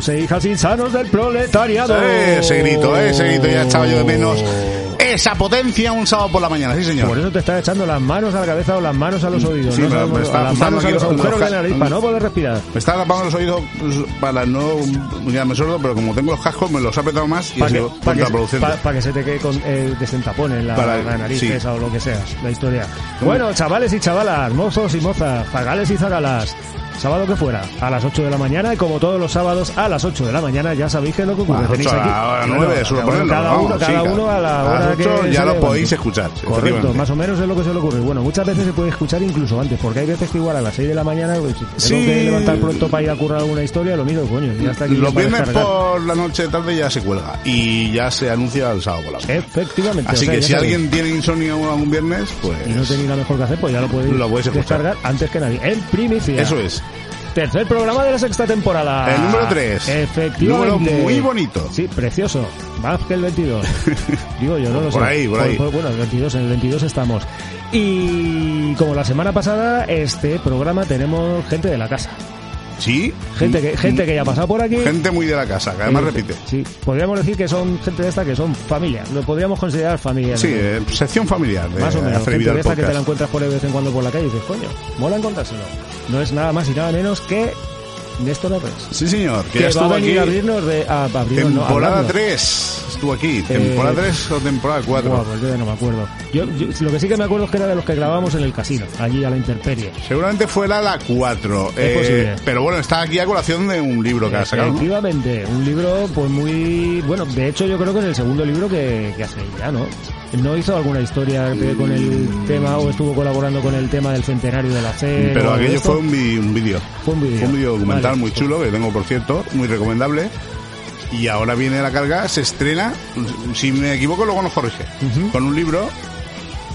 Hola, hijos e hijas insanos del proletariado. Ese grito, ese grito, ya estaba yo de menos. Esa potencia un sábado por la mañana, sí señor. Por eso te estás echando las manos a la cabeza o las manos a los oídos. Sí, ¿no? me- está las manos a los agujeros de la nariz para no poder respirar. Me está tapando los oídos para no quedarme sordo, pero como tengo los cascos me los ha apretado más y ha Para que, sido pa' que, contraproducente. pa- pa' que se te quede con, eh, desentapone la, Para- la nariz sí. esa o lo que sea, la historia. Bueno, chavales y chavalas, mozos y mozas, zagales y zagalas. Sábado que fuera, a las 8 de la mañana y como todos los sábados a las 8 de la mañana ya sabéis que es lo que ocurre. A las Tenéis 8 a aquí- la hora Bueno, 9 suelo cada uno- cada uno, cada a la a las hora 8 que ya lo podéis escuchar, Correcto, más o menos es lo que se le ocurre. Bueno, muchas veces se puede escuchar incluso antes, porque hay veces que igual a las 6 de la mañana pues, si tengo que levantar pronto para ir a currar alguna historia, lo miro, coño, ya está aquí Los viernes por la noche tarde ya se cuelga y ya se anuncia el sábado por la mañana. Efectivamente. Así o sea, que si sabéis. alguien tiene insomnio algún viernes, pues y no tenéis nada mejor que hacer, pues ya lo podéis, Lo podéis escuchar. descargar antes que nadie. En primicia. eso es. Tercer programa de la sexta temporada. El número tres. Efectivamente. Número muy bonito. Sí, precioso. Más que el 22. Digo yo, no lo Por sé. ahí, por ahí. bueno, el 22, en el 22 estamos. Y como la semana pasada, este programa tenemos gente de la casa. Sí. Gente que, gente que ya ha pasado por aquí. Gente muy de la casa, que además Eh, repite. Sí, podríamos decir que son gente de esta que son familia. Lo podríamos considerar familia. Sí, ¿no? eh, sección familiar de Más o menos, gente de esta que te la podcast. encuentras por ahí de vez en cuando por la calle y dices, coño, mola encontrárselo. No es nada más y nada menos que Néstor López. Sí, señor, que, Que ya va a estuvo venir aquí. a abrirnos de... A, a abrirnos, no, a Temporada hablarnos. 3 estuvo aquí. ¿Temporada Eh, 3 o temporada 4? Buah, pues yo no me acuerdo. Yo, yo- lo que sí que me acuerdo es que era de los que grabábamos en el casino, allí a la intemperie. Seguramente fue la, la 4. Es posible. Pero bueno, está aquí a colación de un libro que ha sacado. ¿no? Efectivamente, un libro pues muy... Bueno, de hecho yo creo que es el segundo libro que, que hace ya, ¿no? ¿No hizo alguna historia con el tema o estuvo colaborando con el tema del centenario de la C? Pero aquello fue un vi- un vídeo. Fue un vídeo. Fue un vídeo documental Vale. muy chulo, que tengo por cierto, muy recomendable. Y ahora viene la carga, se estrena, si me equivoco luego nos corrige, Ujú. con un libro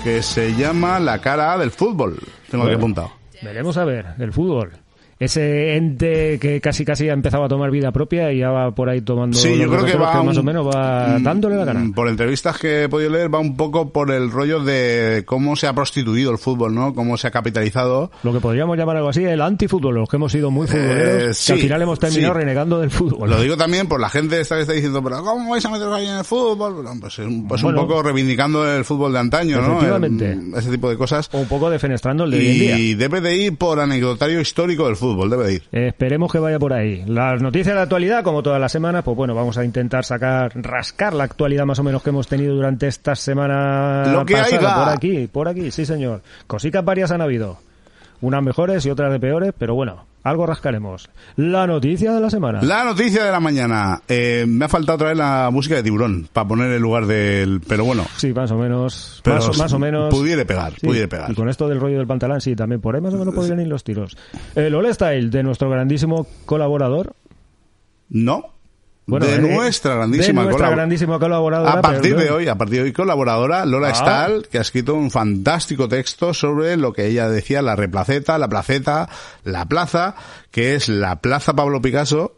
que se llama La cara del fútbol. Tengo aquí Bueno. apuntado. Veremos a ver, el fútbol. Ese ente que casi casi ha empezado a tomar vida propia y ya va por ahí tomando Sí, yo creo que va más un- o menos va Mm, dándole la gana. mm, Por entrevistas que he podido leer, va un poco por el rollo de cómo se ha prostituido el fútbol, ¿no? Cómo se ha capitalizado. Lo que podríamos llamar algo así, el antifútbol, los que hemos sido muy futboleros, Eh, que sí, al final hemos terminado sí. renegando del fútbol. Lo digo también por la gente esta que está diciendo, pero ¿cómo vais a meteros ahí en el fútbol? Bueno, pues un, pues un Bueno. poco reivindicando el fútbol de antaño, ¿no? Efectivamente. Eh, ese tipo de cosas. O un poco defenestrando el de hoy en día. Y debe de ir por anecdotario histórico del fútbol, debe de ir. Esperemos que vaya por ahí. Las noticias de actualidad, como todas las semanas, pues bueno, vamos a intentar sacar, rascar la actualidad más o menos que hemos tenido durante estas semanas Lo que haya. Por aquí, por aquí, sí señor. Cositas varias han habido. Unas mejores y otras de peores, pero bueno, algo rascaremos. La noticia de la semana. La noticia de la mañana. Eh, me ha faltado otra vez la música de tiburón para poner el lugar del... Pero bueno, Sí, más o menos. Pero más, o- más o menos. pudiere pegar, Sí, pudiere pegar. Y con esto del rollo del pantalón, sí, también por ahí más o menos podrían ir los tiros. El All Style de nuestro grandísimo colaborador. no. Bueno, de eh, nuestra grandísima de nuestra colab- grandísima colaboradora. A partir de hoy, a partir de hoy, colaboradora Lola Ah. Estal, que ha escrito un fantástico texto sobre lo que ella decía, la replaceta, la placeta, la plaza, que es la Plaza Pablo Picasso,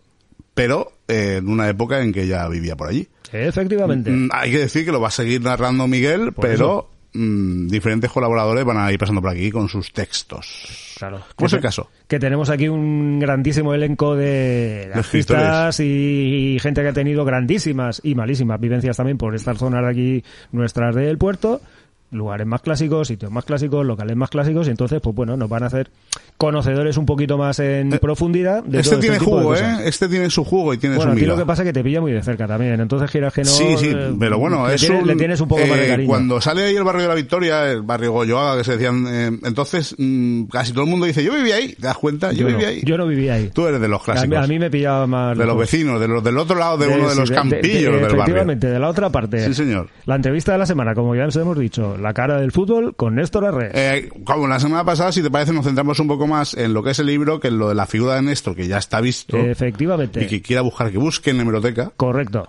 pero eh, en una época en que ella vivía por allí. Efectivamente. Mm, Hay que decir que lo va a seguir narrando Miguel, Por pero mm, diferentes colaboradores van a ir pasando por aquí con sus textos. Claro. ¿Cómo es el Que- caso? Que tenemos aquí un grandísimo elenco de De artistas y, y gente que ha tenido grandísimas y malísimas vivencias también por estas zonas de aquí, nuestras del puerto. Lugares más clásicos, sitios más clásicos, locales más clásicos, y entonces, pues bueno, nos van a hacer conocedores un poquito más en profundidad. De este todo tiene tipo de jugo. ¿eh? Este tiene su jugo y tiene Bueno, su aquí lo que pasa es que te pilla muy de cerca también, entonces quieras que no... Sí, sí, eh, pero bueno, le es tienes, un, le tienes un poco más de eh, cariño. Cuando sale ahí el barrio de la Victoria, el barrio Goyoaga, que se decían, eh, entonces mm, casi todo el mundo dice, yo viví ahí, ¿te das cuenta? Yo, yo, viví no, ahí. yo no viví ahí. Tú eres de los A clásicos. mí, a mí me pillaba más... de los vecinos, de los del otro lado de, uno de sí, los campillos del barrio. Efectivamente, de la otra parte. Sí, señor. La entrevista de la semana, como ya os hemos dicho, la cara del fútbol con Néstor Arre. Eh, como la semana pasada, si te parece, nos centramos un poco más en lo que es el libro que en lo de la figura de Néstor, que ya está visto, Efectivamente. y que quiera buscar, que busque en la hemeroteca. Correcto.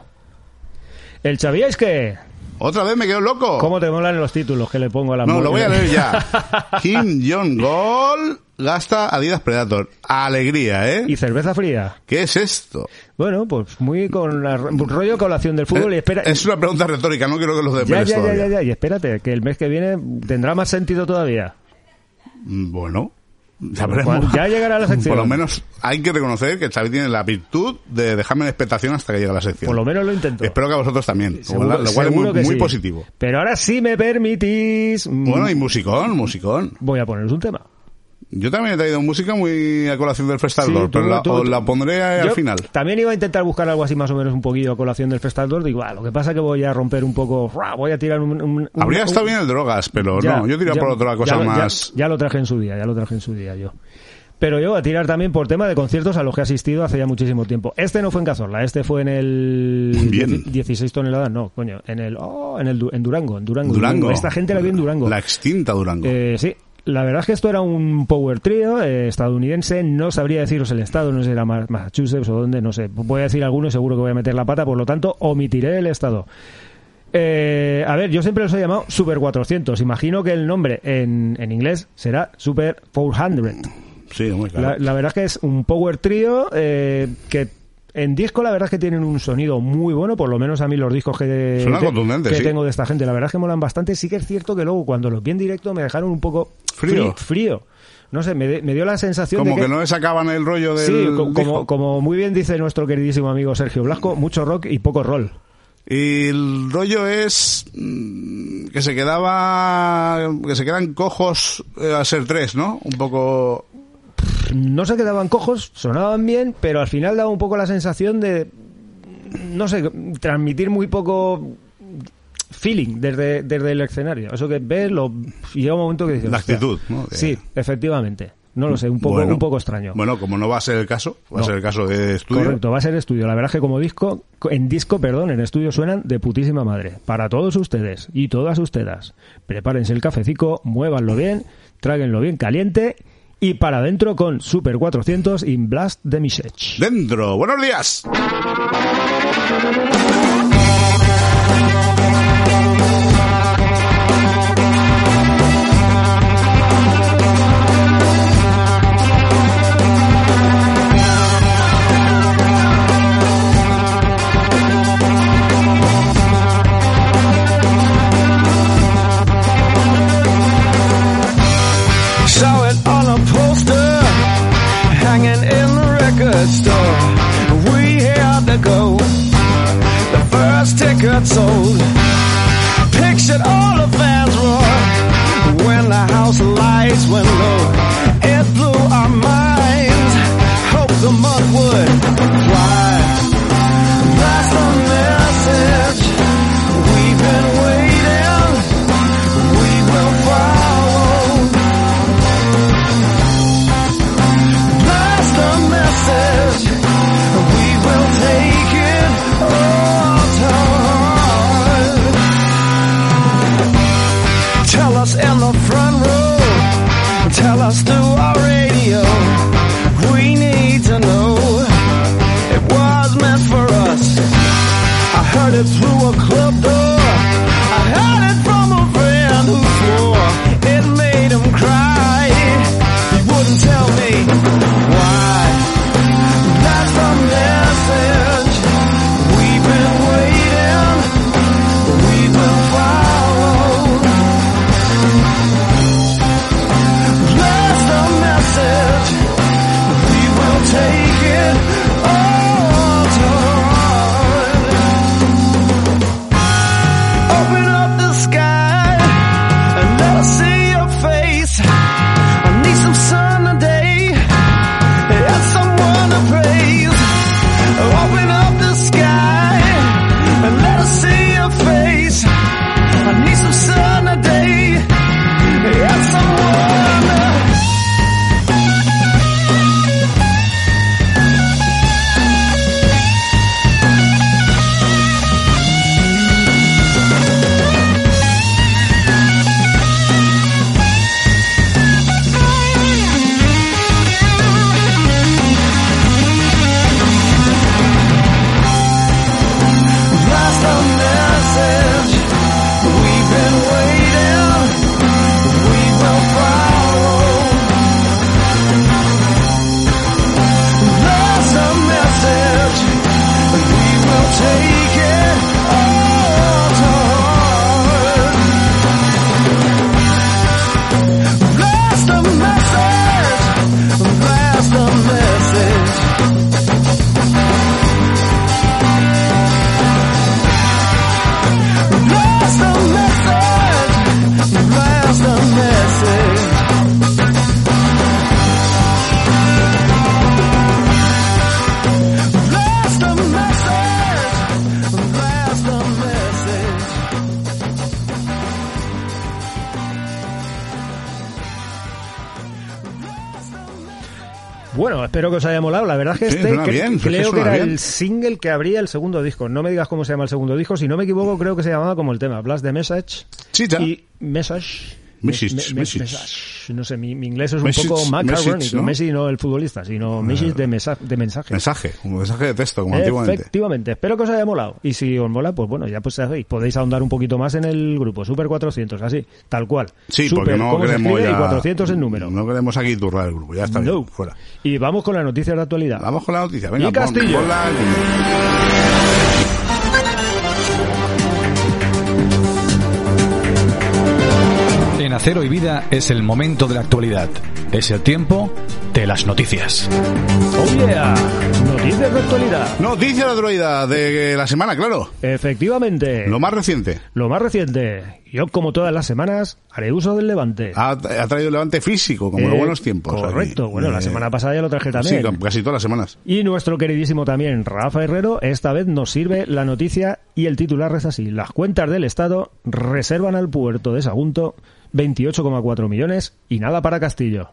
¿El sabíais que? Otra vez me quedo loco. ¿Cómo te molan los títulos que le pongo a la No, lo voy a leer ya. Kim Jong-gol gasta Adidas Predator. Alegría, ¿eh? Y cerveza fría. ¿Qué es esto? Bueno, pues muy con la, rollo colación del fútbol y espera. Eh, Es una pregunta retórica, no quiero que los ya, desveles ya, ya, todavía. ya, ya, y espérate, que el mes que viene tendrá más sentido todavía. Mm, Bueno, Ya, cual, ya llegará la sección. Por lo menos hay que reconocer que Xavi tiene la virtud de dejarme en expectación hasta que llegue la sección. Por lo menos lo intento. Espero que a vosotros también. Seguro- lo cual- es muy, muy sí. positivo. Pero ahora sí me permitís. mm, Bueno, y musicón, musicón. Voy a poneros un tema. Yo también he traído música muy a colación del Festal Sí, pero la, tú- os tú- la pondré al Yo final. También iba a intentar buscar algo así más o menos un poquillo a colación del Festal Digo, ah, lo que pasa es que voy a romper un poco. Voy a tirar un. Habría un- estado bien el drogas, pero Ya, no, yo diría ya- por otra cosa ya lo- ya- más... Ya, lo traje en su día, ya lo traje en su día yo. Pero yo voy a tirar también por tema de conciertos a los que he asistido hace ya muchísimo tiempo. Este no fue en Cazorla, este fue en el Bien. 16 toneladas, no, coño, en el oh, en el en Durango, en Durango, Durango. Esta gente la vio en Durango. La extinta Durango. Eh, sí, la verdad es que esto era un power trio eh, estadounidense. No sabría deciros el estado, no sé si era Ma- Massachusetts o dónde, no sé. Voy a decir alguno y seguro que voy a meter la pata, por lo tanto, omitiré el estado. Eh, a ver, yo siempre los he llamado Super 400. Imagino que el nombre en, en inglés será Super 400. sí, muy claro. La, la verdad es que es un power trio eh, que en disco la verdad es que tienen un sonido muy bueno, por lo menos a mí los discos que, que- que sí. tengo de esta gente, la verdad es que molan bastante. Sí que es cierto que luego cuando los vi en directo me dejaron un poco Frío. frí- frío. No sé, me, de- me dio la sensación Como de que, no le sacaban el rollo del Sí, co- disco. como, como muy bien dice nuestro queridísimo amigo Sergio Blasco, mucho rock y poco roll. Y el rollo es mm, que se quedaba, que se quedan cojos eh, a ser tres, ¿no? Un poco... No se quedaban cojos, sonaban bien, pero al final daba un poco la sensación de, no sé, transmitir muy poco feeling desde, desde el escenario. Eso que ves, lo, y llega un momento que dices... La actitud, ¿no? De- Sí, efectivamente. No lo sé, un poco, Bueno, un poco extraño. Bueno, como no va a ser el caso, va No. a ser el caso de estudio. Correcto, va a ser estudio. La verdad es que como disco, en disco, perdón, en estudio suenan de putísima madre. Para todos ustedes y todas ustedes. Prepárense el cafecico, muévanlo bien, tráguenlo bien caliente y para adentro con Super 400 in Blast de Misech. Dentro, buenos días. House lights went low. Bueno, espero que os haya molado. La verdad es que Sí, este cre- bien, es que creo que era bien. el single que abría el segundo disco. No me digas cómo se llama el segundo disco. Si no me equivoco, creo que se llamaba como el tema. Blast the Message. Y Message. Message, Me- me- message. message. No sé, mi, mi inglés es un poco message, ¿no? Messi no el futbolista, sino message de, mesa- de mensaje. Mensaje, un mensaje de texto, como antiguamente. Efectivamente, espero que os haya molado. Y si os mola, pues bueno, ya pues sabéis, podéis ahondar un poquito más en el grupo. Super 400, así, tal cual. Sí, Super, porque no ¿cómo se queremos ya... Y 400 en número. No queremos aquí turrar el grupo, ya está No. bien, fuera. Y vamos con las noticias de actualidad. Vamos con la noticia, venga. Y Castillo. pon- ponla. En Acero y Vida es el momento de la actualidad. Es el tiempo de las noticias. ¡Oh, yeah! Noticias de actualidad. Noticia de actualidad de la semana, claro. Efectivamente. Lo más reciente. Lo más reciente. Yo, como todas las semanas, haré uso del levante. Ha, ha traído el levante físico, como en Eh, los buenos tiempos. Correcto. aquí. Bueno, la Eh, semana pasada ya lo traje Sí, también. con- casi todas las semanas. Y nuestro queridísimo también, Rafa Herrero, esta vez nos sirve la noticia y el titular es así. Las cuentas del Estado reservan al puerto de Sagunto 28,4 millones y nada para Castillo.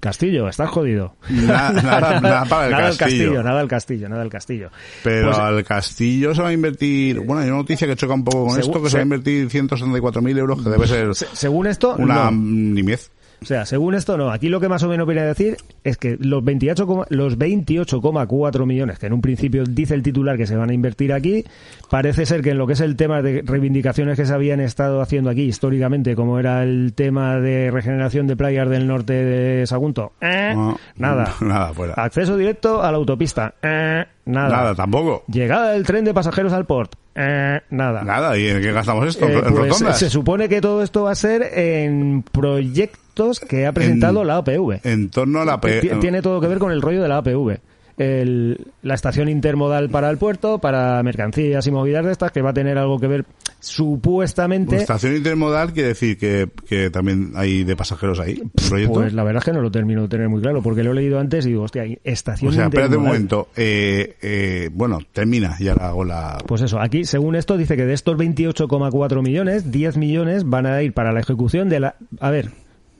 Castillo, estás jodido. Na- nada- nada para el nada Castillo. castillo, nada al castillo, nada al castillo. Pero Pues, al castillo se va a invertir. Bueno, hay una noticia que choca un poco con Según- esto: que se va a invertir 174.000 euros, que debe ser se- según esto, una no. nimiez. O sea, según esto, no. Aquí lo que más o menos viene a decir es que los 28, coma- los 28,4 millones, que en un principio dice el titular que se van a invertir aquí, parece ser que en lo que es el tema de reivindicaciones que se habían estado haciendo aquí históricamente, como era el tema de regeneración de playas del norte de Sagunto, eh, No, nada. Nada, fuera. Acceso directo a la autopista, eh, nada. Nada, tampoco. Llegada del tren de pasajeros al port, eh, nada. Nada, ¿y en qué gastamos esto? Eh, ¿En pues, rotondas? se supone que todo esto va a ser en proyectos que ha presentado En- la APV. En torno a la... Ti- Tiene todo que ver con el rollo de la APV. El- la estación intermodal para el puerto, para mercancías y movidas de estas, que va a tener algo que ver supuestamente. Estación intermodal quiere decir que, que también hay de pasajeros ahí, ¿un proyecto. Pues la verdad es que no lo termino de tener muy claro, porque lo he leído antes y digo, hostia, hay estación o sea, espérate un intermodal. momento. Eh, eh, bueno, termina y ahora hago la... Pues eso, aquí, según esto, dice que de estos 28,4 millones, 10 millones van a ir para la ejecución de la... A ver,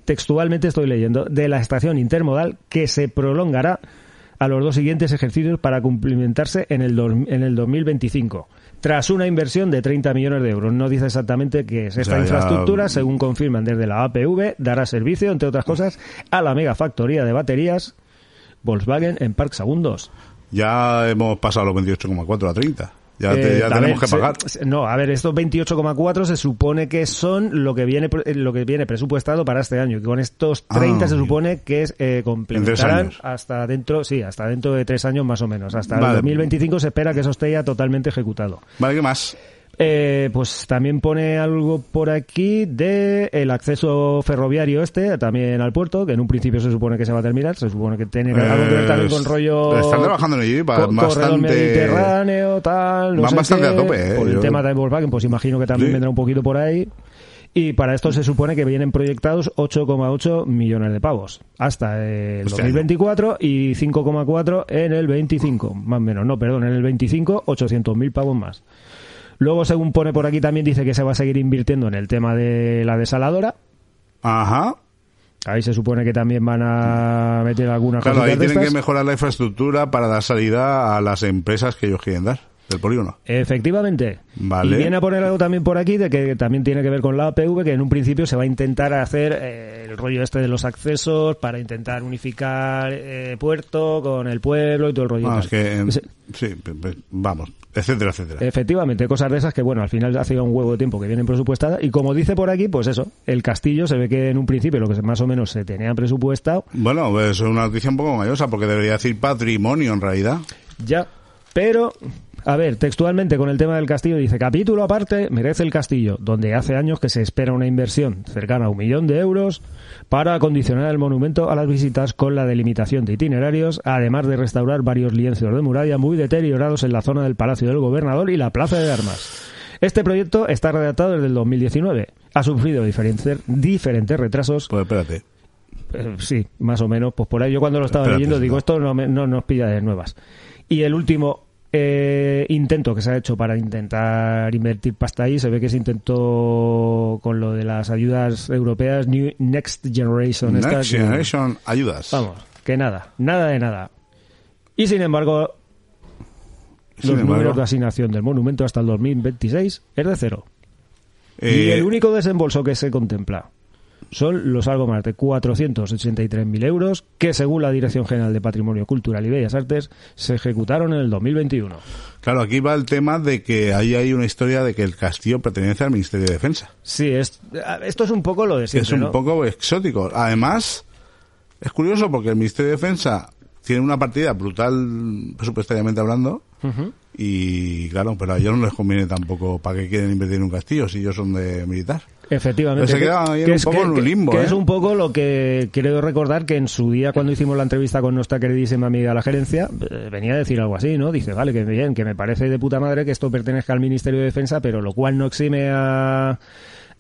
textualmente estoy leyendo, de la estación intermodal que se prolongará a los dos siguientes ejercicios para cumplimentarse en el, en el 2025, tras una inversión de 30 millones de euros. No dice exactamente qué es esta ya- infraestructura, según confirman desde la APV, dará servicio, entre otras cosas, a la mega factoría de baterías Volkswagen en Park Sagundos. Ya hemos pasado los 28,4 a 30. Ya, te- Eh, ya tenemos ver, que pagar. se- no, a ver, estos 28,4 se supone que son lo que viene pre- lo que viene presupuestado para este año. Y con estos 30 Ah, se supone que es, eh, complementarán hasta dentro, sí, hasta dentro de tres años más o menos. Hasta Vale. el 2025 se espera que eso esté ya totalmente ejecutado. Vale, ¿qué más? Eh, pues también pone algo por aquí de el acceso ferroviario este también al puerto, que en un principio se supone que se va a terminar, se supone que tiene algo que ver también con rollo Están trabajando en ello bastante... mediterráneo, tal, no Van sé bastante qué. a tope, eh, Por el yo- tema de Volkswagen, pues imagino que también Sí. vendrá un poquito por ahí. Y para esto se supone que vienen proyectados 8,8 millones de pavos hasta el Hostia, 2024 y 5,4 en el 25, más o menos, no, perdón, en el 25 800.000 pavos más. Luego, según pone por aquí, también dice que se va a seguir invirtiendo en el tema de la desaladora. Ajá. Ahí se supone que también van a meter algunas Claro, ahí tienen que mejorar la infraestructura para dar salida a las empresas que ellos quieren dar del polígono. Efectivamente. Vale. Y viene a poner algo también por aquí de que también tiene que ver con la APV, que en un principio se va a intentar hacer eh, el rollo este de los accesos para intentar unificar eh, puerto con el pueblo y todo el rollo. que... Sí, vamos, etcétera, etcétera. Efectivamente, cosas de esas que, bueno, al final hace un huevo de tiempo que vienen presupuestadas. Y como dice por aquí, pues eso, el castillo se ve que en un principio lo que más o menos se tenía presupuestado, Bueno, es una noticia un poco mayosa porque debería decir patrimonio en realidad. ya. Pero, a ver, textualmente con el tema del castillo dice, capítulo aparte, merece el castillo, donde hace años que se espera una inversión cercana a un millón de euros para acondicionar el monumento a las visitas con la delimitación de itinerarios, además de restaurar varios lienzos de muralla muy deteriorados en la zona del Palacio del Gobernador y la Plaza de Armas. Este proyecto está redactado desde el 2019. Ha sufrido diferentes, diferentes retrasos Pues espérate. eh, sí, más o menos. Pues por ahí yo cuando lo estaba Espérate, leyendo digo, no. esto no, me- no nos pilla de nuevas. Y el último eh, intento que se ha hecho para intentar invertir pasta ahí, se ve que se intentó con lo de las ayudas europeas New, Next Generation. esta Next que- Generation, ayudas. Vamos, que nada, nada de nada. Y sin embargo, Sin los embargo, números de asignación del monumento hasta el 2026 es de cero. y eh, el único desembolso que se contempla son los algo más de 483.000 euros que, según la Dirección General de Patrimonio Cultural y Bellas Artes, se ejecutaron en el 2021. Claro, aquí va el tema de que ahí hay una historia de que el castillo pertenece al Ministerio de Defensa. Sí, es, esto es un poco lo de siempre, es un ¿no? poco exótico. Además, es curioso porque el Ministerio de Defensa tiene una partida brutal presupuestariamente hablando Y claro, pero a ellos no les conviene tampoco para que quieren invertir en un castillo si ellos son de militar. Efectivamente. Pero se que- un es- poco que- en un limbo, que ¿eh? es un poco lo que creo recordar que en su día, cuando hicimos la entrevista con nuestra queridísima amiga la gerencia, eh, venía a decir algo así, ¿no? Dice, vale, que bien, que me parece de puta madre que esto pertenezca al Ministerio de Defensa, pero lo cual no exime a.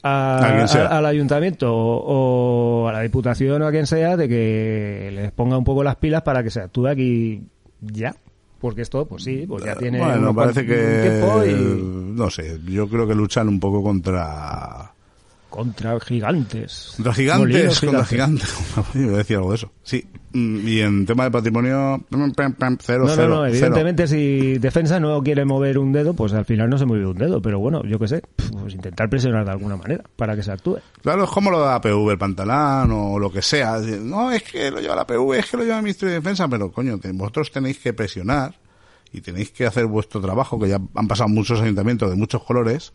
al ayuntamiento o, o a la diputación o a quien sea de que les ponga un poco las pilas para que se actúe aquí ya porque esto pues sí pues ya tiene bueno, parece que tiempo y no sé, yo creo que luchan un poco contra contra gigantes Contra gigantes, contra gigantes. Iba a decir algo de eso. Sí. Mm, Y en tema de patrimonio, pam, pam, pam, cero, No, cero, no, no, cero. evidentemente si defensa no quiere mover un dedo, pues al final no se mueve un dedo, pero bueno, yo qué sé, pues intentar presionar de alguna manera para que se actúe. Claro, es como lo de la PV, el pantalán o lo que sea. No, es que lo lleva la PV, es que lo lleva el Ministerio de Defensa, pero coño, vosotros tenéis que presionar y tenéis que hacer vuestro trabajo, que ya han pasado muchos ayuntamientos de muchos colores,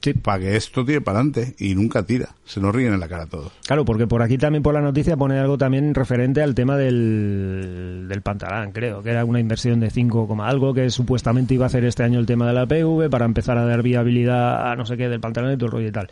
Sí. para que esto tire para adelante y nunca tira. Se nos ríen en la cara a todos. Claro, porque por aquí también por la noticia pone algo también referente al tema del, del pantalán, creo, que era una inversión de 5, coma algo que supuestamente iba a hacer este año el tema de la PV para empezar a dar viabilidad a no sé qué del pantalón y todo el rollo y tal.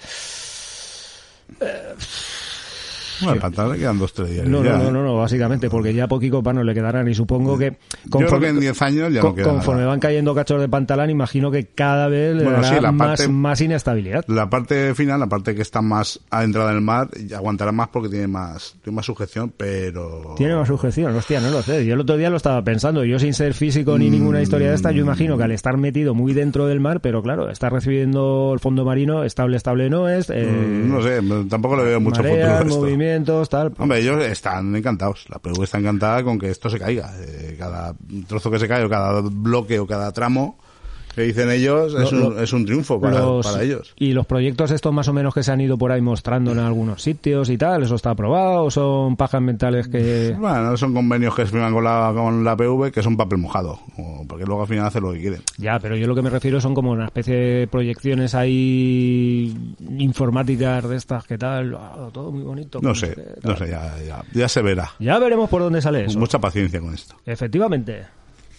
Bueno, el pantalán le quedan dos, tres días. No, ya, no, no, ¿eh? no, no, básicamente, porque ya poquitos panos le quedarán y supongo que Yo creo que en 10 años ya con- no conforme nada. van cayendo cachos de pantalán, imagino que cada vez le Bueno, dará sí, la más, parte- más inestabilidad. La parte final, la parte que está más adentrada en el mar, aguantará más porque tiene más, tiene más sujeción, pero... Tiene más sujeción, hostia, no lo sé. Yo el otro día lo estaba pensando. Yo sin ser físico ni ninguna historia de esta, yo imagino que al estar metido muy dentro del mar, pero claro, está recibiendo el fondo marino, estable, estable no es. eh, Mm, no sé, tampoco le veo mucho futuro a esto. Movimientos, tal. Hombre, ellos están encantados. La PV está encantada con que esto se caiga. Eh, cada trozo que se cae, o cada bloque o cada tramo que dicen ellos es, Lo- un, lo- es un triunfo para, Los- para ellos. Y los proyectos estos más o menos que se han ido por ahí mostrando en algunos sitios y tal, ¿eso está aprobado o son pajas mentales que... Bueno, son convenios que se firman con la, con la PV que son papel mojado, porque luego al final hacen lo que quieren. Ya, pero yo lo que me refiero son como una especie de proyecciones ahí informáticas de estas que tal, ah, todo muy bonito. No sé, no sé, ya, ya, ya se verá. Ya veremos por dónde sale eso. Mucha paciencia con esto. Efectivamente.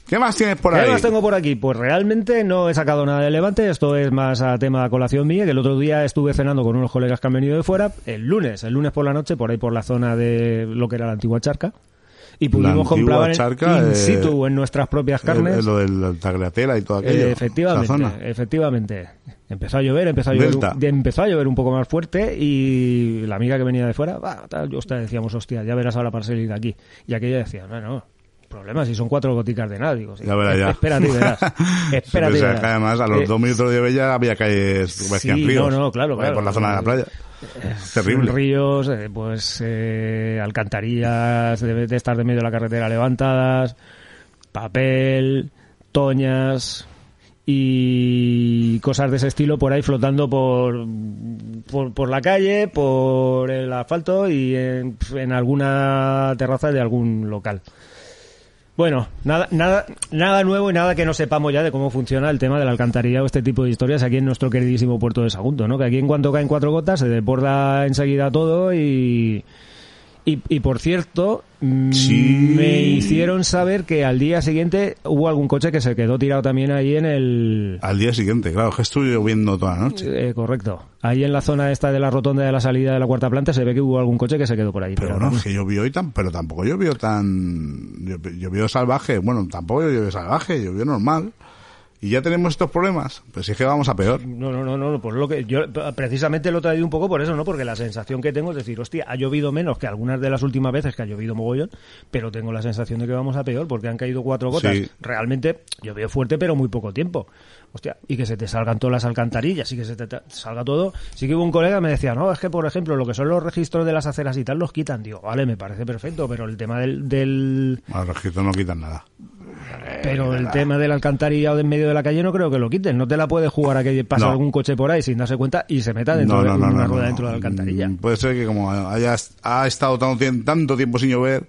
¿Qué más tienes por ¿Qué ahí? más tengo por aquí? Pues realmente no he sacado nada de Levante, esto es más a tema de colación mía, que el otro día estuve cenando con unos colegas que han venido de fuera, el lunes, el lunes por la noche, por ahí por la zona de lo que era la antigua charca, y pudimos charca, in eh, situ en nuestras propias carnes. Eh, Lo del Tagliatela y todo aquello. Eh, efectivamente, zona. efectivamente. Empezó a llover, empezó a llover, Delta. un- empezó a llover un poco más fuerte y la amiga que venía de fuera, va, tal, yo hostia, decíamos, hostia, ya verás ahora para salir de aquí. Y aquella decía, no, no, problema si son cuatro goticas de nada. Digo, sí, Ya verás, ya. Espérate y verás. Espérate y Sí, verás. que además a los Eh, dos minutos de Bella había calles sí, ríos. no, no, claro, Por- claro. Por la zona de la playa. Terrible. Ríos, eh, pues eh, alcantarillas de, de estar de medio de la carretera levantadas, papel, toñas y cosas de ese estilo por ahí flotando por, por, por la calle, por el asfalto y en, en alguna terraza de algún local. Bueno, nada, nada, nada nuevo y nada que no sepamos ya de cómo funciona el tema de la alcantarilla o este tipo de historias aquí en nuestro queridísimo puerto de Sagunto, ¿no? Que aquí en cuanto caen cuatro gotas se desborda enseguida todo y, y, y por cierto, mm, Sí. me hicieron saber que al día siguiente hubo algún coche que se quedó tirado también ahí en el... Al día siguiente, claro, que estuvo lloviendo toda la noche. Eh, correcto. Ahí en la zona esta de la rotonda de la salida de la cuarta planta se ve que hubo algún coche que se quedó por ahí. Pero bueno, es que llovió y tan, pero tampoco llovió tan, llovió salvaje. Bueno, tampoco llovió salvaje, llovió normal. Y ya tenemos estos problemas, pues es que vamos a peor. No, no, no, no, pues lo que yo precisamente lo he traído un poco por eso, ¿no? Porque la sensación que tengo es decir, hostia, ha llovido menos que algunas de las últimas veces que ha llovido mogollón, pero tengo la sensación de que vamos a peor porque han caído cuatro gotas. Sí. Realmente llovió fuerte, pero muy poco tiempo. Hostia, y que se te salgan todas las alcantarillas y que se te salga todo. Sí que hubo un colega que me decía, no, es que por ejemplo, lo que son los registros de las aceras y tal los quitan. Digo, vale, me parece perfecto, pero el tema del, del Al registro no quitan nada. Pero el tema del alcantarillado de en medio de la calle no creo que lo quiten. No te la puedes jugar a que pasa No. algún coche por ahí sin darse cuenta y se meta dentro No, de no, una rueda dentro de la alcantarilla. Mm, Puede ser que como haya ha estado tanto tanto tiempo sin llover,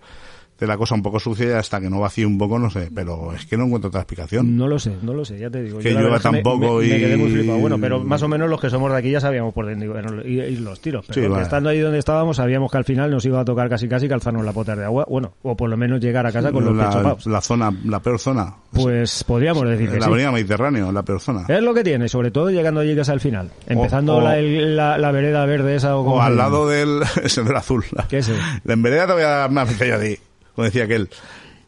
de la cosa un poco sucia y hasta que no vacíe un poco, no sé, pero es que no encuentro otra explicación. No lo sé, no lo sé, ya te digo. Que Yo llueva me- tampoco me, me quedé muy y- flipado. Bueno, pero más o menos los que somos de aquí ya sabíamos por dónde ir, los tiros. Pero Sí, porque vale. estando ahí donde estábamos sabíamos que al final nos iba a tocar casi casi calzarnos la pota de agua. Bueno, o por lo menos llegar a casa con los la, chupados. la zona, la peor zona. Pues podríamos decir que la sí. avenida Mediterráneo, la peor zona. Es lo que tiene, sobre todo llegando allí casi al final. Empezando o- la, el- la, la vereda verde esa o como O al lado del sendero azul. ¿Qué es eso? La vereda te voy a dar como decía aquel.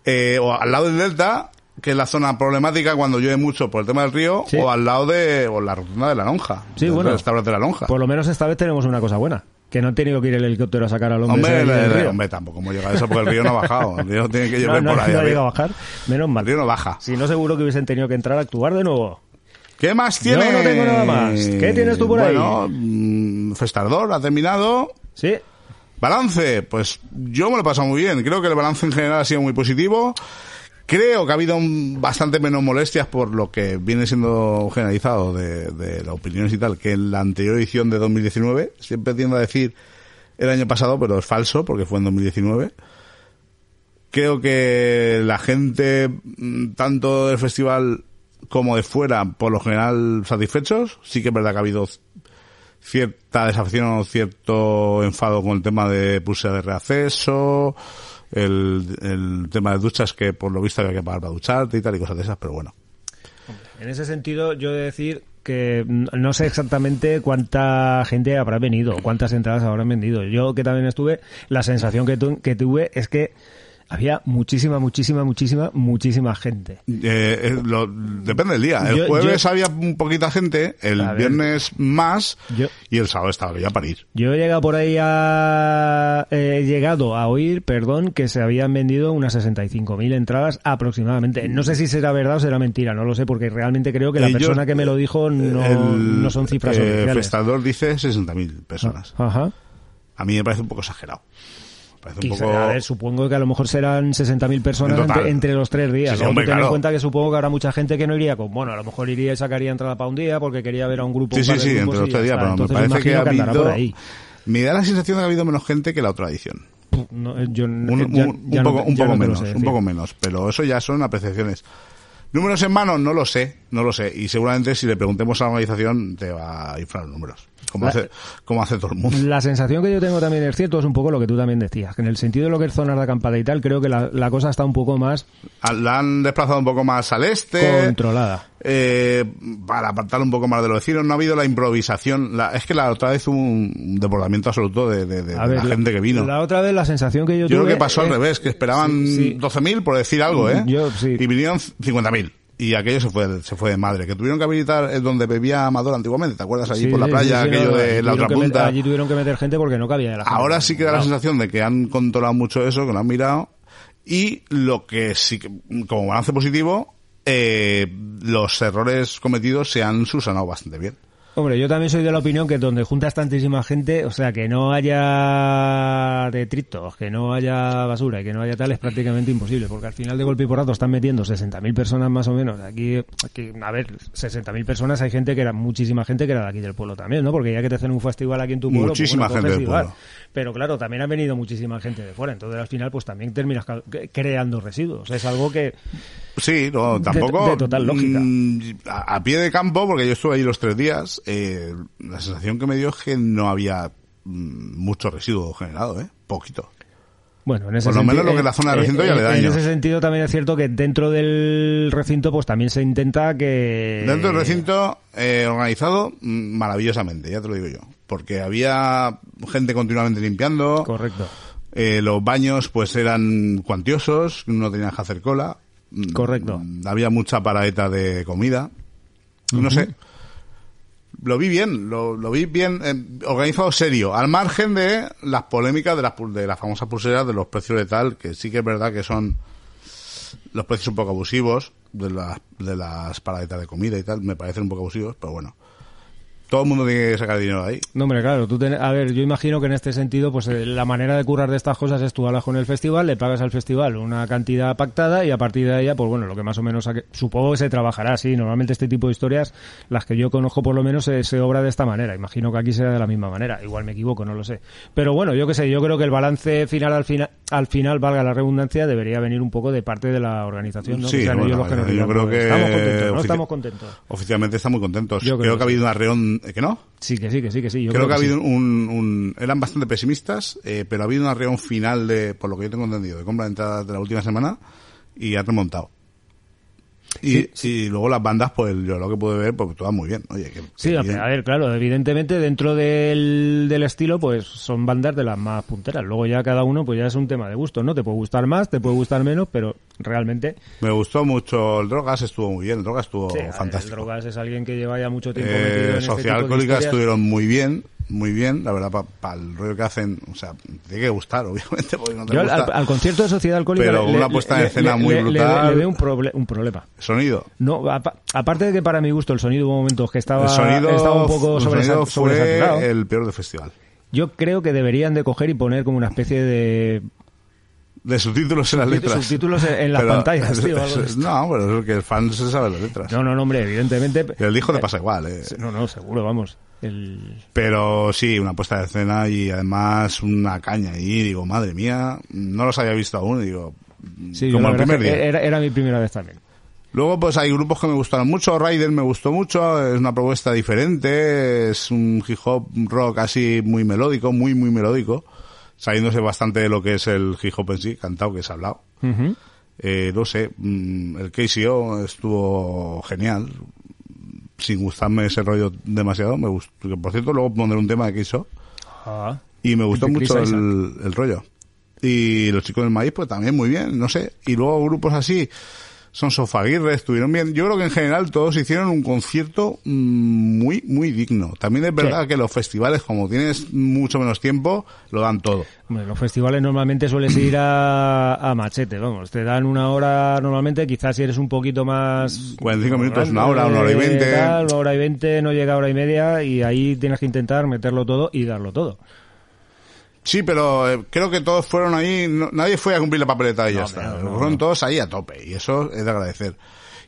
Eh, o al lado del delta, que es la zona problemática cuando llueve mucho por el tema del río, Sí. o al lado de, o la rotonda de la lonja. Sí, bueno. de la lonja. Por lo menos esta vez tenemos una cosa buena. Que no han tenido que ir el helicóptero a sacar al hombre, Hombre, ese de ahí el- del el- río. hombre, tampoco hemos llegado a eso porque el río no ha bajado. El río tiene que llover no, por ahí. no ha arriba. llegado a bajar. Menos mal. El río no baja. Si no, seguro que hubiesen tenido que entrar a actuar de nuevo. ¿Qué más Yo tiene? no tengo nada más. ¿Qué tienes tú por ahí? Bueno, mm, Festardor ha terminado. Sí. Balance, pues yo me lo he pasado muy bien. Creo que el balance en general ha sido muy positivo. Creo que ha habido un- bastante menos molestias por lo que viene siendo generalizado de, de las opiniones y tal que en la anterior edición de 2019. Siempre tiendo a decir el año pasado, pero es falso porque fue en 2019. Creo que la gente, mm, tanto del festival como de fuera, por lo general satisfechos. Sí que es verdad que ha habido cierta desafección o cierto enfado con el tema de pulsera de reacceso, el, el tema de duchas que por lo visto había que pagar para ducharte y tal y cosas de esas, pero bueno. En ese sentido, yo he de decir que no sé exactamente cuánta gente habrá venido, cuántas entradas habrán vendido. Yo que también estuve, la sensación que, tu- que tuve es que había muchísima, muchísima, muchísima, muchísima gente. Eh, eh, lo- depende del día. El Yo- jueves yo- había un poquita gente, el A ver. viernes más Yo- y el sábado estaba ya para ir. Yo he llegado por ahí a... He llegado a oír, perdón, que se habían vendido unas 65.000 entradas aproximadamente. No sé si será verdad o será mentira, no lo sé, porque realmente creo que la Eh, persona que me lo dijo no, El, no son cifras eh, oficiales. Festador dice 60.000 personas. Ajá. A mí me parece un poco exagerado. Me parece un Quizá, poco... a ver, supongo que a lo mejor serán 60.000 personas entre, entre los tres días. Sí, hombre, en cuenta que supongo que habrá mucha gente que no iría con... Bueno, a lo mejor iría y sacaría entrada para un día porque quería ver a un grupo. Sí, un sí, sí, grupos entre los tres días, pero me parece que ha habido... por ahí. Me da la sensación de que ha habido menos gente que la otra edición. No, yo, Un, ya- un- ya un no poco, un poco menos, sé un poco menos, pero eso ya son apreciaciones. Números en mano, no lo sé, no lo sé. Y seguramente si le preguntemos a la organización te va a inflar los números. Como, La- hace, como hace todo el mundo. La sensación que yo tengo también es cierto, es un poco lo que tú también decías, que en el sentido de lo que es zonas de acampada y tal, creo que la, la cosa está un poco más Ah, La han desplazado un poco más al este. controlada. eh, para apartar un poco más de los vecinos. No ha habido la improvisación. La, es que la otra vez hubo un desbordamiento absoluto de, de- de- A de ver, la gente que vino. La otra vez la sensación que yo, Yo creo tuve que pasó al revés, que esperaban Sí, sí. 12.000 por decir algo, ¿eh? Yo, sí. Y vinieron 50.000. Y aquello se fue, se fue de madre. Que tuvieron que habilitar el donde bebía Amador antiguamente. ¿Te acuerdas allí Sí, por la sí, playa? sí, aquello no, de la otra punta. allí tuvieron que meter gente porque no cabía gente. Ahora sí que da la sensación de que han controlado mucho eso, que lo han mirado. Y lo que sí como balance positivo, eh, los errores cometidos se han subsanado bastante bien. Hombre, yo también soy de la opinión que donde juntas tantísima gente, o sea, que no haya detritos, que no haya basura y que no haya tal, es prácticamente imposible, porque al final de golpe y porrazo están metiendo 60.000 personas más o menos. Aquí, aquí a ver, 60.000 personas, hay gente que era, muchísima gente que era de aquí del pueblo también, ¿no? Porque ya que te hacen un festival aquí en tu pueblo, pues Muchísima bueno, gente del pueblo. Pero claro, también ha venido muchísima gente de fuera, entonces al final pues también terminas creando residuos. Es algo que... Sí, no, tampoco. de total lógica. mm, A, a pie de campo, porque yo estuve ahí los tres días, eh, la sensación que me dio es que no había mm, mucho residuo generado, ¿eh? Poquito. Bueno, en ese Por lo menos lo que la zona de recinto eh, ya le eh, da En años. ese sentido también es cierto que dentro del recinto pues también se intenta que... Dentro del recinto eh, organizado mm, maravillosamente, ya te lo digo yo. Porque había gente continuamente limpiando. Correcto. Eh, los baños pues eran cuantiosos, no tenías que hacer cola. Mm, Correcto. mm, Había mucha paradeta de comida. No sé. Lo vi bien, lo, lo vi bien eh, organizado serio, al margen de las polémicas de las, de las famosas pulseras de los precios de tal, que sí que es verdad que son los precios un poco abusivos de las, de las paradetas de comida y tal, me parecen un poco abusivos, pero bueno. Todo el mundo tiene que sacar dinero ahí. No, hombre, claro, tú ten- a ver, yo imagino que en este sentido, pues eh, la manera de currar de estas cosas es tú hablas con el festival, le pagas al festival una cantidad pactada y a partir de ella, pues bueno, lo que más o menos, saque- supongo que se trabajará así. Normalmente este tipo de historias, las que yo conozco por lo menos, se, se obra de esta manera. Imagino que aquí sea de la misma manera. Igual me equivoco, no lo sé. Pero bueno, yo qué sé, yo creo que el balance final al final, al final, valga la redundancia, debería venir un poco de parte de la organización, ¿no? Sí, que sean bueno, ellos los que nos yo creo pues, que estamos contentos, no ofici- estamos contentos. Oficialmente están muy contentos. Yo creo creo, que que ha habido una reunión, ¿eh, ¿que no? Sí, que sí, que sí, que sí. Yo creo, que ha sí. habido un, un- eran bastante pesimistas, eh, pero ha habido una reunión final de, por lo que yo tengo entendido, de compra de entradas de la última semana y ha remontado. Y, y luego las bandas, pues yo lo que pude ver, pues todas muy bien. Oye, que, Sí, que a bien. a ver, claro, evidentemente dentro del, del estilo, pues son bandas de las más punteras. Luego ya cada uno, pues ya es un tema de gusto, ¿no? Te puede gustar más, te puede gustar menos, pero realmente... Me gustó mucho el Drogas, estuvo muy bien, el Drogas estuvo sí, a ver, el fantástico. Drogas es alguien que lleva ya mucho tiempo Eh, metido en este Sociedad tipo de Alcohólica estuvieron muy bien, muy bien, la verdad, para el rollo que hacen, o sea, tiene que gustar, obviamente, porque no te Yo al, gusta. al- al concierto de Sociedad Alcohólica Pero le- una puesta en escena le- muy le- brutal. Le, veo un, proble- un problema. Sonido. No, apa- aparte de que para mi gusto el sonido hubo momentos que estaba, el sonido, estaba un poco sobresaturado. fue el peor del festival. Yo creo que deberían de coger y poner como una especie de De subtítulos en las letras. subtítulos en, en las Pero- pantallas, tío. algo de. No, pero es que el fan se sabe las letras. No, no, no, hombre, evidentemente. El disco te pasa igual, eh. No, no, seguro, vamos. El... Pero sí, una puesta de escena y además una caña ahí. Digo, madre mía, no los había visto aún. Digo, Sí, como el primer día. Era, era mi primera vez también. Luego, pues hay grupos que me gustaron mucho. Rider me gustó mucho. Es una propuesta diferente. Es un hip hop rock así muy melódico, muy, muy melódico. Saliéndose bastante de lo que es el hip hop en sí, cantado, que se ha hablado. Eh, no sé, mm, el KCO estuvo genial. Sin gustarme ese rollo demasiado. Me gustó. que, Por cierto, luego pondré un tema de KCO. Ah. Y me gustó mucho el, el rollo. Y los chicos del maíz, pues también muy bien, no sé. Y luego grupos así, son Sofaguirre, estuvieron bien. Yo creo que en general todos hicieron un concierto mm, muy, muy digno. También es verdad Sí. que los festivales, como tienes mucho menos tiempo, lo dan todo. Los festivales normalmente sueles ir a, a machete, vamos. Te dan una hora normalmente, quizás si eres un poquito más... 45 minutos, una hora, una hora y veinte. una hora y veinte, no llega a hora y media y ahí tienes que intentar meterlo todo y darlo todo. Sí, pero eh, creo que todos fueron ahí, no- nadie fue a cumplir la papeleta y ya está. no, fueron todos ahí a tope y eso es de agradecer.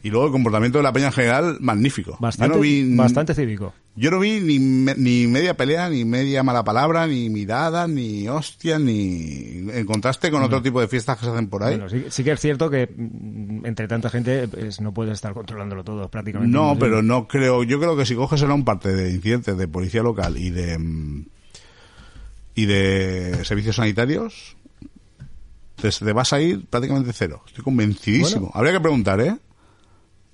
Y luego el comportamiento de la peña en general, magnífico. Bastante, Yo no vi, bastante cívico. Yo no vi ni, me- ni media pelea, ni media mala palabra, ni mirada, ni hostia, ni en contraste con otro tipo de fiestas que se hacen por ahí. Bueno, sí, sí que es cierto que mm, entre tanta gente pues, no puedes estar controlándolo todo, prácticamente. no, imposible. pero no creo, yo creo que si coges ahora un parte de incidentes de policía local y de mm, y de servicios sanitarios, te, te vas a ir prácticamente cero. Estoy convencidísimo. Bueno. Habría que preguntar, ¿eh?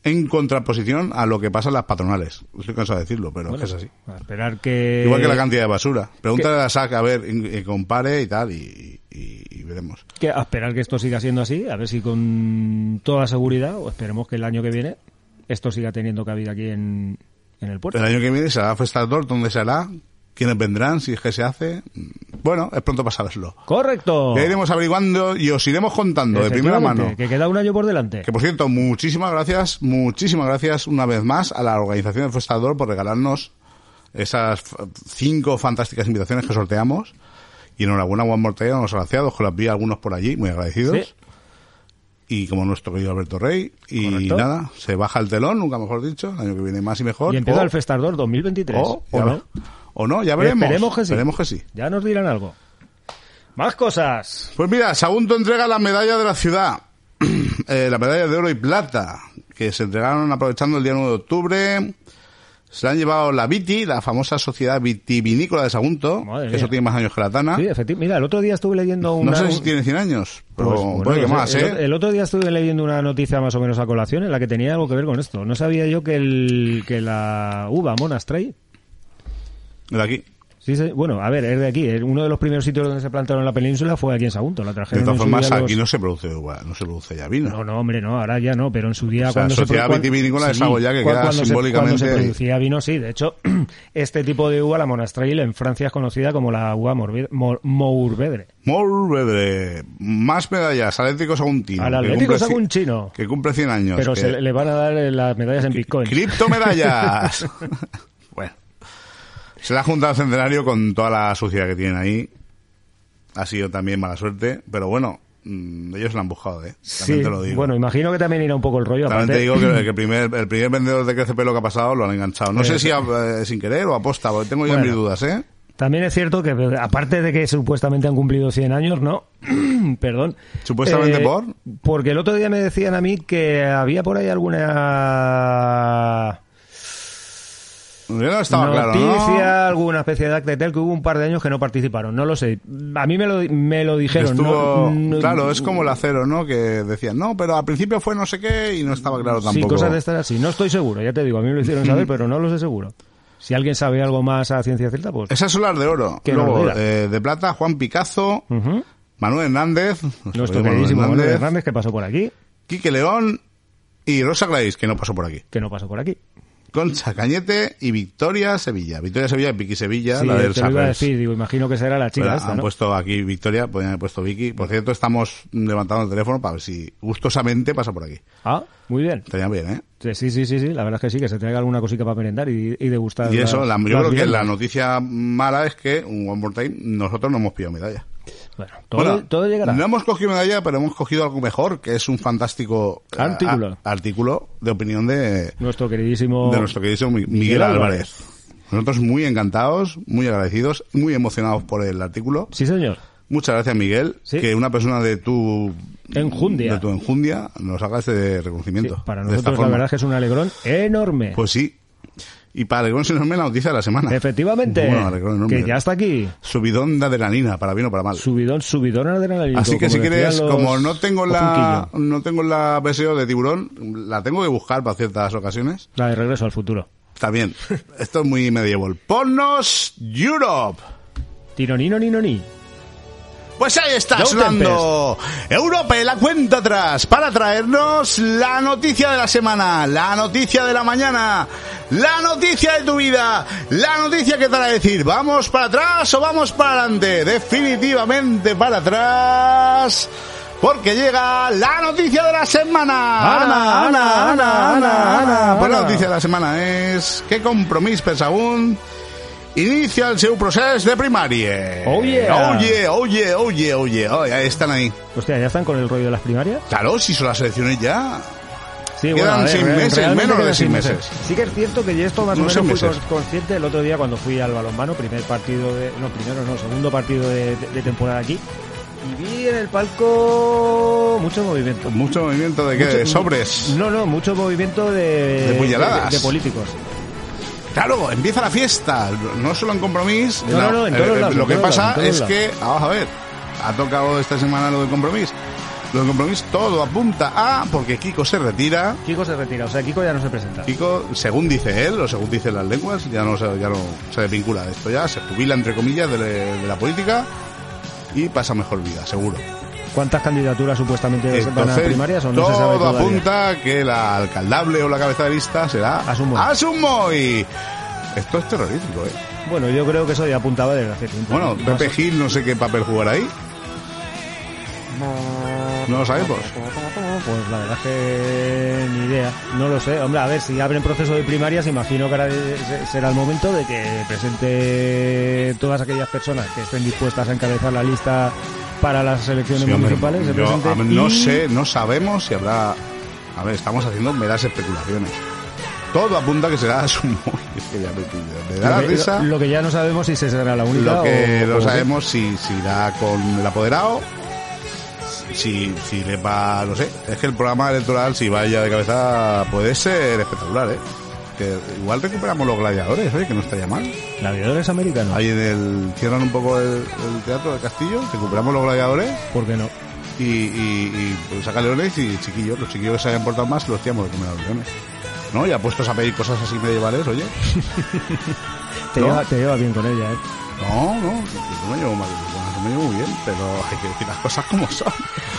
En contraposición a lo que pasa en las patronales. Estoy cansado de decirlo, pero Bueno, es así. a esperar que... Igual que la cantidad de basura. Pregúntale a la SAC a ver, en compare y tal, y, veremos. que a esperar que esto siga siendo así, a ver si con toda seguridad, o esperemos que el año que viene, esto siga teniendo cabida aquí en, en el puerto. El año que viene será Festador, ¿dónde será? ¿Quiénes vendrán? Si es que se hace. Bueno, es pronto para saberlo. ¡Correcto! Ya iremos averiguando y os iremos contando de primera mano. Que queda un año por delante. Que por cierto, muchísimas gracias, muchísimas gracias una vez más a la organización del Festador por regalarnos esas cinco fantásticas invitaciones que sorteamos. Y enhorabuena, Juan Mortella, a los agraciados, que los vi algunos por allí, muy agradecidos. Sí. Y como nuestro querido Alberto Rey. Y Correcto. nada, se baja el telón, nunca mejor dicho, el año que viene más y mejor. Y empieza el Festardor 2023. o, ¿o no? O no, ya veremos. Esperemos que sí. Esperemos que sí. Ya nos dirán algo. Más cosas. Pues mira, Sagunto entrega la medalla de la ciudad. Eh, la medalla de oro y plata, que se entregaron aprovechando el día 9 de octubre. Se la han llevado la Viti, la famosa sociedad vitivinícola de Sagunto, Madre que eso mía. tiene más años que la Tana. Sí, efectivamente. Mira, el otro día estuve leyendo una... no sé si tiene 100 años, pero Pues, bueno, puede que no sé. más, el, ¿eh? el otro día estuve leyendo una noticia más o menos a colación en la que tenía algo que ver con esto. No sabía yo que el que la uva Monastray El de aquí. Sí, Sí. Bueno, a ver, es de aquí. Uno de los primeros sitios donde se plantaron en la península fue aquí en Sagunto. La De trajeron todas en su formas, los- aquí no se produce uva, no se produce ya vino. No, no, hombre, no, ahora ya no, pero en su día O sea, cuando se Sociedad cuan- Vitivinícola de Saboya, que queda cuando se- simbólicamente cuando se ahí. producía vino, sí. De hecho, este tipo de uva, la Monastrail, en Francia es conocida como la uva Mourvedre. Mourvedre, más medallas, Atlético Saguntino. Al Atlético Saguntino. Que cumple 100 años. Pero que- se le van a dar eh, las medallas en Bitcoin. Criptomedallas. Se le ha juntado el centenario con toda la suciedad que tienen ahí. Ha sido también mala suerte, pero bueno, mm, ellos la han buscado, ¿eh? También Sí, te lo digo. bueno, imagino que también irá un poco el rollo. También aparte- te digo que, que el, primer, el primer vendedor de Crecepelo que ha pasado lo han enganchado. No sé Eh, si a- eh, sin querer o aposta, porque tengo ya Bueno. mis dudas, ¿eh? También es cierto que, aparte de que supuestamente han cumplido 100 años, ¿no? Perdón. Eh, ¿Supuestamente por? Porque el otro día me decían a mí que había por ahí alguna no estaba claro, noticia, ¿no? alguna especie de acta y tal, que hubo un par de años que no participaron. No lo sé. A mí me lo, me lo dijeron. Estuvo, no- claro, es como el acero, ¿no? Que decían, no, pero al principio fue no sé qué y no estaba claro Sí, tampoco. cosas de estas así. No estoy seguro, ya te digo. A mí me lo hicieron saber, pero no lo sé seguro. Si alguien sabe algo más a ciencia cierta, pues... Esas son las de oro. Luego, eh, de plata, Juan Picazo. Manuel Hernández, Nuestro queridísimo Manuel Hernández, que pasó por aquí, Quique León y Rosa Gladys, que no pasó por aquí. que no pasó por aquí. Concha Cañete y Victoria Sevilla. Victoria Sevilla, Vicky Sevilla, Sí, la del te lo iba a decir, digo, imagino que será la chica esta, han ¿no? puesto aquí Victoria, podrían haber puesto Vicky. Por cierto, estamos levantando el teléfono para ver si gustosamente pasa por aquí. Ah, muy bien. Estaría bien, ¿eh? Sí, sí, sí, sí, la verdad es que sí, que se traiga alguna cosita para merendar y, y degustar. Y eso, las- la- yo creo que la noticia mala es que, un One More Time, nosotros no hemos pillado medalla. Bueno, todo, Bueno, todo llegará. No hemos cogido medalla, pero hemos cogido algo mejor, que es un fantástico eh, Artículo. a- artículo de opinión de, Nuestro queridísimo. de nuestro querido Miguel, Miguel Álvarez. Nosotros muy encantados, muy agradecidos, muy emocionados por el artículo. Sí, señor. Muchas gracias, Miguel, Sí. que una persona de tu Enjundia. de tu enjundia nos haga este reconocimiento. Sí, para nosotros la verdad es que es un alegrón enorme. Pues sí. Y para nos ve la noticia de la semana. Efectivamente. Bueno, que ya está aquí. Subidón de adrenalina, para bien o para mal. Subidón, subidón adrenalínico. Así que si quieres, los- como no tengo la no tengo la BSO de tiburón, la tengo que buscar para ciertas ocasiones. La de regreso al futuro. Está bien. Esto es muy medieval. Ponnos Europe. Tironino ni no ni. Pues ahí está sonando Europe, la cuenta atrás, para traernos la noticia de la semana, la noticia de la mañana, la noticia de tu vida, la noticia que te hará decir, ¿vamos para atrás o vamos para adelante? Definitivamente para atrás. Porque llega la noticia de la semana. Ana, Ana, Ana, Ana, Ana, Pues la noticia de la semana es que Compromís per Sagunt inicia el seu procés de yeah, oh yeah, oh yeah. Oh, ya están ahí. Hostia, ¿ya están con el rollo de las primarias? Claro, si son las elecciones ya. Sí, Quedan ver, seis meses, menos de seis meses. Sí que es cierto que yo esto más o No, menos fui meses. consciente el otro día cuando fui al balonmano, primer partido de... No, primero no, segundo partido de, de- de temporada aquí. Y vi en el palco mucho movimiento. Mucho movimiento de qué? Mucho- de sobres. No, no, mucho movimiento de... De puñaladas. de- de políticos. Claro, empieza la fiesta. No solo en Compromís. No, no, no, en eh, todos eh, lados, Lo que pasa lados, es que, vamos a ver, ha tocado esta semana lo de Compromís. Lo de Compromís todo apunta a, porque Kiko se retira. Kiko se retira, o sea, Kiko ya no se presenta. Kiko, según dice él, o según dicen las lenguas, ya no, se- ya no se desvincula de esto ya, se jubila entre comillas de, de la política y pasa mejor vida, seguro. ¿Cuántas candidaturas supuestamente van a Entonces, primarias o no todo se sabe todavía? apunta que la alcaldable o la cabeza de lista será Asumoy. Asumoy. Esto es terrorífico, ¿eh? Bueno, yo creo que eso ya apuntaba desde hace tiempo. Bueno, Más- Pepe Gil no sé qué papel jugará ahí. No lo sabemos. Pues la verdad es que ni idea, no lo sé. Hombre, a ver, si abren proceso de primarias, imagino que ahora se- será el momento de que presente todas aquellas personas que estén dispuestas a encabezar la lista para las elecciones Sí, hombre, municipales. se yo, no y- sé, no sabemos si habrá... A ver, estamos haciendo meras especulaciones. Todo apunta que será Asumoy. Es que ya me, me da la Lo que, risa. lo que ya no sabemos si se será la única Lo que o- no sabemos si, si irá con el apoderado, si, si le va, no sé, es que el programa electoral, si vaya de cabeza, puede ser espectacular, ¿eh? Que igual recuperamos los gladiadores, oye, que no estaría mal. Gladiadores americanos. Ahí en el, cierran un poco el, el teatro del castillo, recuperamos los gladiadores ¿Por qué no? y, y, y pues, saca leones y chiquillos, los chiquillos que se hayan portado más, los tiramos de comer a los leones. ¿No? Y apuestos a pedir cosas así medievales, oye. Te, ¿No? lleva, te lleva bien con ella, ¿eh? No, no, yo me llevo mal, me llevo muy bien, pero hay que decir las cosas como son.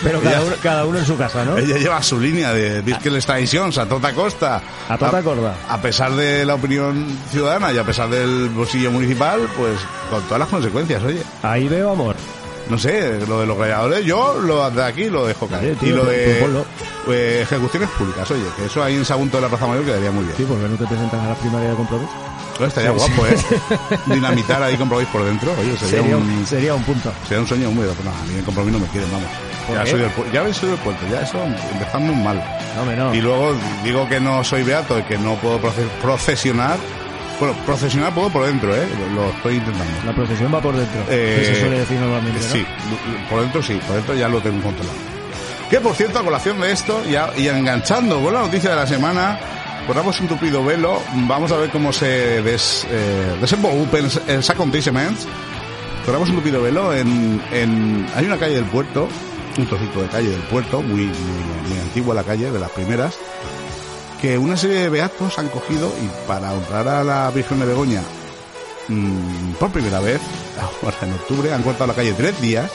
Pero cada uno, cada uno en su casa, ¿no? Ella lleva su línea de Disques Traditions a tota costa. A tota corda. A pesar de la opinión ciudadana y a pesar del bolsillo municipal, pues con todas las consecuencias, oye. Ahí veo amor. No sé, lo de los gladiadores, yo lo de aquí lo dejo caer. Tío, y lo pues- de pues eh, ejecuciones públicas, oye, que eso ahí en Sagunto de la Plaza Mayor quedaría muy bien. Sí, porque no te presentan a la primaria de compromiso. Oye, estaría guapo, ¿eh? Dinamitar ahí comprobéis por dentro, oye, sería, Sería un, un, sería un punto. sería un sueño húmedo. Pero no, a mí en compromiso no me quieren, vamos. ¿Por Ya, soy del, ya habéis sido del puerto, ya eso empezamos mal. No, no. Y luego digo que no soy beato y que no puedo proce- procesionar. Bueno, procesionar puedo por dentro, ¿eh? Lo, lo estoy intentando. La procesión va por dentro. Eh, se suele decir normalmente, ¿no? Sí, por dentro sí, por dentro ya lo tengo controlado. Que por cierto, a colación de esto, ya, y enganchando con la noticia de la semana, corramos un tupido velo, vamos a ver cómo se des, eh, desenvolupe el, el acontecimientos. Corramos un tupido velo en, en, hay una calle del puerto, un trocito de calle del puerto, muy, muy, muy antigua la calle, de las primeras, que una serie de beatos han cogido y para honrar a la Virgen de Begoña mm, por primera vez, ahora en octubre, han cortado la calle tres días,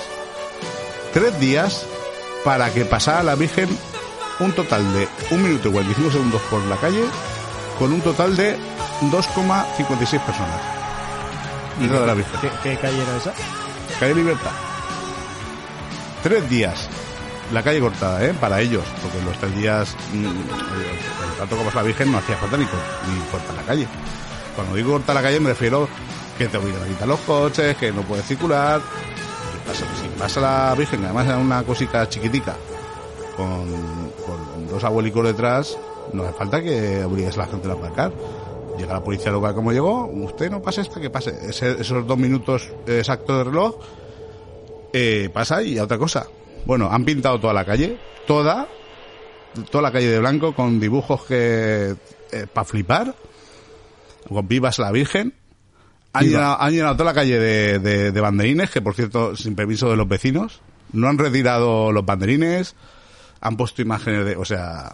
tres días para que pasara la Virgen un total de 1 minuto y 45 segundos por la calle, con un total de 2,56 personas. Dentro de la Virgen. ¿Qué, qué calle era esa? Calle Libertad. Tres días. La calle cortada, ¿eh? Para ellos. Porque los tres días, mm, el tanto como es la Virgen, no hacía falta ni, ni cortar la calle. Cuando digo cortar la calle me refiero que te obligan a quitar los coches, que no puedes circular. Pasa, si pasa la Virgen, además era una cosita chiquitica, con, con dos abuelicos detrás, no hace falta que obligues a la gente a aparcar. Llega la policía local como llegó, usted no pase hasta que pase. Ese- esos dos minutos exactos de reloj eh, pasa y a otra cosa. Bueno, han pintado toda la calle, toda, toda la calle de blanco con dibujos que para flipar, con vivas la Virgen. Han llenado, han llenado toda la calle de, de- de banderines, que por cierto, sin permiso de los vecinos. No han retirado los banderines, han puesto imágenes de, o sea,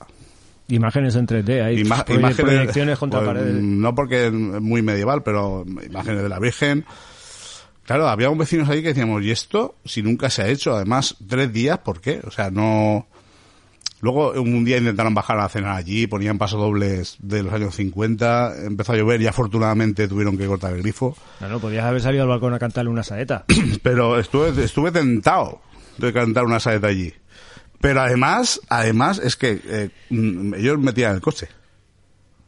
Imágenes en 3D, hay Ima- proye- imágenes- proyecciones contra pues, paredes. No porque es muy medieval, pero imágenes de la Virgen. Claro, había un vecinos ahí que decíamos, ¿y esto? Si nunca se ha hecho, además, tres días, ¿por qué? O sea, no... Luego un día intentaron bajar a cenar allí, ponían pasodobles de los años 50, empezó a llover y afortunadamente tuvieron que cortar el grifo. No, no, podías haber salido al balcón a cantarle una saeta. Pero estuve, estuve tentado de cantar una saeta allí. Pero además, además es que eh, mm, ellos metían el coche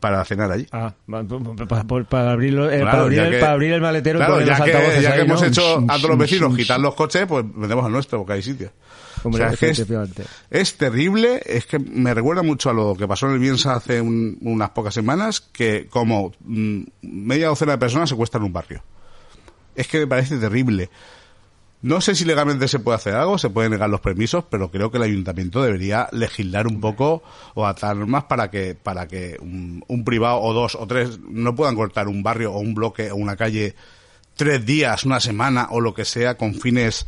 para cenar allí. Ah, para, abrirlo, eh, Claro, para, abrir el, que- para abrir el maletero claro, y poner ya los que, ya que hemos ¿no? hecho a todos los vecinos quitar los coches, pues metemos al nuestro, porque hay sitio. Hombre, o sea, es que es, efectivamente. es terrible, es que me recuerda mucho a lo que pasó en el Bielsa hace un- unas pocas semanas, que como mm, media docena de personas secuestran un barrio. Es que me parece terrible. No sé si legalmente se puede hacer algo, se pueden negar los permisos, pero creo que el ayuntamiento debería legislar un poco o atar normas para que para que un, un privado o dos o tres no puedan cortar un barrio o un bloque o una calle tres días, una semana o lo que sea con fines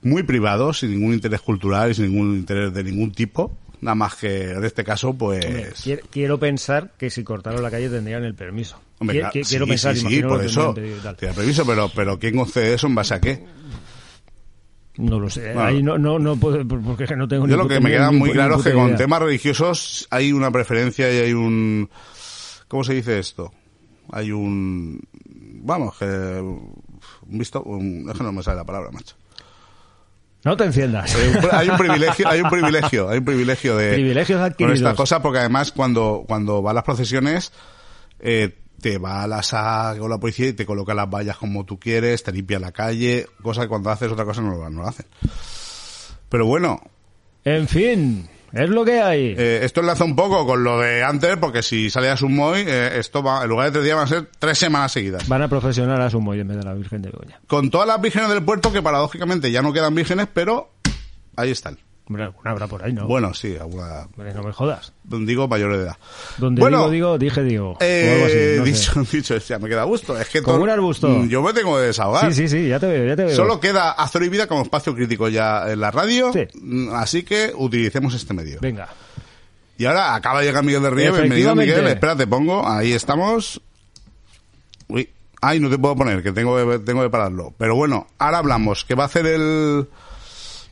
muy privados, sin ningún interés cultural y sin ningún interés de ningún tipo. Nada más que en este caso, pues... Hombre, quiero, pensar que si cortaron la calle tendrían el permiso. Hombre, claro, sí, quiero pensar, sí, sí, por eso tendrían tal. permiso, pero, pero ¿quién concede eso en base a qué? No lo sé. Bueno. Ahí no, no, no puedo, porque no tengo Yo ni lo que me queda muy claro es que con idea. temas religiosos hay una preferencia y hay un... ¿Cómo se dice esto? Hay un... Vamos, que... Un visto... Un, es que no me sale la palabra, macho. No te enciendas. Hay un, privilegio, hay un privilegio, hay un privilegio de... Privilegios Con adquiridos. esta cosa, porque además cuando, cuando va a las procesiones, eh, te va a la SA con la policía y te coloca las vallas como tú quieres, te limpia la calle, cosa que cuando haces otra cosa no lo, no lo hacen. Pero bueno, En fin, es lo que hay. eh, esto enlaza un poco con lo de antes, porque si sale a Sumoy, eh, esto va, en lugar de tres días van a ser tres semanas seguidas. Van a profesional a Sumoy en vez de la Virgen de Begoña. Con todas las vírgenes del puerto, que paradójicamente ya no quedan vírgenes, pero ahí están. Hombre, alguna habrá por ahí, ¿no? Bueno, sí, alguna, no me jodas. digo mayores de edad. Donde Bueno, digo, digo, dije, digo. algo Eh, así, no sé. dicho, dicho, ya me queda a gusto. Es que Como todo- un arbusto. Mm, Yo me tengo que desahogar. Sí, sí, sí, ya te veo, ya te veo. Solo queda Azor y Vida como espacio crítico ya en la radio. Sí. Mm, Así que utilicemos este medio. Venga. Y ahora acaba de llegar Miguel de Río. Bienvenido, Efectivamente. Miguel. Espérate, pongo. Ahí estamos. Uy, Ay, no te puedo poner, que tengo que, tengo que pararlo. Pero bueno, ahora hablamos, que va a hacer el...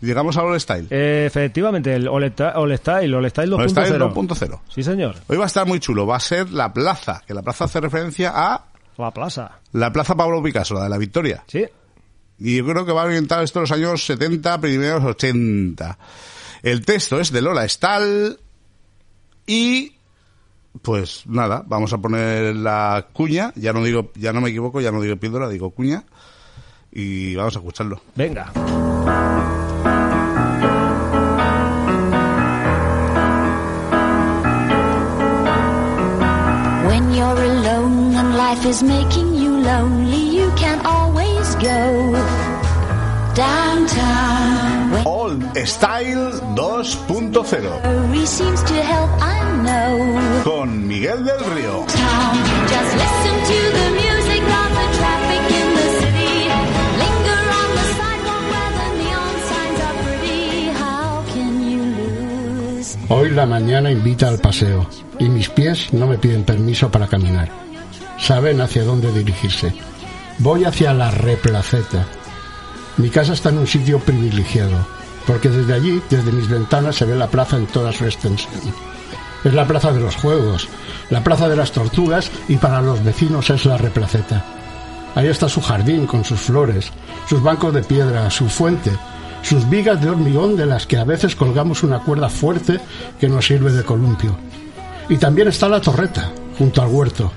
Llegamos al All Style. Eh, efectivamente, el All Style, All Style 2.0. All Style 2.0. Sí, señor. Hoy va a estar muy chulo. Va a ser la plaza, que la plaza hace referencia a La plaza. la plaza Pablo Picasso, la de la Victoria. Sí. Y yo creo que va orientado esto a los años 70, primeros 80. El texto es de Lola Stahl y pues nada, vamos a poner la cuña, ya no digo, ya no me equivoco, ya no digo píldora, digo cuña y vamos a escucharlo. Venga. Life is making you lonely, you can always go downtown. Old Style 2.0 worry seems to help, I know. con Miguel del Río. Just listen to the music of the traffic in the city. Linger on the sidewalk where the neon signs are pretty. How can you lose? Hoy la mañana invita al paseo y mis pies no me piden permiso para caminar. Saben hacia dónde dirigirse. Voy hacia la replaceta. Mi casa está en un sitio privilegiado, porque desde allí, desde mis ventanas, se ve la plaza en toda su extensión. Es la plaza de los juegos, la plaza de las tortugas y para los vecinos es la replaceta. Ahí está su jardín con sus flores, sus bancos de piedra, su fuente, sus vigas de hormigón de las que a veces colgamos una cuerda fuerte que nos sirve de columpio. Y también está la torreta, junto al huerto.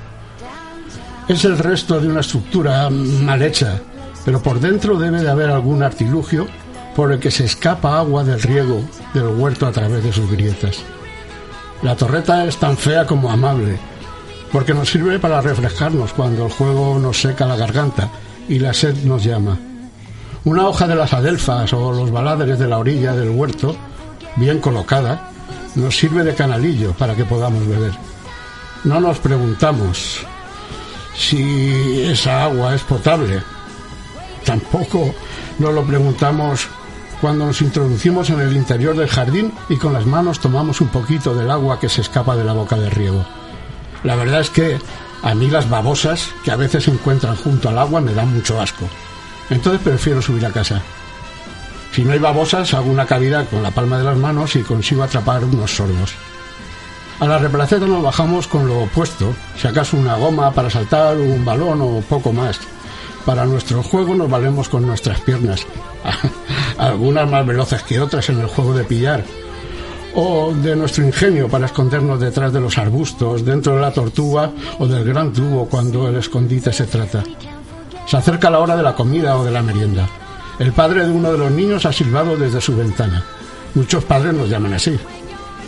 Es el resto de una estructura mal hecha, pero por dentro debe de haber algún artilugio por el que se escapa agua del riego del huerto a través de sus grietas. La torreta es tan fea como amable, porque nos sirve para refrescarnos cuando el juego nos seca la garganta y la sed nos llama. Una hoja de las adelfas o los baladres de la orilla del huerto, bien colocada, nos sirve de canalillo para que podamos beber. No nos preguntamos si esa agua es potable. Tampoco nos lo preguntamos cuando nos introducimos en el interior del jardín y con las manos tomamos un poquito del agua que se escapa de la boca del riego. La verdad es que a mí las babosas que a veces se encuentran junto al agua me dan mucho asco. Entonces prefiero subir a casa. Si no hay babosas, hago una cavidad con la palma de las manos y consigo atrapar unos sordos. A la replaceta nos bajamos con lo opuesto, si acaso una goma para saltar, un balón o poco más. Para nuestro juego nos valemos con nuestras piernas, algunas más veloces que otras en el juego de pillar, o de nuestro ingenio para escondernos detrás de los arbustos, dentro de la tortuga o del gran tubo cuando el escondite se trata. Se acerca la hora de la comida o de la merienda. El padre de uno de los niños ha silbado desde su ventana. Muchos padres nos llaman así.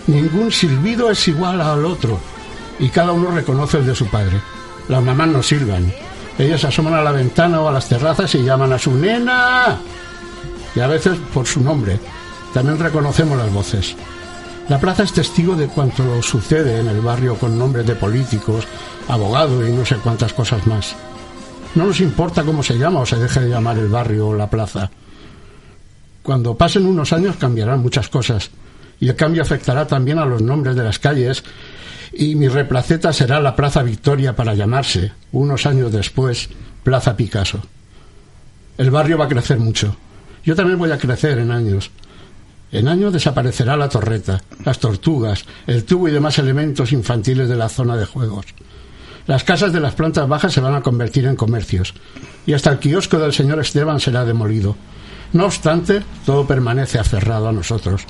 Ningún silbido es igual al otro y cada uno reconoce el de su padre. Las mamás no silban. Ellas asoman a la ventana o a las terrazas y llaman a su nena. Y a veces por su nombre. También reconocemos las voces. La plaza es testigo de cuanto sucede en el barrio con nombres de políticos, abogados y no sé cuántas cosas más. No nos importa cómo se llama o se deje de llamar el barrio o la plaza. Cuando pasen unos años cambiarán muchas cosas y el cambio afectará también a los nombres de las calles y mi replaceta será la Plaza Victoria para llamarse, unos años después, Plaza Picasso. El barrio va a crecer mucho. Yo también voy a crecer en años. En años desaparecerá la torreta, las tortugas, el tubo y demás elementos infantiles de la zona de juegos. Las casas de las plantas bajas se van a convertir en comercios y hasta el kiosco del señor Esteban será demolido. No obstante, todo permanece aferrado a nosotros.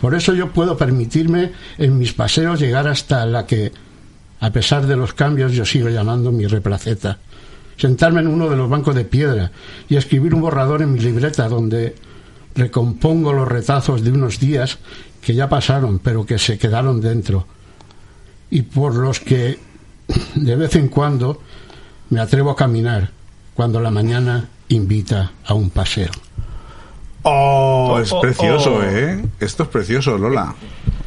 Por eso yo puedo permitirme en mis paseos llegar hasta la que, a pesar de los cambios, yo sigo llamando mi replaceta. Sentarme en uno de los bancos de piedra y escribir un borrador en mi libreta donde recompongo los retazos de unos días que ya pasaron pero que se quedaron dentro y por los que de vez en cuando me atrevo a caminar cuando la mañana invita a un paseo. Oh, es oh, precioso, oh. ¿eh? Esto es precioso, Lola.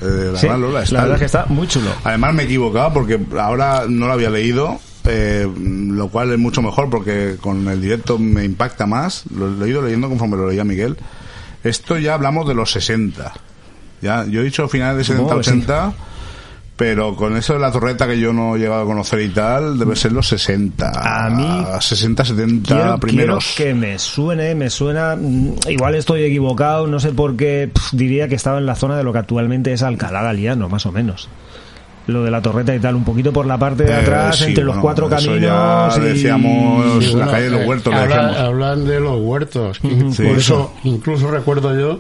Eh, la Sí, verdad, Lola, la está- verdad es que está muy chulo. Además me he equivocado porque ahora no lo había leído, eh, lo cual es mucho mejor porque con el directo me impacta más. Lo, lo he ido leyendo conforme lo leía Miguel. Esto ya hablamos de los 60. Ya, yo he dicho finales de 70, Supongo que sí. 80, Pero con eso de la torreta que yo no he llegado a conocer y tal, debe ser los 60. A mí- 60, 70 Quiero, primeros. quiero que me suene, me suena. mm, Igual estoy equivocado, no sé por qué. diría que estaba en la zona de lo que actualmente es Alcalá Galiano, más o menos. Lo de la torreta y tal, un poquito por la parte de Eh, atrás, sí, entre los bueno, cuatro caminos. ya y- decíamos- Sí, la calle de los eh, huertos, decíamos. hablan de los huertos. Sí. Por eso, incluso recuerdo yo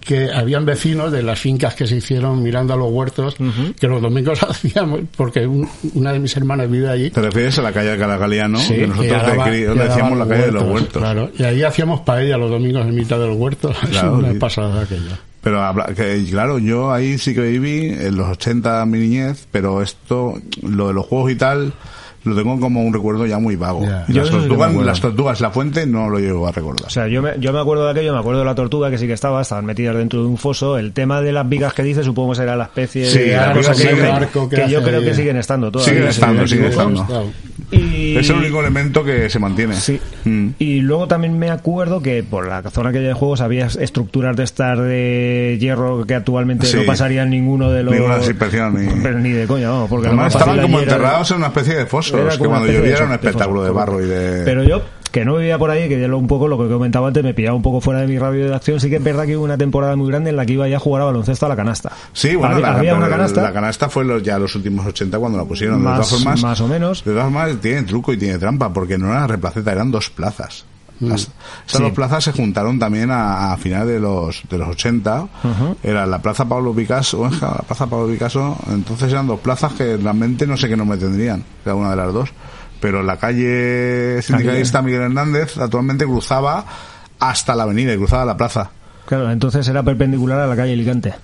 que habían vecinos de las fincas que se hicieron mirando a los huertos, que los domingos hacíamos, porque un- una de mis hermanas vive allí. ¿Te refieres a la calle de Calagaliano? Sí, que nosotros y daba- y le decíamos la calle de los huertos. Claro, y ahí hacíamos paella los domingos en mitad del huerto. Claro, es una sí. pasada aquello. Pero habla- que, claro, yo ahí sí que viví en los 80 mi niñez, pero esto, lo de los juegos y tal, lo tengo como un recuerdo ya muy vago. Las, tortugas, las tortugas, la fuente, no lo llego a recordar. O sea, yo me, yo me acuerdo de aquello, me acuerdo de la tortuga que sí que estaba, estaban metidas dentro de un foso. El tema de las vigas que dice, supongo que será la especie Sí, de que, que que yo creo ahí. que siguen estando todavía. Siguen si estando, siguen estando. Y... Es el único elemento que se mantiene. Sí. Mm. Y luego también me acuerdo que por la zona que hay de juegos había estructuras de estas de hierro que actualmente Sí. no pasarían ninguno de los... Ninguna ni- Pero ni de coña, vamos, porque Además, más estaban como era- enterrados en una especie de fosos, que cuando llovía de era un de espectáculo foso, de barro y de... Pero yo, que no vivía por ahí, que ya lo, un poco lo que comentaba antes, me pillaba un poco fuera de mi radio de acción, sí que es verdad que hubo una temporada muy grande en la que iba ya a jugar a baloncesto a la canasta. Sí, bueno, había, la, había una canasta, la canasta fue los, ya los últimos 80 cuando la pusieron. De Más- todas formas, más o menos. De todas formas, tiene truco y tiene trampa, porque no era replaceta, eran dos plazas. Las- esas Sí. dos plazas se juntaron también a, a finales de los, de los 80. Era la Plaza Pablo Picasso, la Plaza Pablo Picasso. Entonces eran dos plazas que realmente no sé qué nombre tendrían, cada una de las dos. Pero la calle sindicalista Miguel Hernández actualmente cruzaba hasta la avenida y cruzaba la plaza. claro, entonces era perpendicular a la calle Alicante.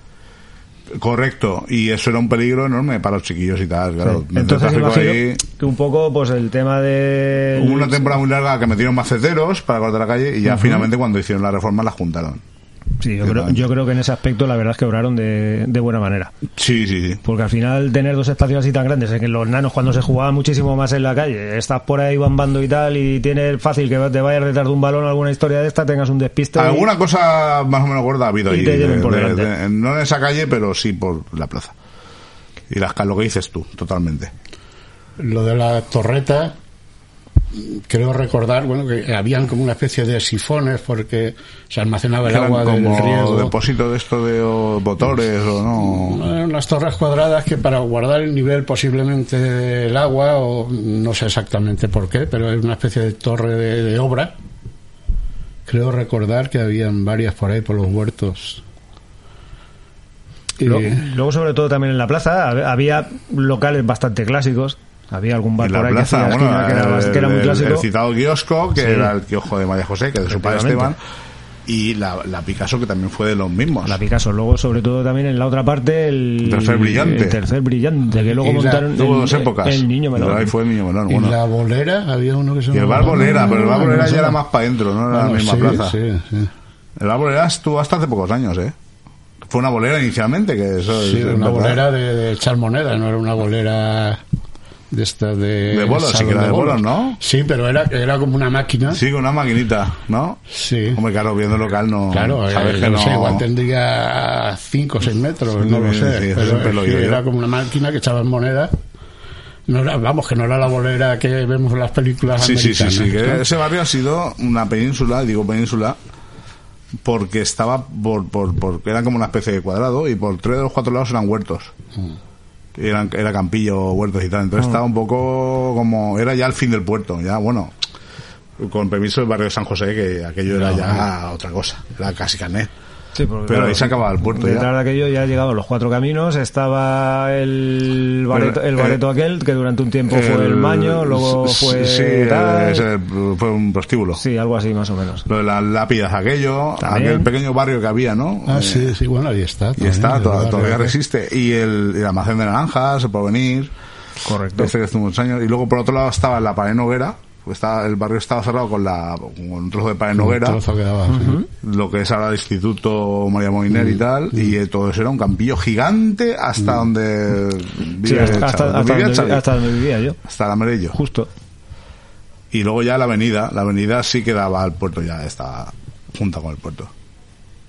Correcto, y eso era un peligro enorme para los chiquillos y tal, claro. Sí. Entonces ahí- que un poco pues el tema de... Hubo una temporada muy larga que metieron maceteros para cortar la calle y ya finalmente cuando hicieron la reforma la juntaron. Sí, yo creo, yo creo que en ese aspecto la verdad es que obraron de, de buena manera. Sí, sí, sí. Porque al final tener dos espacios así tan grandes, en que los nanos cuando se jugaban muchísimo más en la calle, estás por ahí bambando y tal, y tienes fácil que te vayas detrás de un balón alguna historia de esta, tengas un despiste. y- Alguna cosa más o menos gorda ha habido ahí. te lleven de- por de- delante. de- no en esa calle, pero sí por la plaza. Y las, lo que dices tú, totalmente. Lo de la torreta, creo recordar, bueno, que habían como una especie de sifones porque se almacenaba el Eran agua del como riego. depósitos de esto de o, motores o no. Eran unas torres cuadradas que para guardar el nivel posiblemente del agua, o no sé exactamente por qué, pero es una especie de torre de, de obra. Creo recordar que habían varias por ahí por los huertos. Y- Luego, sobre todo también en la plaza, hab- había locales bastante clásicos. Había algún bar En por la ahí plaza, que, hacía bueno, esquina, que era, el, que era muy el- clásico. el citado kiosco, que Sí. era el kiosco de María José, que es de su padre Esteban, y la, la Picasso, que también fue de los mismos. La Picasso. Luego, sobre todo también en la otra parte, el, El tercer brillante. el tercer brillante, que luego Y la- montaron Tuvo el, dos épocas. el niño melón. ahí fue el niño melón. y Bueno. la bolera, había uno que se Y el bar bolera, pero el bar bolera ya era más para adentro, no era Bueno, la misma sí, plaza. sí, sí. El bar bolera estuvo hasta hace pocos años, ¿eh? Fue una bolera inicialmente, que eso Sí, es una verdad. bolera de, de echar moneda, no era una bolera de esta de... De bolos, sí que era de bolos, ¿no? Sí, pero era, era como una máquina. Sí, con una maquinita, ¿no? Sí. Hombre, claro, viendo el local no... Claro, sabes eh, que no no... sé, igual tendría 5 o 6 metros, Sí, no lo sí, sé. sí, pero siempre lo sí, digo yo. era como una máquina que echaba moneda. No era, vamos, que no era la bolera que vemos en las películas Sí, sí, sí, sí, que ese barrio ha sido una península, digo península, porque estaba por, por, porque era como una especie de cuadrado y por tres de los cuatro lados eran huertos. Mm. Eran, era campillo, huertos y tal. Entonces estaba un poco como, era ya el fin del puerto, ya, bueno, con permiso del barrio de San José, que aquello era ya otra cosa, era casi carnet. Sí, porque, Pero ahí se acababa el puerto ya. Detrás de aquello ya llegaban los cuatro caminos, estaba el bareto, el eh, bareto aquel, que durante un tiempo fue el maño, luego fue... Sí, tal. ese fue un prostíbulo. Sí, algo así más o menos. Lo de las lápidas, aquello, También. aquel pequeño barrio que había, ¿no? Ah, Eh, sí, sí, bueno, ahí está. Y también, está, to- barrio, todavía ¿eh? resiste. Y el, el almacén de naranjas, el porvenir, Correcto. este que hace muchos años. Y luego por otro lado estaba la pared noguera, estaba, el barrio estaba cerrado con, la, con un trozo de pared noguera, sí. lo que es ahora el Instituto María Moliner y tal, y eh, todo eso era un campillo gigante hasta donde Sí, vivía hasta, vivía donde, hasta donde vivía yo. hasta el Amerello. Justo. Y luego ya la avenida, la avenida sí que daba al puerto, ya estaba junta con el puerto,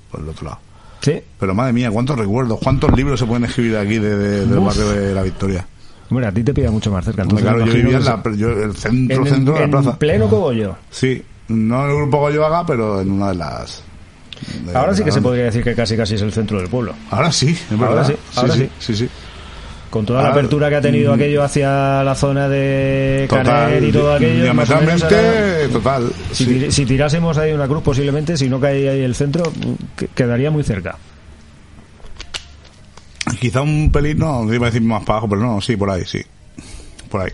por el otro lado. Sí. Pero madre mía, cuántos recuerdos, cuántos libros se pueden escribir aquí de, de- del barrio de la Victoria. Hombre, a ti te pilla mucho más cerca. Entonces, claro, yo vivía en, que la, yo- el centro, en, centro de la en plaza. pleno cogollo. Sí, no en el grupo Goyoaga, pero en una de las. de- Ahora sí que se podría decir que casi casi es el centro del pueblo. Ahora sí, es Ahora verdad. sí, ahora sí. sí, sí. Con toda la Ahora, apertura que ha tenido mm, aquello hacia la zona de Caner y todo aquello. diametralmente total. si, sí. si tirásemos ahí una cruz, posiblemente, si no cae ahí el centro, que- quedaría muy cerca. Quizá un pelín, no, no iba a decir más para abajo, pero no, sí, por ahí, sí. Por ahí.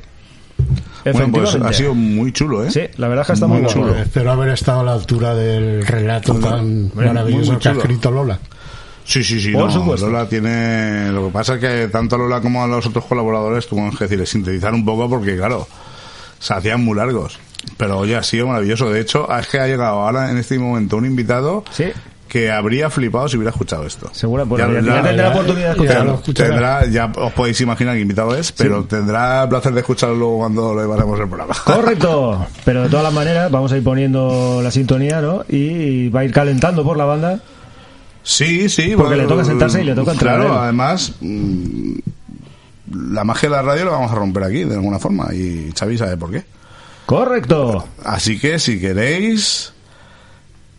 Bueno, pues ha sido muy chulo, ¿eh? Sí, la verdad es que está muy, Muy guapo. chulo. Espero haber estado a la altura del relato tan maravilloso muy que ha escrito Lola. Sí, sí, sí. Por no, supuesto. Lola tiene. Lo que pasa es que tanto a Lola como a los otros colaboradores tuvimos que decirle sintetizar un poco porque, claro, se hacían muy largos. Pero oye, ha sido maravilloso. De hecho, es que ha llegado ahora en este momento un invitado Sí, que habría flipado si hubiera escuchado esto. seguro. Pues Ya- ya, ya- ya tendrá oportunidad de escucharlo. lo. Tendrá, ya os podéis imaginar qué invitado es, pero tendrá el placer de escucharlo luego cuando le llevaremos el programa. Correcto, pero de todas las maneras vamos a ir poniendo la sintonía, ¿no? Y va a ir calentando por la banda. Sí, sí. Porque le toca sentarse y le toca entrar Claro, él. además, mm, la magia de la radio la vamos a romper aquí, de alguna forma, y Xavi sabe por qué. Correcto. Así que, si queréis...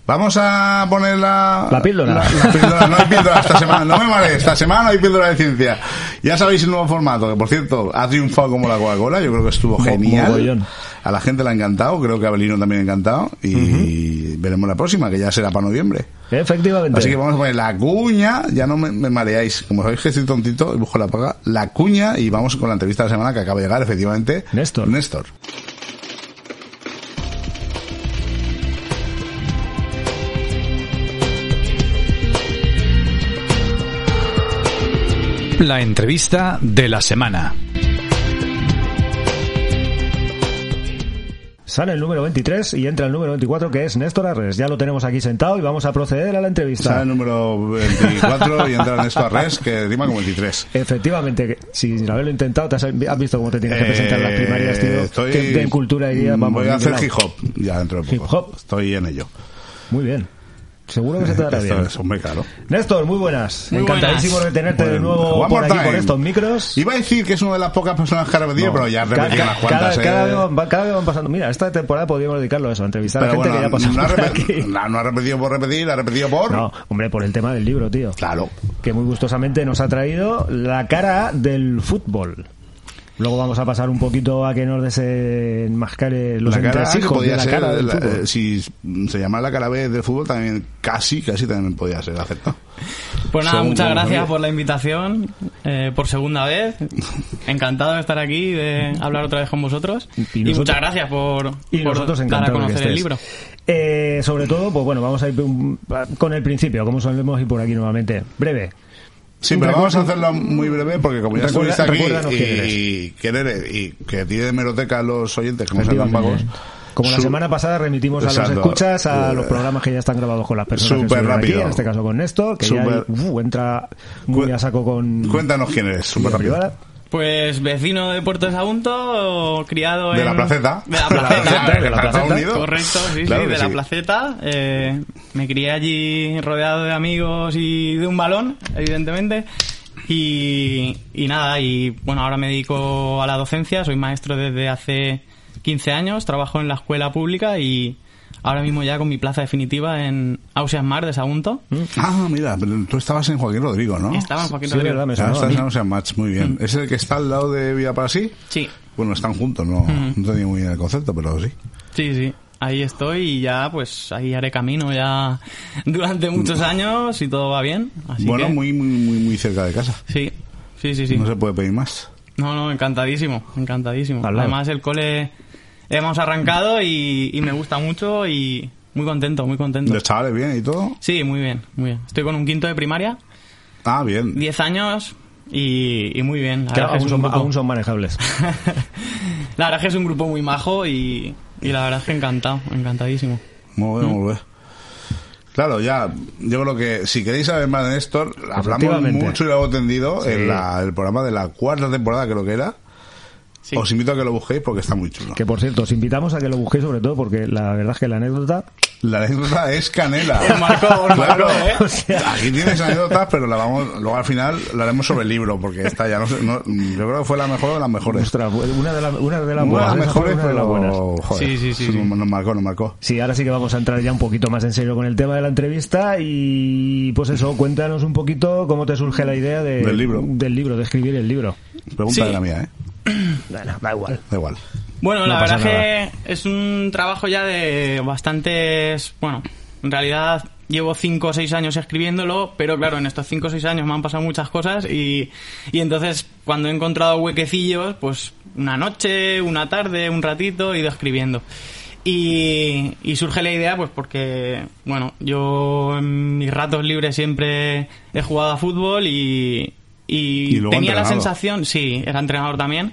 Vamos a poner la... La píldora. La, la píldora. No hay píldora esta semana. No me marees. Esta semana no hay píldora de ciencia. Ya sabéis el nuevo formato, que por cierto, ha triunfado como la Coca-Cola. Yo creo que estuvo genial. mogollón. A la gente le ha encantado. Creo que a Belino también le ha encantado. Y veremos la próxima, que ya será para noviembre. Efectivamente. Así que vamos a poner la cuña, ya no me, me mareáis, como sabéis que estoy tontito y busco la paga, la cuña y vamos con la entrevista de la semana que acaba de llegar, efectivamente. Néstor. Néstor. La entrevista de la semana. Sale el número 23 y entra el número 24 que es Néstor Arres. Ya lo tenemos aquí sentado y vamos a proceder a la entrevista. Sale el número 24 y entra Néstor Arres, que rima como 23. Efectivamente, que sin haberlo intentado, te has, has visto cómo te tienes que presentar en las primarias, tío. Eh, estoy- Que de cultura iría, vamos. Voy a hacer hip hop ya dentro de poco. Hip hop. Estoy en ello. Muy bien. Seguro que se te dará bien. es, hombre, claro. Néstor, muy buenas. Muy Encantadísimo buenas. de tenerte de Bueno, nuevo one por aquí, time. estos micros. Iba a decir que es una de las pocas personas que ha repetido, No. pero ya ha repetido Ca- unas cuantas. cada, cada ¿eh? vez van, cada vez van pasando. Mira, esta temporada podríamos dedicarlo a eso, a entrevistar Pero a gente bueno, que ya pasó no, ha por repetido, aquí. no, no ha repetido por repetir, ha repetido por... No, hombre, por el tema del libro, tío. Claro. Que muy gustosamente nos ha traído la cara del fútbol. Luego vamos a pasar un poquito a que nos desenmascare los la cara que entresijos podía de la ser, cara del la- fútbol. eh, si se llamara la cara B del fútbol también casi casi también podía ser aceptado Pues nada, Según muchas gracias sabía. por la invitación eh, por segunda vez. Encantado de estar aquí, de hablar otra vez con vosotros. Y Y, nosotros- muchas gracias por, Y por nosotros dar a conocer el libro. Eh, sobre todo, pues bueno, vamos a ir con el principio, como solemos ir por aquí nuevamente. Breve. Sí pero vamos a hacerlo muy breve porque como ya estuviste aquí y, quién eres, y que tiene de meroteca los oyentes como sean Efectivamente. vagos Como la semana pasada remitimos a los Exacto. escuchas a los programas que ya están grabados con las personas que estuvieron aquí, rápido. en este caso con Néstor, que ya uh, entra muy a saco con cuéntanos quién eres súper rápido privada. Pues vecino de Puerto de Sagunto, criado de en... la placeta De la placeta. de la placeta. Correcto, sí, Claro sí, de la placeta. Eh, me crié allí rodeado de amigos y de un balón, evidentemente. Y, y nada, y bueno, ahora me dedico a la docencia, soy maestro desde hace 15 años, trabajo en la escuela pública y ahora mismo ya con mi plaza definitiva en Ausias Mar de Sagunto. ah mira pero tú estabas en Joaquín Rodrigo ¿no? Estaba en Joaquín Sí, Rodrigo. verdad, me Ah, estás en Match, muy bien. ¿Es el que está al lado de Vida para sí? Sí, Bueno, están juntos, no, no tenía muy bien el concepto, pero sí. sí, sí. Ahí estoy y ya pues ahí haré camino ya durante muchos años y todo va bien. Así bueno, que, muy, muy, muy, muy cerca de casa. Sí, sí, sí, sí. No se puede pedir más. No, no, encantadísimo, encantadísimo. Además el cole hemos arrancado y, y me gusta mucho y muy contento, muy contento. ¿Los chavales bien y todo? Sí, muy bien, muy bien. Estoy con un quinto de primaria, Ah, bien. 10 años y, y muy bien. Es aún que es un son, grupo, aún son manejables. la verdad es que es un grupo muy majo y, y la verdad es que encantado, encantadísimo. Muy bien, muy bien. Claro, ya, yo creo que si queréis saber más de Néstor, hablamos mucho y luego tendido Sí. en la- el programa de la cuarta temporada, creo que era. Sí. Os invito a que lo busquéis porque está muy chulo. Que por cierto, os invitamos a que lo busquéis sobre todo porque la verdad es que la anécdota La anécdota es canela. Os marcó, ¿eh? O sea, Aquí tienes anécdotas, pero la vamos, luego al final la haremos sobre el libro, porque esta ya no no- yo creo que fue la mejor de las mejores. ostras, una de, las una de las Una buenas. mejores, una de las pero buenas. joder, Sí, sí, sí, sí. Nos marcó, nos marcó. Sí, ahora sí que vamos a entrar ya un poquito más en serio con el tema de la entrevista y pues eso, cuéntanos un poquito cómo te surge la idea de, Del libro. del libro, de escribir el libro. Pregunta Sí. de la mía, ¿eh? Bueno, da igual. Da igual. Bueno, No la verdad que es un trabajo ya de bastantes... Bueno, en realidad llevo 5 o 6 años escribiéndolo, pero claro, en estos 5 o 6 años me han pasado muchas cosas y, y entonces cuando he encontrado huequecillos, pues una noche, una tarde, un ratito, he ido escribiendo. Y, y surge la idea, pues porque, bueno, yo en mis ratos libres siempre he jugado a fútbol y, y, tenía la sensación, sí, era entrenador también.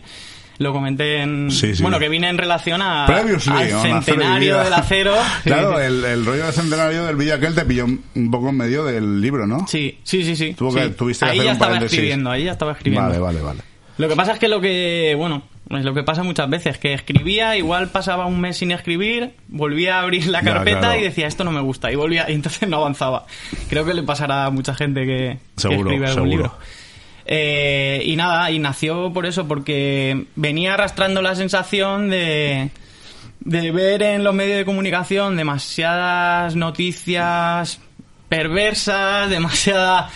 Lo comenté en. Sí, sí. Bueno, que vine en relación a, Previously, al centenario del acero. Claro, el, el rollo del centenario del Villa aquel te pilló un- poco en medio del libro, ¿no? Sí, sí, sí, sí. Tuvo que- tuviste que ahí hacer ya un estaba paréntesis. escribiendo, ahí ya estaba escribiendo. Vale, vale, vale. Lo que pasa es que lo que, bueno, es lo que pasa muchas veces, que escribía, igual pasaba un mes sin escribir, volvía a abrir la Ya, carpeta claro. y decía, esto no me gusta, y volvía, y entonces no avanzaba. Creo que le pasará a mucha gente que, que Seguro, escribe algún seguro. libro. Eh, y nada, y nació por eso, porque venía arrastrando la sensación de, de ver en los medios de comunicación demasiadas noticias perversas, demasiada,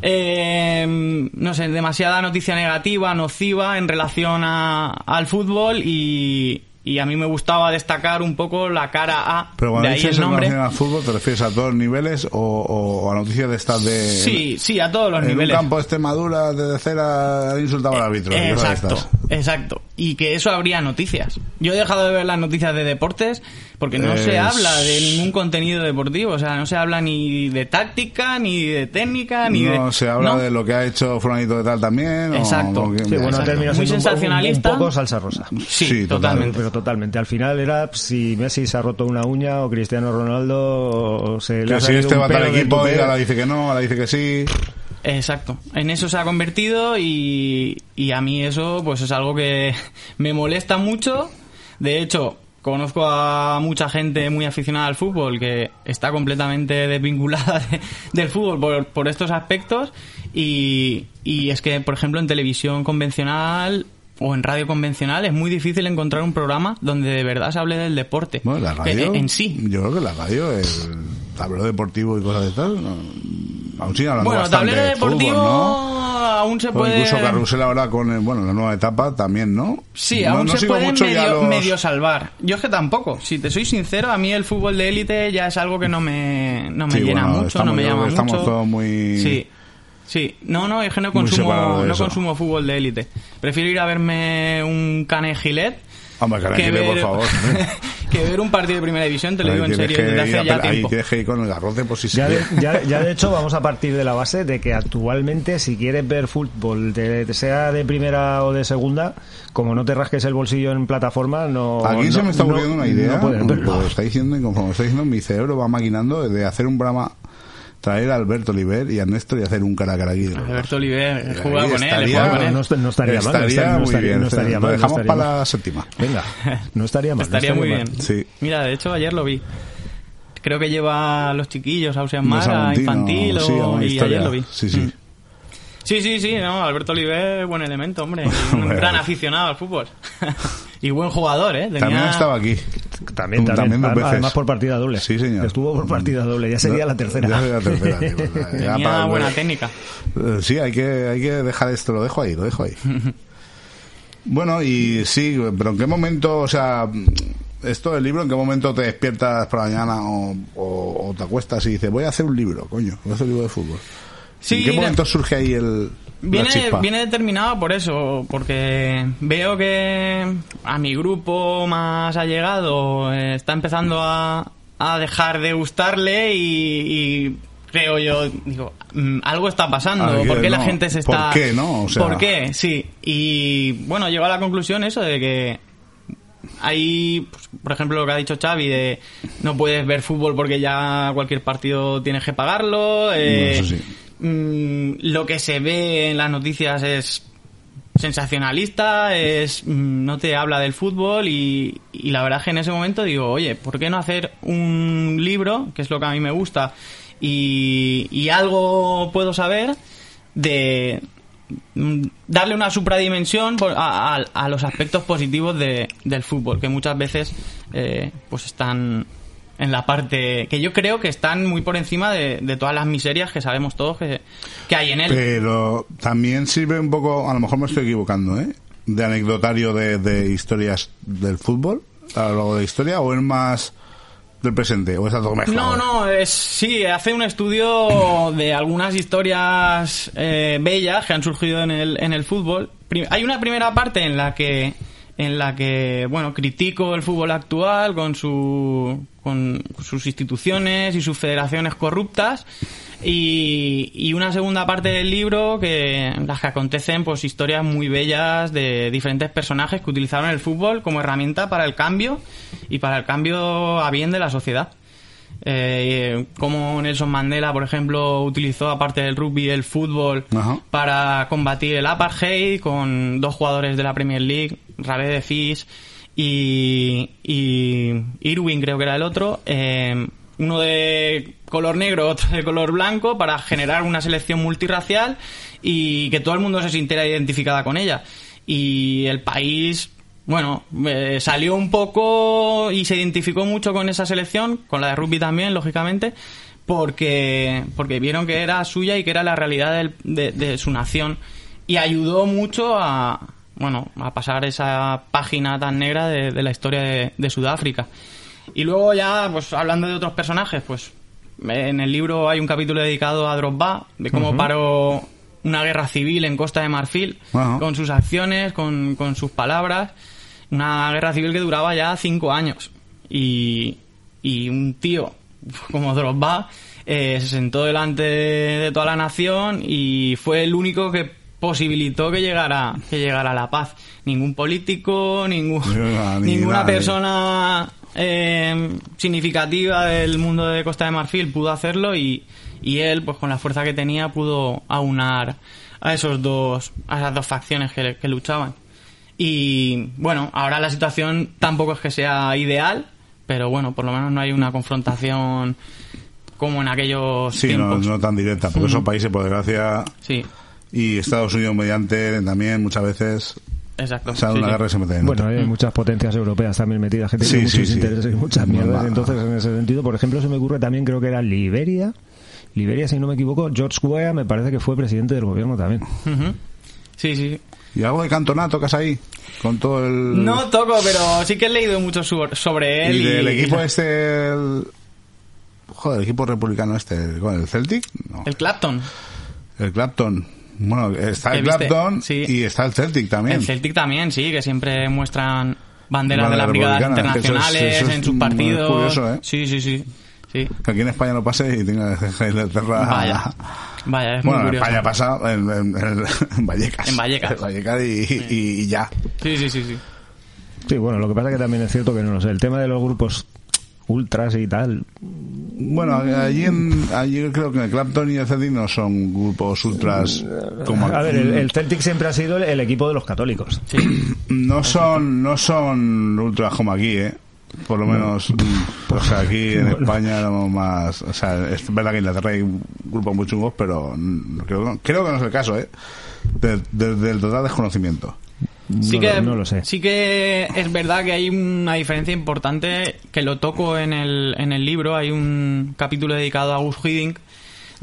eh, no sé, demasiada noticia negativa, nociva en relación a- al fútbol y, y a mí me gustaba destacar un poco la cara A, Pero cuando de ahí dices el en nombre. relación al fútbol, ¿te refieres a todos los niveles o, o a noticias de estas de... Sí, sí, a todos los en niveles. un campo de Extremadura de cera ha insultado al árbitro. Exacto, exacto. Y que eso habría noticias. Yo he dejado de ver las noticias de deportes porque no se habla de ningún contenido deportivo. O sea, no se habla ni de táctica, ni de técnica, ni de... no se habla No. de lo que ha hecho fulanito de tal también. o- Exacto. o que- Sí, bueno, Exacto. Muy un sensacionalista. Un, poco salsa rosa. Sí, Sí, total. totalmente. Pero totalmente. Al final era si Messi se ha roto una uña o Cristiano Ronaldo se le que ha si salido este un va a tal pelo del equipo y ahora dice que no, ahora dice que sí. Exacto. En eso se ha convertido y, y a mí eso pues es algo que me molesta mucho. De hecho, conozco a mucha gente muy aficionada al fútbol que está completamente desvinculada de- del fútbol por, por estos aspectos y, y es que, por ejemplo, en televisión convencional o en radio convencional es muy difícil encontrar un programa donde de verdad se hable del deporte Bueno, la Que- radio. en sí. Yo creo que la radio, el tablero deportivo y cosas de tal, no, aún sigue hablando Bueno, bastante tablero de fútbol, deportivo ¿no? aún se O puede... incluso Carrusel ahora con el- bueno, la nueva etapa también, ¿no? Sí, no, aún no se puede mucho medio, los- medio salvar. Yo es que tampoco. Si te soy sincero, a mí el fútbol de élite ya es algo que no me, no me Sí, llena bueno, mucho, estamos- no me llama que estamos mucho. todos muy- Sí. Sí, no, no, es que no consumo, no consumo fútbol de élite. Prefiero ir a verme un cane Gilet Hombre, por favor. que ver un partido de primera división, te lo Ahí digo en serio, desde a hace ya pel- ahí tiempo. tienes que ir con el garrote por si se Ya de, ya, ya de hecho vamos a partir de la base de que actualmente si quieres ver fútbol, de- sea de primera o de segunda, como no te rasques el bolsillo en plataforma, no... Aquí se no- me está no- ocurriendo una idea, no puedes verlo. lo está diciendo y lo está diciendo mi cerebro va maquinando de hacer un programa, traer a Alberto Oliver y a Néstor y hacer un cara a cara. Alberto Oliver, con él, estaría- jugado con No, él. no est- no estaría mal, no Estaría estaría- no muy estaría- bien. no estaría lo mal, dejamos estaría para mal. la séptima. Venga, no estaría mal. no Estaría muy mal. bien. Sí. Mira, de hecho ayer lo vi. Creo que lleva a los chiquillos a Saguntino, infantil sí, o- y ayer lo vi. Sí, sí. Mm. Sí, sí, sí, no, Alberto Oliver, buen elemento, hombre. Un gran aficionado al fútbol. y buen jugador, ¿eh? Tenía- También estaba aquí. También, También también. dos veces. Además por partida doble. Sí, señor. Estuvo por partida doble, ya sería la tercera. Ya sería la tercera, tío, Tenía para- buena técnica. Eh, Sí, hay que, hay que dejar esto, lo dejo ahí, lo dejo ahí. bueno, y sí, pero ¿en qué momento, o sea, esto del libro, en qué momento te despiertas por la mañana o, o- o te acuestas y dices, voy a hacer un libro, coño, voy a hacer un libro de fútbol? Sí, ¿En qué la- momento surge ahí el, Viene, viene determinado por eso, porque veo que a mi grupo más allegado eh, está empezando a, a dejar de gustarle y, y creo yo, digo, mm, algo está pasando, Ah, ¿por qué la gente se ¿por está... qué, no? O sea- ¿Por qué? Sí, y bueno, llego a la conclusión eso de que hay, pues, por ejemplo, lo que ha dicho Xavi de no puedes ver fútbol porque ya cualquier partido tienes que pagarlo. eh, eso sí. Mm, lo que se ve en las noticias es sensacionalista, es mm, no te habla del fútbol y, la verdad es que en ese momento digo, oye, ¿por qué no hacer un libro, que es lo que a mí me gusta, y, algo puedo saber de mm, darle una supradimensión a- a los aspectos positivos de- del fútbol, que muchas veces eh, pues están en la parte que yo creo que están muy por encima de, de todas las miserias que sabemos todos que, que hay en él. Pero también sirve un poco, a lo mejor me estoy equivocando, ¿eh? De anecdotario de, de historias del fútbol a lo largo de la historia, o es más del presente, o está todo mezclado. No, no, es, sí, hace un estudio de algunas historias eh, bellas que han surgido en el, en el fútbol. Hay una primera parte en la que en la que bueno critico el fútbol actual con su con sus instituciones y sus federaciones corruptas. Y, y una segunda parte del libro que las que acontecen pues historias muy bellas de diferentes personajes que utilizaron el fútbol como herramienta para el cambio y para el cambio a bien de la sociedad eh, como Nelson Mandela, por ejemplo, utilizó aparte del rugby el fútbol Ajá. para combatir el apartheid con dos jugadores de la Premier League, Rabé de Fis y, y Irwin creo que era el otro, eh, uno de color negro, otro de color blanco, para generar una selección multirracial y que todo el mundo se sintiera identificada con ella. Y el país bueno, eh, salió un poco y se identificó mucho con esa selección, con la de rugby también, lógicamente, porque, porque vieron que era suya y que era la realidad del- de, de su nación. Y ayudó mucho a, bueno, a pasar esa página tan negra de, de la historia de, de Sudáfrica. Y luego ya, pues hablando de otros personajes, pues en el libro hay un capítulo dedicado a Drogba, de cómo paró una guerra civil en Costa de Marfil, Ajá. con sus acciones, con, con sus palabras. Una guerra civil que duraba ya cinco años. Y, y un tío como Drogba eh, se sentó delante de, toda la nación y fue el único que posibilitó que llegara que llegara la paz. Ningún político, ningún, Ni- ni ninguna persona eh, significativa del mundo de Costa de Marfil pudo hacerlo y, y él, pues con la fuerza que tenía, pudo aunar a esos dos, a esas dos facciones que, que luchaban. Y bueno, ahora la situación tampoco es que sea ideal, pero bueno, por lo menos no hay una confrontación como en aquellos Sí, no, tiempos. no tan directa, porque son países, por desgracia, Sí, y Estados Unidos mediante también muchas veces exacto. sale sí, una sí. guerra y se meten en Bueno, hay muchas potencias europeas también metidas que Sí, tienen sí, muchos sí. intereses y muchas mierdas. Entonces, en ese sentido, por ejemplo, se me ocurre también, creo que era Liberia. Liberia, si no me equivoco, George Weah me parece que fue presidente del gobierno también. Ujú. Sí, sí. ¿Y algo de Cantona tocas ahí? Con todo el... No toco, pero sí que he leído mucho sobre él. y del y- equipo este... El... Joder, el equipo republicano este. ¿el Celtic? No. El Clapton. El Clapton. Bueno, está el. Clapton Sí. y está el Celtic también. El Celtic también, sí, que siempre muestran banderas de las brigadas internacionales Eso es- eso es en sus partidos. curioso, ¿eh? Sí, sí, sí. Sí. Que aquí en España no pase y tenga Inglaterra... Vaya. Vaya, es muy Bueno, en curioso. España pasa en, en- en- en Vallecas. En Vallecas. En Vallecas y, y- y ya. Sí, sí, sí, sí. Sí, bueno, lo que pasa que también es cierto que no lo sé. El tema de los grupos ultras y tal. Bueno, allí, en, allí creo que el Clapton y el Celtic no son grupos ultras como A ver, el, el Celtic siempre ha sido el, el equipo de los católicos. no son no son ultras como aquí, ¿eh? Por lo menos, o sea, aquí en España éramos más, o sea, es verdad que en Inglaterra hay grupos muy chungos, pero creo, creo que no es el caso, ¿eh? De- de- del total desconocimiento. Sí no, que, lo, no lo sé. sí que es verdad que hay una diferencia importante que lo toco en el, en el libro. Hay un capítulo dedicado a Gus Hiddink.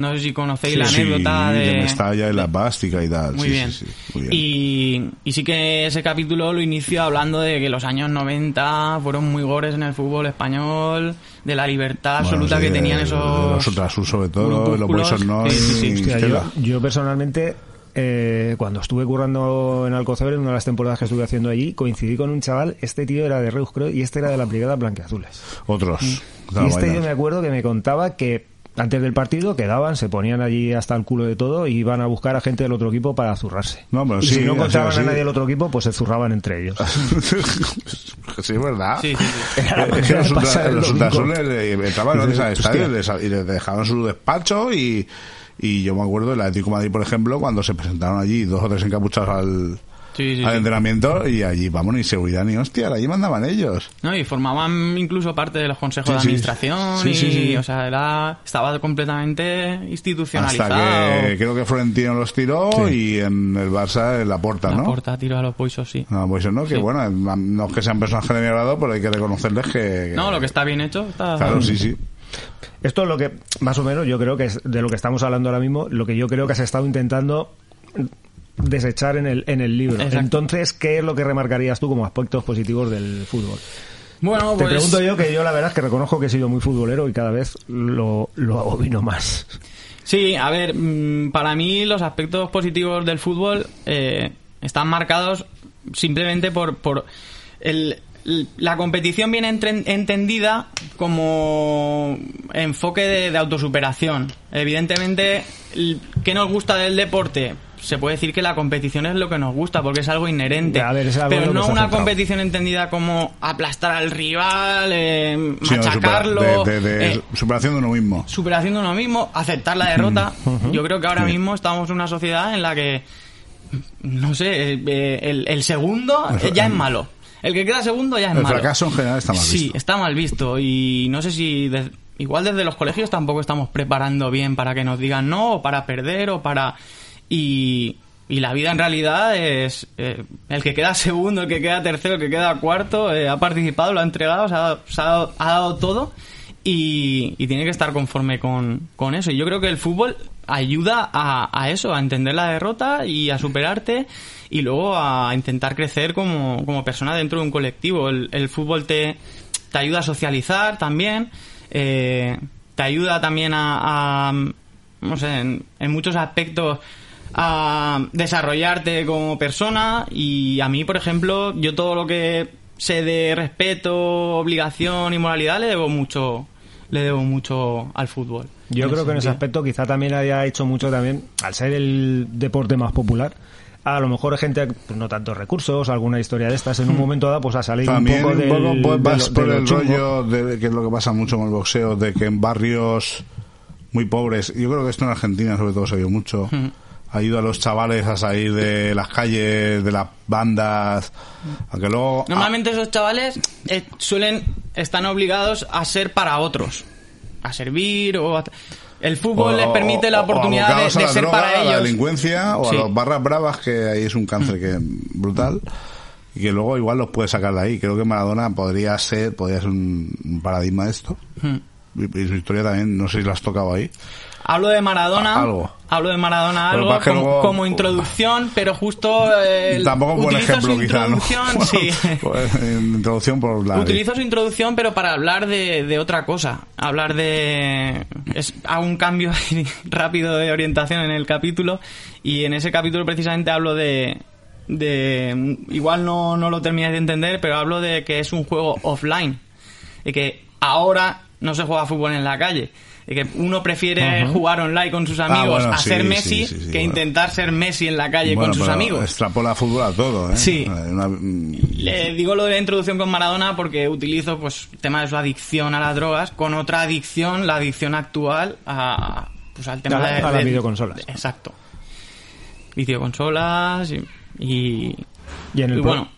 No sé si conocéis la anécdota sí, de... de Mestalla y la Bástica y tal. Muy sí, bien. sí, sí, muy bien. Y, y sí que ese capítulo lo inicio hablando de que los años 90 fueron muy gores en el fútbol español, de la libertad Bueno, absoluta sí, que tenían esos... Los sobre todo, los. Boys no Sí, sí, sí. Hostia, yo, yo personalmente, eh, cuando estuve currando en Alcocer, en una de las temporadas que estuve haciendo allí, coincidí con un chaval, este tío era de Reus, creo, y este era de la Brigada Blanqueazules. Otros. Y Claro, este yo me acuerdo que me contaba que antes del partido quedaban, se ponían allí hasta el culo de todo y iban a buscar a gente del otro equipo para zurrarse. No, pero y sí, si no encontraban a nadie del otro equipo, pues se zurraban entre ellos. sí, es verdad. Sí, sí, sí. Era la Es que los, de ultra- pasar el los domingo. ultrasur le- le- entraban dices, al estadio hostia. y les- y les dejaban su despacho y, y yo me acuerdo del Atlético de Madrid, por ejemplo, cuando se presentaron allí dos o tres encapuchados al, Sí, sí, al sí. entrenamiento y allí, vamos, ni seguridad ni hostia, allí mandaban ellos. ¿no? Y formaban incluso parte de los consejos Sí, de sí. administración Sí, y, sí, sí. o sea, era, estaba completamente institucionalizado. Hasta que creo que Florentino los tiró Sí. y en el Barça en la porta, La ¿no? porta tiró a los boisos, sí. No, pues no, que Sí. bueno, no es que sean personajes de mi agrado, pero hay que reconocerles que... que- No, lo que está bien hecho está... Claro, sí, sí. Esto es lo que, más o menos, yo creo que es de lo que estamos hablando ahora mismo, lo que yo creo que has estado intentando desechar en el, en el libro. Exacto. Entonces, ¿qué es lo que remarcarías tú como aspectos positivos del fútbol? Bueno, Te pues... pregunto yo que yo la verdad es que reconozco que he sido muy futbolero y cada vez lo, lo abobino más. Sí, a ver, mm, para mí los aspectos positivos del fútbol eh, están marcados simplemente por, por el, la competición viene entre- entendida como enfoque de, de autosuperación. Evidentemente, ¿qué nos gusta del deporte? Se puede decir que la competición es lo que nos gusta porque es algo inherente. A ver, es algo pero no una competición entendida como aplastar al rival, eh, Sí, machacarlo. de, de- de eh, superación de uno mismo. superación de uno mismo, aceptar la derrota. Yo creo que ahora Sí. mismo estamos en una sociedad en la que, no sé, eh, eh, el, el segundo ya es malo. El que queda segundo ya es El malo. fracaso en general está mal Sí, visto. está mal visto. Y no sé si, igual desde los colegios tampoco estamos preparando bien para que nos digan no, o para perder, o para... Y, y la vida en realidad es eh, el que queda segundo, el que queda tercero, el que queda cuarto, eh, ha participado, lo ha entregado, se ha, se ha ha dado todo y, y tiene que estar conforme con, con eso. Y yo creo que el fútbol ayuda a, a eso, a entender la derrota y a superarte y luego a intentar crecer como, como persona dentro de un colectivo. El, el fútbol te, te ayuda a socializar también, eh, te ayuda también a, a, no sé, en, en muchos aspectos a desarrollarte como persona y a mí, por ejemplo, yo todo lo que sé de respeto, obligación y moralidad le debo mucho le debo mucho al fútbol. Yo creo que en ese aspecto quizá también haya hecho mucho también, al ser el deporte más popular, a lo mejor gente, pues no tantos recursos, alguna historia de estas, en un momento dado, pues a salir También un poco del, un poco, pues, de vas lo- por de lo el chungo. rollo de que es lo que pasa mucho con el boxeo, de que en barrios muy pobres, yo creo que esto en Argentina sobre todo se vio mucho, ayuda a los chavales a salir de las calles, de las bandas, a que luego... Normalmente esos chavales eh, suelen están obligados a ser para otros, a servir o a- el fútbol o- les permite o- la oportunidad de, la ser droga, para a la ellos. delincuencia o Sí. a los barras bravas que ahí es un cáncer que brutal y que luego igual los puede sacar de ahí creo que Maradona podría ser podría ser un, paradigma de esto Hmm. y, y su historia también no sé si lo has tocado ahí Hablo de Maradona, A- algo. hablo de Maradona algo como, luego- como introducción, pero justo eh, tampoco buen ejemplo su quizá ¿no? introducción, sí. Pues, introducción por la Utilizo su introducción, pero para hablar de, de otra cosa. Hablar de. Es, hago un cambio rápido de orientación en el capítulo. Y en ese capítulo, precisamente, hablo de. de igual no, no lo termináis de entender, pero hablo de que es un juego offline. De que ahora no se juega fútbol en la calle. Que uno prefiere jugar online con sus amigos Ah, bueno, a sí, ser sí, Messi sí, sí, que bueno. intentar ser Messi en la calle Bueno, con sus pero amigos. extrapola fútbol a todo ¿eh? Sí. Una- mm, Le digo lo de la introducción con Maradona porque utilizo pues el tema de su adicción a las drogas con otra adicción, la adicción actual a pues al tema A la- de, a las de- videoconsolas. de- exacto. Videoconsolas y, y, Y en el y pro- bueno,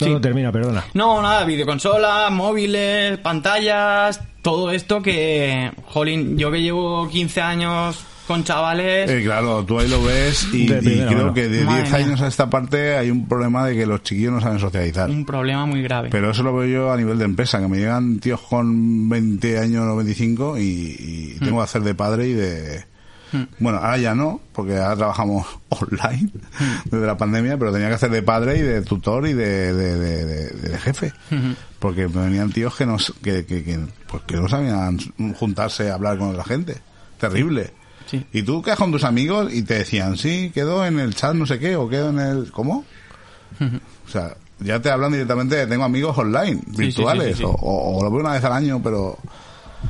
no, termina, perdona. no, nada, videoconsolas, móviles, pantallas, todo esto que, jolín, yo que llevo 15 años con chavales, Eh, claro, tú ahí lo ves y, y creo mano. que de Madre 10 mía. años a esta parte hay un problema de que los chiquillos no saben socializar. un problema muy grave. Pero eso lo veo yo a nivel de empresa, que me llegan tíos con 20 años o 25 y, y tengo que hacer de padre y de... Bueno, ahora ya no, porque ahora trabajamos online desde la pandemia, pero tenía que hacer de padre y de tutor y de, de, de- de- de jefe. Porque venían tíos que no, s- que, que, que, pues que no sabían juntarse a hablar con otra gente. Terrible. Sí. Y tú quedas con tus amigos y te decían, sí, quedo en el chat no sé qué, o quedo en el... ¿Cómo? O sea, ya te hablan directamente de tengo amigos online, virtuales, sí, sí, sí. O, o- o lo veo una vez al año, pero...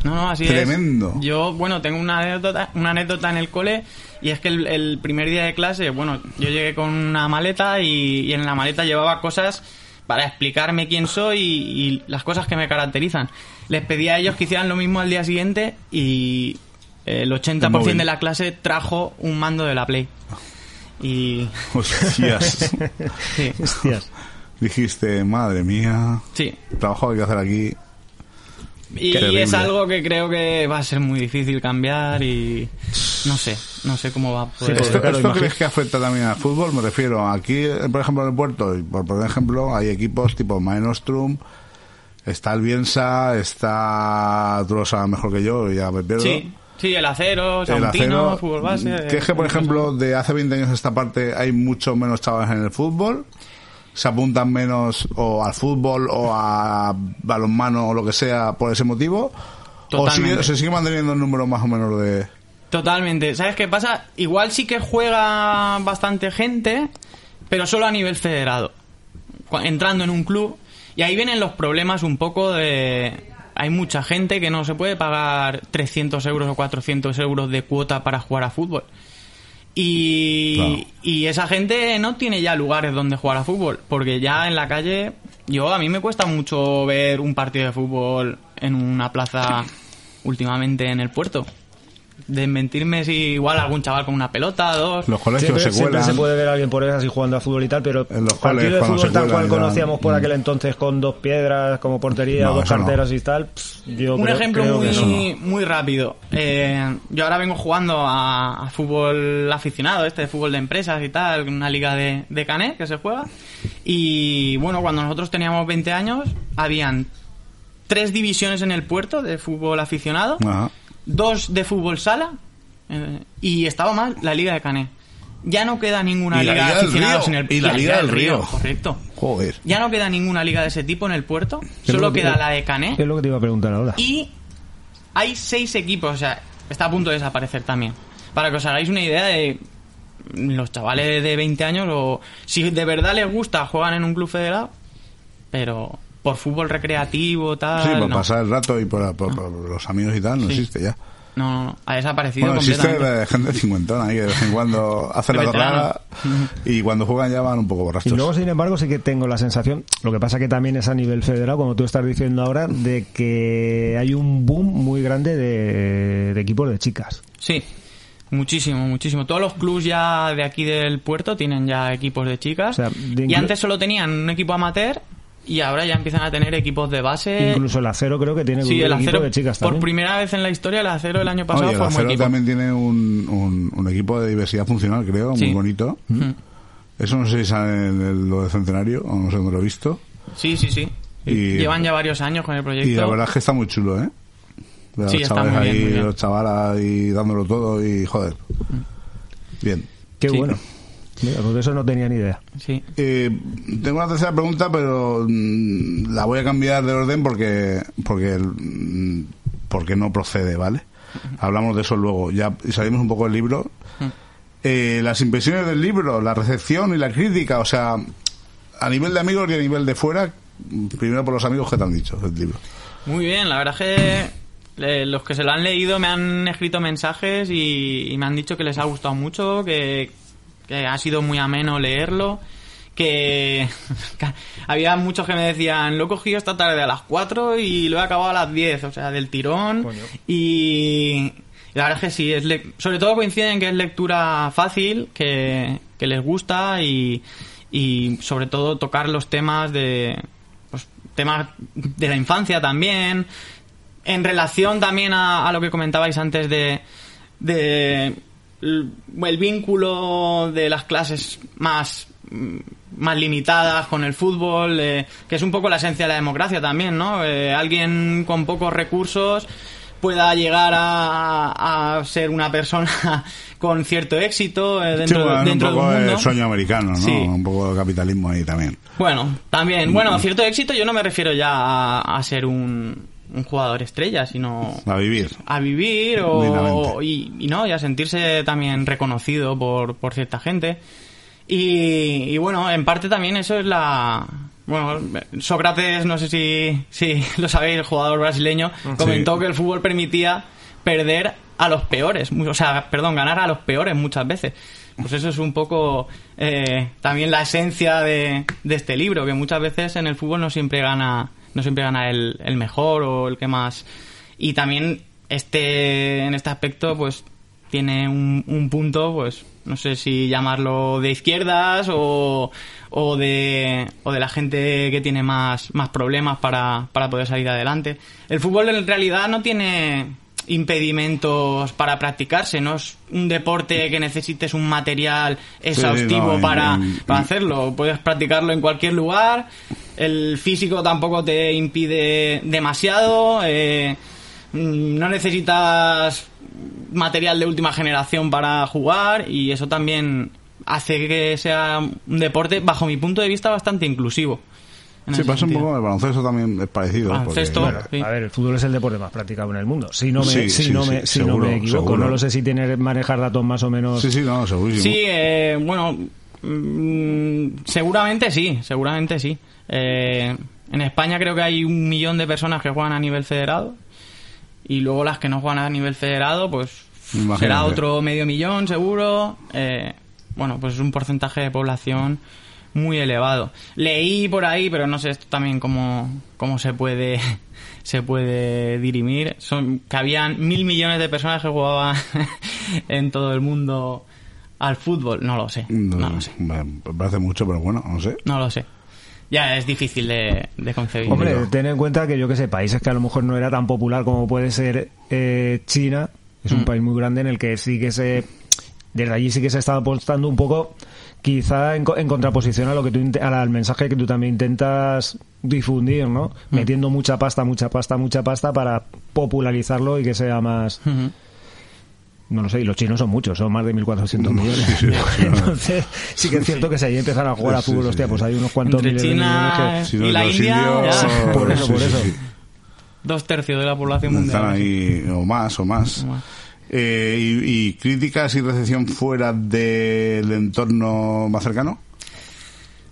No, no, así Tremendo. es. Yo, bueno, tengo una anécdota, una anécdota en el cole y es que el, el primer día de clase, bueno, yo llegué con una maleta y, y en la maleta llevaba cosas para explicarme quién soy y, y las cosas que me caracterizan. Les pedí a ellos que hicieran lo mismo al día siguiente y el El 80% móvil. de la clase trajo un mando de la Play. Y Hostias. sí, Hostias. Dijiste, madre mía, sí. trabajo hay que hacer aquí. Y Terrible. es algo que creo que va a ser muy difícil cambiar y no sé, no sé cómo va a poder. porque ¿Esto, claro, esto crees que afecta también al fútbol? Me refiero, aquí, por ejemplo, en el puerto, por, por ejemplo, hay equipos tipo Mainostrum, está el Bielsa, está, tú lo sabes mejor que yo, ya me pierdo. Sí, sí, el acero, acero, fútbol base. que es que, por eh, ejemplo, de hace 20 años a esta parte hay mucho menos chavales en el fútbol, se apuntan menos o al fútbol o a balonmano o lo que sea por ese motivo, o sigue- Totalmente. se sigue manteniendo el número más o menos de... Totalmente. ¿Sabes qué pasa? Igual sí que juega bastante gente, pero solo a nivel federado. Entrando en un club. Y ahí vienen los problemas un poco de... Hay mucha gente que no se puede pagar 300 euros o 400 euros de cuota para jugar a fútbol. Y, Claro. y esa gente no tiene ya lugares donde jugar a fútbol, porque ya en la calle, yo a mí me cuesta mucho ver un partido de fútbol en una plaza últimamente en el puerto. Desmentirme si igual algún chaval con una pelota, dos. Los colegios Siempre, se siempre se puede ver a alguien por esas y jugando a fútbol y tal, pero En los partido coles, de fútbol tal cual conocíamos por Mm. aquel entonces con dos piedras como portería, No, dos no. carteras y tal. pff, yo Un creo- ejemplo creo que eso muy, no. muy rápido. Eh, yo ahora vengo jugando a, a fútbol aficionado, este de fútbol de empresas y tal, una liga de, de Canet que se juega. Y bueno, cuando nosotros teníamos 20 años, habían tres divisiones en el puerto de fútbol aficionado, Ajá. Dos de fútbol sala eh, y estaba más la liga de Canet. Ya no queda ninguna Y liga Liga de aficionados en el y la Liga del Río. Correcto. Joder. Ya no queda ninguna liga de ese tipo en el puerto, solo lo que- queda la de Canet. Es lo que te iba a preguntar ahora. Y hay seis equipos, o sea, está a punto de desaparecer también. Para que os hagáis una idea de los chavales de 20 años, o si de verdad les gusta, juegan en un club federado, pero por fútbol recreativo, tal. Sí, por no. pasar el rato y por, por- por los amigos y tal, no Sí. existe ya. no, no, no, ha desaparecido Bueno, existe la gente cincuentona ahí que de vez en cuando hace la torrada y cuando juegan ya van un poco Y borrachos. luego, sin embargo, sí que tengo la sensación, lo que pasa que también es a nivel federal, como tú estás diciendo ahora, de que hay un boom muy grande de, de equipos de chicas. Sí, muchísimo, muchísimo. Todos los clubs ya de aquí del puerto tienen ya equipos de chicas. O sea, de y antes solo tenían un equipo amateur y ahora ya empiezan a tener equipos de base. Incluso el acero creo que tiene Sí, un el equipo acero, de chicas por también. primera vez en la historia, el acero el año pasado Oye, el formó acero equipo. también tiene un, un, un equipo de diversidad funcional, creo, Sí. muy bonito. Mm. Eso no sé si sale en el- lo de Centenario, o no sé dónde lo he visto. Sí, sí, sí. Y- Llevan ya varios años con el proyecto. Y la verdad es que está muy chulo, ¿eh? De Sí, los está chavales muy bien, ahí, muy bien. los chavalas ahí dándolo todo y joder. Bien. Qué Sí. bueno. Mira, pues de eso no tenía ni idea. Sí. Eh, tengo una tercera pregunta, pero mm, la voy a cambiar de orden porque porque mm, porque no procede, ¿vale? Hablamos de eso luego. Ya salimos un poco del libro. Eh, las impresiones del libro, la recepción y la crítica, o sea, a nivel de amigos y a nivel de fuera, primero por los amigos que te han dicho del libro. Muy bien, la verdad es que eh, los que se lo han leído me han escrito mensajes y, y me han dicho que les ha gustado mucho, que, que ha sido muy ameno leerlo, que había muchos que me decían, lo he cogido esta tarde a las 4 y lo he acabado a las 10, o sea, del tirón. Y la verdad es que sí, es le- sobre todo coinciden que es lectura fácil, que, que les gusta y, y sobre todo tocar los temas de pues, temas de la infancia también en relación también a, a lo que comentabais antes de, de el vínculo de las clases más mm, más limitadas con el fútbol, eh, que es un poco la esencia de la democracia también, ¿no? Eh, alguien con pocos recursos pueda llegar a, a ser una persona con cierto éxito eh, dentro, Sí, bueno, dentro un de poco un mundo. el sueño americano, ¿no? Sí. Un poco de capitalismo ahí también. Bueno, también, bueno, cierto éxito yo no me refiero ya a, a ser un, un jugador estrella, sino A vivir. a vivir o, y, y no, y a sentirse también reconocido por, por cierta gente. Y, y bueno, en parte también eso es la... Bueno, Sócrates, no sé si, si lo sabéis, el jugador brasileño, comentó que el fútbol permitía perder a los peores, mu- o sea, perdón, ganar a los peores muchas veces. Pues eso es un poco eh, también la esencia de, de este libro, que muchas veces en el fútbol no siempre gana, no siempre gana el, el mejor o el que más. Y también este, en este aspecto, pues tiene un, un punto, pues no sé si llamarlo de izquierdas o, o de o de la gente que tiene más, más problemas para, para poder salir adelante. El fútbol en realidad no tiene impedimentos para practicarse, no es un deporte que necesites un material exhaustivo no, para, y- para hacerlo. Puedes practicarlo en cualquier lugar, el físico tampoco te impide demasiado, eh, mm, no necesitas material de última generación para jugar y eso también hace que sea un deporte, bajo mi punto de vista, bastante inclusivo. En Sí, pasa un poco el baloncesto también es parecido. porque- Baloncesto, Bueno, sí. A ver, el fútbol es el deporte más practicado en el mundo. Si no me, Sí, si sí, no sí, me, si seguro, no me equivoco, seguro. no lo sé si tiene manejar datos más o menos. Sí, sí, no, segurísimo. Sí, eh, bueno, mm, seguramente sí, seguramente sí. Eh, en España creo que hay un millón de personas que juegan a nivel federado y luego las que no juegan a nivel federado, pues Imagínate. será otro medio millón seguro. Eh, bueno, pues es un porcentaje de población muy elevado. Leí por ahí, pero no sé esto también cómo, cómo se puede se puede dirimir. Son que habían mil millones de personas que jugaban en todo el mundo al fútbol. No lo sé, No, no lo sé, me parece mucho, pero bueno, no sé. no lo sé. Ya es difícil de, de concebir. Hombre, ten en cuenta que yo que sé, países que a lo mejor no era tan popular como puede ser eh, China, es un Mm. país muy grande en el que sí que se. Desde allí sí que se está apostando un poco, quizá en, co- en contraposición a lo que tú al mensaje que tú también intentas difundir, ¿no? Mm. Metiendo mucha pasta, mucha pasta, mucha pasta para popularizarlo y que sea más. Ujú. No lo sé, y los chinos son muchos, son más de 1.400 millones. sí, sí, sí. Entonces, sí que es cierto que si ahí empiezan a jugar a fútbol, sí, hostia, pues hay unos cuantos Entre miles de China millones Si y la India, indios. Por eso, sí, por sí, eso. sí. dos tercios de la población mundial. Están ahí, o más, o más. O más. Eh, y, y críticas y recepción fuera del entorno más cercano?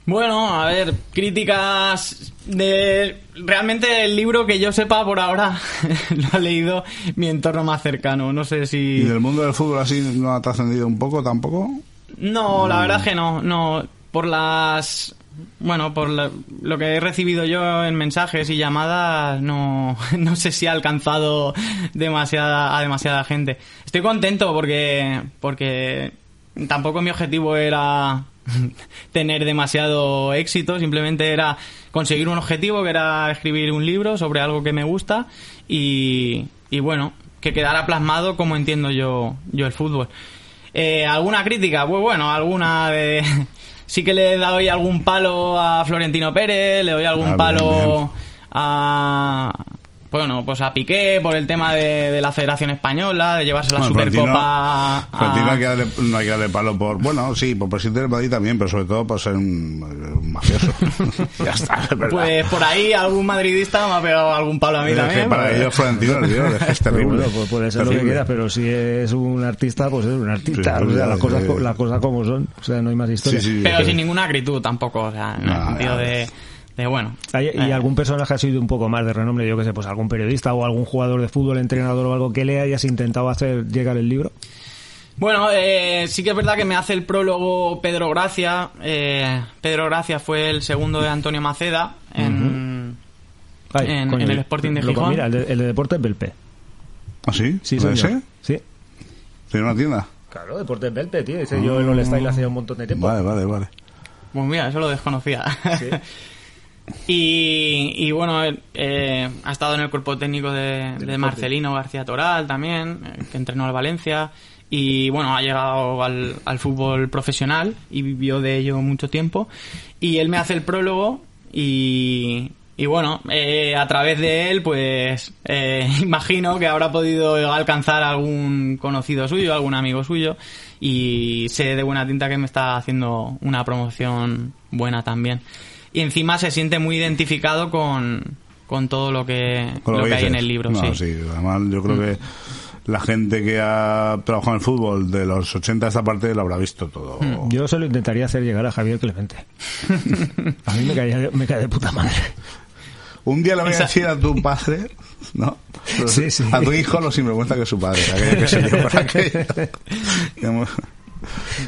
Bueno, a ver, críticas de... Realmente el libro que yo sepa por ahora lo ha leído mi entorno más cercano. No sé ¿Y si... del mundo del fútbol así no ha trascendido un poco tampoco? No, la verdad es que no, no. Por las... Bueno, por la- lo que he recibido yo en mensajes y llamadas, no, no sé si ha alcanzado demasiada, a demasiada gente. Estoy contento porque, porque tampoco mi objetivo era tener demasiado éxito, simplemente era conseguir un objetivo que era escribir un libro sobre algo que me gusta y, y bueno, que quedara plasmado como entiendo yo, yo el fútbol. Eh, ¿Alguna crítica? Pues bueno, alguna de... Sí que le doy algún palo a Florentino Pérez, le doy algún Ah, bien, palo bien. a... Bueno, pues a Piqué por el tema de, de la Federación Española, de llevarse la Bueno, Supercopa a- hay que darle- no hay que darle palo por... Bueno, sí, por presidente del Madrid también, pero sobre todo por ser un, un mafioso. ya está, es verdad. Pues por ahí algún madridista me ha pegado algún palo a mí Es que también. para porque- ellos Florentino el Dios, es terrible. bueno, pues puede ser lo que Terrible. quieras, pero si es un artista, pues es un artista. Sí, o sea, las cosas, las como son. O sea, no hay más historia. Sí, sí, Pero sí. sin ninguna acritud tampoco, o sea, en el No, sentido ya, de, de, bueno. ¿Hay, ¿Y eh, algún personaje ha sido un poco más de renombre? Yo que sé, pues algún periodista o algún jugador de fútbol, entrenador o algo que le hayas intentado hacer llegar el libro. Bueno, eh, sí que es verdad que me hace el prólogo Pedro Gracia. Eh, Pedro Gracia fue el segundo de Antonio Maceda en, Ay, En- en el Sporting de Gijón. Mira, el de, el de Deportes Belpe. ¿Ah, sí? Sí, ¿Puede señor. ser? Sí. ¿Tiene una tienda? Claro, Deportes Belpe, tío. Dice yo en el Style hace un montón de tiempo. Vale, vale, vale. Pues mira, eso lo desconocía. Sí. y, y bueno, eh, ha estado en el cuerpo técnico de, de Marcelino García Toral también, eh, que entrenó al Valencia. Y bueno, ha llegado al, al fútbol profesional y vivió de ello mucho tiempo. Y él me hace el prólogo y, y bueno, eh, a través de él, pues eh, imagino que habrá podido alcanzar algún conocido suyo, algún amigo suyo. Y sé de buena tinta que me está haciendo una promoción buena también. Y encima se siente muy identificado con, con todo lo que, Con lo que hay en el libro. No, sí. sí. Además, yo creo que la gente que ha trabajado en el fútbol de los 80 a esta parte lo habrá visto todo. Mm, Yo se lo intentaría hacer llegar a Javier Clemente. A mí me cae, me cae de puta madre. Un día le voy a decir a tu padre, ¿no? Sí, sí. A tu hijo lo sinvergüenza que es su padre. aquello que se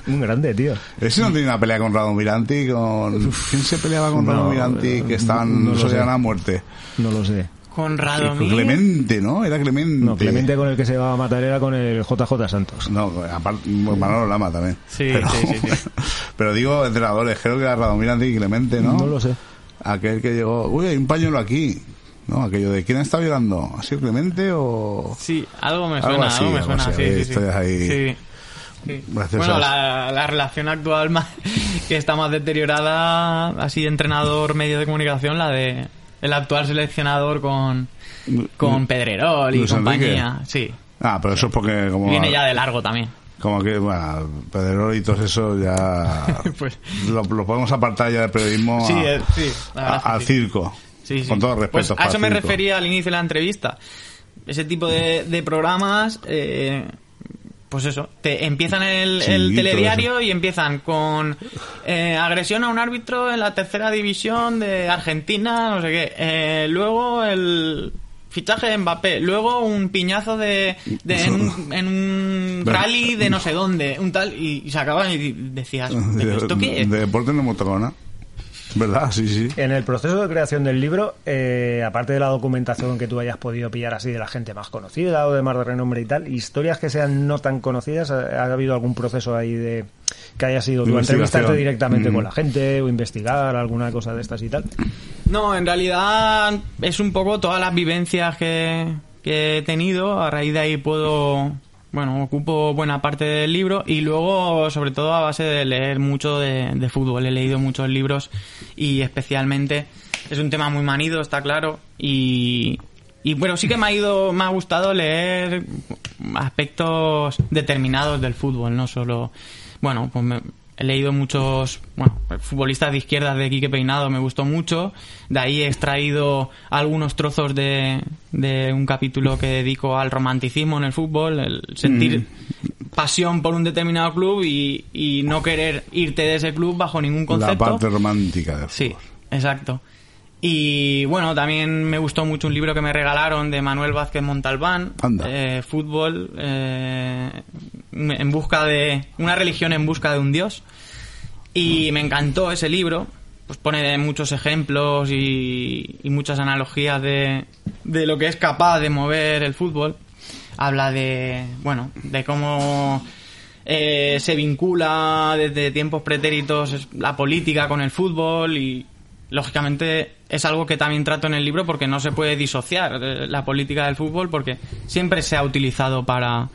Un grande, tío. Ese no tiene una pelea con Rado Miranti, con... ¿Quién se peleaba con No, Rado Miranti que estaban... no lo no, a muerte? No lo sé. Con Radomir. Clemente, ¿no? Era Clemente. No, Clemente con el que se va a matar era con el JJ Santos. No, aparte, Manolo Lama también. Sí, pero, sí, sí, sí. pero digo, entrenadores, creo que era Radomir y Clemente, ¿no? No lo sé. Aquel que llegó, uy, hay un pañuelo aquí. ¿No? Aquello de, ¿quién está violando? ¿Ha sido Clemente o...? Sí, algo me Algo suena, así, algo me algo suena, así, sí, hay sí, sí. historias ahí Sí. Sí. Bueno, la, la relación actual más, que está más deteriorada, así de entrenador medio de comunicación, la de el actual seleccionador con, con Pedrerol y Luis compañía. Enrique. Sí, Ah, pero eso es porque como... viene ya de largo también. Como que, bueno, Pedrerol y todo eso ya... Pues- lo, lo podemos apartar ya del periodismo Sí, a- eh, sí, a- al sí. circo. Con todo respeto. Pues a eso me circo. refería al inicio de la entrevista. Ese tipo de, de programas, eh, pues eso, te empiezan el, telediario y empiezan con eh, agresión a un árbitro en la tercera división de Argentina, no sé qué. Eh, luego el fichaje de Mbappé, luego un piñazo de, de- en, un, en un rally de no sé dónde, un tal, y, y se acaban y decías, ¿pero esto qué es? De deporte no hemos tocado nada. ¿Verdad? Sí, sí. En el proceso de creación del libro, eh, aparte de la documentación que tú hayas podido pillar así de la gente más conocida o de más de renombre y tal, historias que sean no tan conocidas, ¿ha, ha habido algún proceso ahí de que haya sido tú entrevistarte directamente Mm. con la gente o investigar alguna cosa de estas y tal? No, en realidad es un poco todas las vivencias que, que he tenido. A raíz de ahí puedo, bueno, ocupo buena parte del libro y luego, sobre todo, a base de leer mucho de, fútbol. He leído muchos libros y especialmente es un tema muy manido, está claro. Y, y bueno, sí que me ha ido, me ha gustado leer aspectos determinados del fútbol, no solo, bueno, pues me- he leído muchos, bueno, futbolistas de izquierdas de Quique Peinado, me gustó mucho, de ahí he extraído algunos trozos de, de un capítulo que dedico al romanticismo en el fútbol, el sentir pasión por un determinado club y, y no querer irte de ese club bajo ningún La concepto. parte romántica del Sí, exacto. Y bueno, también me gustó mucho un libro que me regalaron de Manuel Vázquez Montalbán, Anda. eh, fútbol, eh, en busca de una religión en busca de un dios. Y me encantó ese libro, pues pone muchos ejemplos y, y muchas analogías de, de lo que es capaz de mover el fútbol. Habla de, bueno, de cómo eh, se vincula desde tiempos pretéritos la política con el fútbol y lógicamente es algo que también trato en el libro porque no se puede disociar eh, la política del fútbol porque siempre se ha utilizado para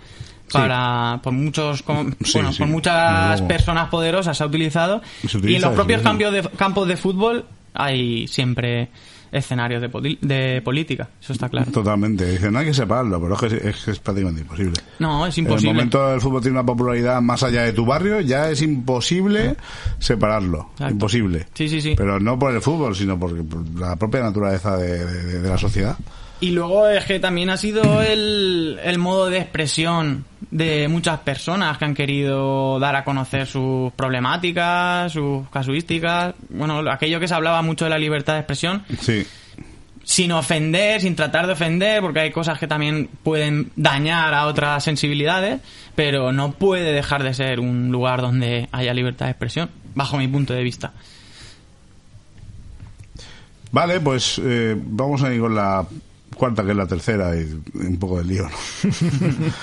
para por muchos Sí, bueno sí, por muchas personas poderosas se ha utilizado Y en los propios cambios de, campos de fútbol hay siempre escenarios de, de política eso está claro Totalmente. Dice, no hay que separarlo, pero es que es, prácticamente imposible. no es En el imposible momento el fútbol tiene una popularidad más allá de tu barrio, ya es imposible separarlo. Exacto. Imposible. Sí, sí, sí. Pero no por el fútbol, sino por, por la propia naturaleza de, de- de la sociedad. Y luego es que también ha sido el, el modo de expresión de muchas personas que han querido dar a conocer sus problemáticas, sus casuísticas. Bueno, aquello que se hablaba mucho de la libertad de expresión, Sí. sin ofender, sin tratar de ofender, porque hay cosas que también pueden dañar a otras sensibilidades, pero no puede dejar de ser un lugar donde haya libertad de expresión, bajo mi punto de vista. Vale, pues eh, vamos a ir con la cuarta, que es la tercera, y un poco de lío. ¿no?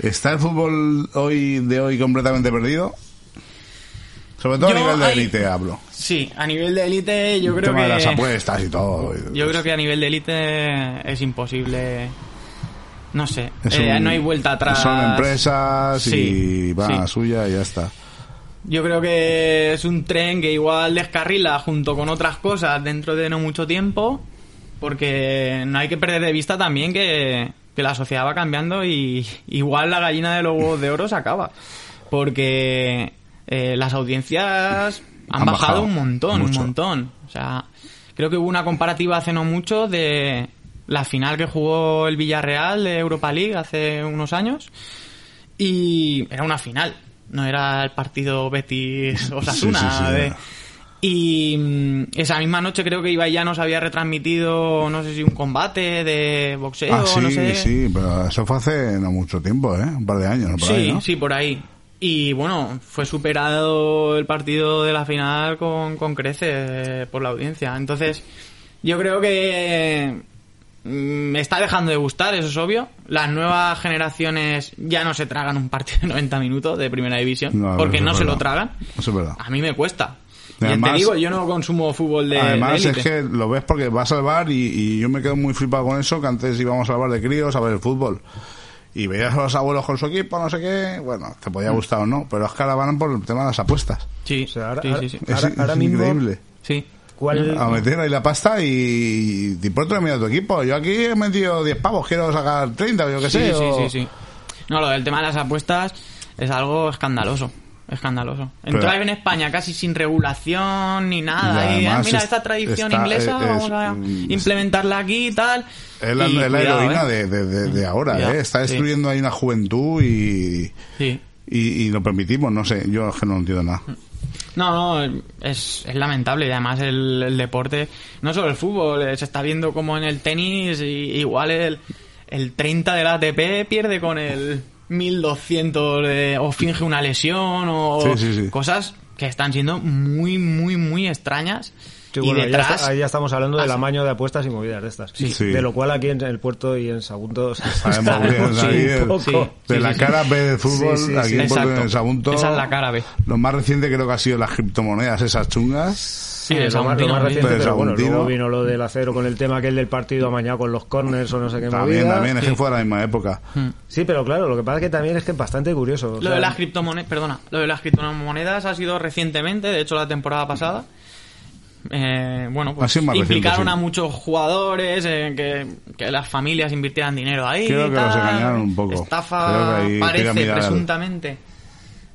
¿Está el fútbol hoy de hoy completamente perdido? Sobre todo Yo a nivel de élite hablo. Sí, a nivel de élite yo El creo tema que... de las apuestas y todo. Yo creo que a nivel de élite es imposible. No sé, eh, no hay vuelta atrás. Son empresas y Sí, van a sí. la suya y ya está. Yo creo que es un tren que igual descarrila junto con otras cosas dentro de no mucho tiempo, porque no hay que perder de vista también que, que la sociedad va cambiando y igual la gallina de los huevos de oro se acaba, porque eh, las audiencias han, Han bajado, bajado un montón, mucho. un montón. O sea, creo que hubo una comparativa hace no mucho de la final que jugó el Villarreal de Europa League hace unos años y era una final, no era el partido Betis Osasuna. Sí, sí, sí, de-. Y mm, esa misma noche creo que Ibai ya nos había retransmitido, no sé si un combate de boxeo, Ah, sí, no sé. sí, pero eso fue hace no mucho tiempo, ¿eh? Un par de años, ¿no? Por sí, ahí, ¿no? sí, por ahí. Y bueno, fue superado el partido de la final con, con creces por la audiencia. Entonces, yo creo que mm, me está dejando de gustar, eso es obvio. Las nuevas generaciones ya no se tragan un partido de 90 minutos de primera división, No, porque no se lo tragan. Eso es verdad. A mí me cuesta. Y Y además- te digo, yo no consumo fútbol de, Además, de es que lo ves porque vas al bar y, y yo me quedo muy flipado con eso, que antes íbamos al bar de críos a ver el fútbol. Y veías a los abuelos con su equipo, no sé qué, bueno, te Mm. podía gustar o no, pero es que ahora van por el tema de las apuestas. Sí, O sea, ahora- sí, sí, sí. Es, Ahora- es ahora mismo- increíble. Sí. ¿Cuál, A meter ahí la pasta y te importa medio tu equipo. Yo aquí he metido 10 pavos, quiero sacar 30 o yo qué Sí, sé. sí, o- sí, sí. No, lo del tema de las apuestas es algo escandaloso. Escandaloso. Entró Pero- en España casi sin regulación ni nada. Y Y, ah, además mira, es- esta tradición está- inglesa, es- vamos a es- implementarla aquí y tal. Es la, Y es la cuidado, heroína ¿eh? de, de- de- de ahora, ¿eh? Está sí. destruyendo ahí una juventud y, Sí. y, lo permitimos, no sé, yo es que no entiendo nada. No, no, es, es lamentable y además el, el deporte, no solo el fútbol, eh, se está viendo como en el tenis, y, igual el, el 30 del ATP pierde con el 1200 de- o finge una lesión o Sí, sí, sí. cosas que están siendo muy, muy, muy extrañas. Sí, y ya detrás, está- ahí ya estamos hablando del amaño de apuestas y movidas de estas. Sí. De lo cual aquí en el puerto y en Sagunto Sabemos bien, sabemos ahí un el- poco. Sí. de la sí. cara B del fútbol, Sí, sí, aquí sí. en Puerto de Sagunto. Esa es la cara B. Lo más reciente creo que ha sido las criptomonedas, esas chungas. Sí, el es lo más, lo reciente, pero bueno, luego vino lo del acero con el tema aquel del partido amañado con los corners o no sé qué También, movida. también, es que fue de la misma época. Sí, pero claro, lo que pasa es que también es que es bastante curioso. o Lo sea, de las criptomonedas, perdona, lo de las criptomonedas ha sido recientemente, de hecho la temporada pasada. Eh, bueno, Ha pues sido más reciente, implicaron sí. a muchos jugadores eh, que, que las familias invirtieran dinero ahí. Creo y que los tal. engañaron un poco. Estafa que parece presuntamente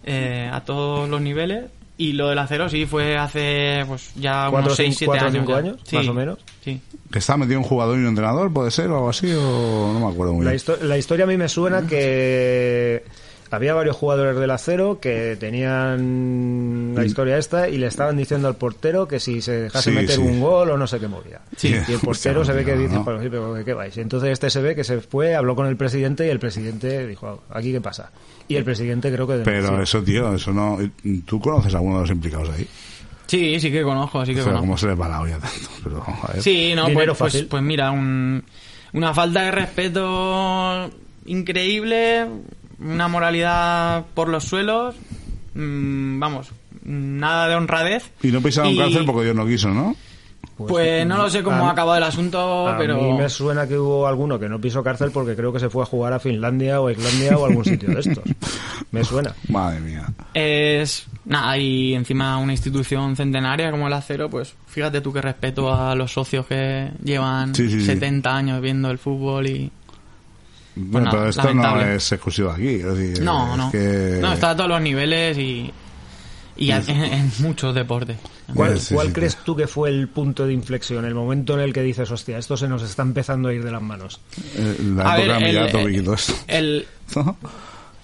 eh, a todos los niveles. Y lo del acero sí fue hace pues ya unos 6, cinco- 7 cuatro o años. cinco ya. años, Sí, más o menos. Sí. Que estaba metido un jugador y un entrenador, puede ser, o algo así, o no me acuerdo muy La, bien. histo- la historia a mí me suena que había varios jugadores del acero que tenían la historia esta y le estaban diciendo al portero que si se dejase Sí, meter sí. un gol o no sé qué movía. Sí. Y el portero se ve que dice, no. "Pero sí, pero ¿qué vais? Y entonces este se ve que se fue, habló con el presidente y el presidente dijo, ¿aquí qué pasa? Y el presidente creo que denunció. Pero eso, tío, eso no... ¿Tú conoces a alguno de los implicados ahí? sí, sí que conozco, sí que O sea, conozco. cómo se les va la olla tanto. Pero, a ver. Sí, no, pues, pues, pues mira, un- una falta de respeto increíble, una moralidad por los suelos, mm, vamos, nada de honradez. Y no pisaron Y- cárcel porque Dios no quiso, ¿no? Pues, no lo sé cómo a- ha acabado el asunto, A pero... mí me suena que hubo alguno que no pisó cárcel porque creo que se fue a jugar a Finlandia o a Islandia o a algún sitio de estos. Me suena. Madre mía. Es nada, y encima una institución centenaria como el acero, pues fíjate tú qué respeto a los socios que llevan Sí, sí, sí. 70 años viendo el fútbol y... Bueno, nada, pero esto no es exclusivo aquí. es decir, No, es no. que- No, está a todos los niveles y, y en, en muchos deportes. ¿Cuál, Sí, cuál sí, crees sí. tú que fue el punto de inflexión, el momento en el que dices, hostia, esto se nos está empezando a ir de las manos? eh, La A época ver, de el-. El, ¿No?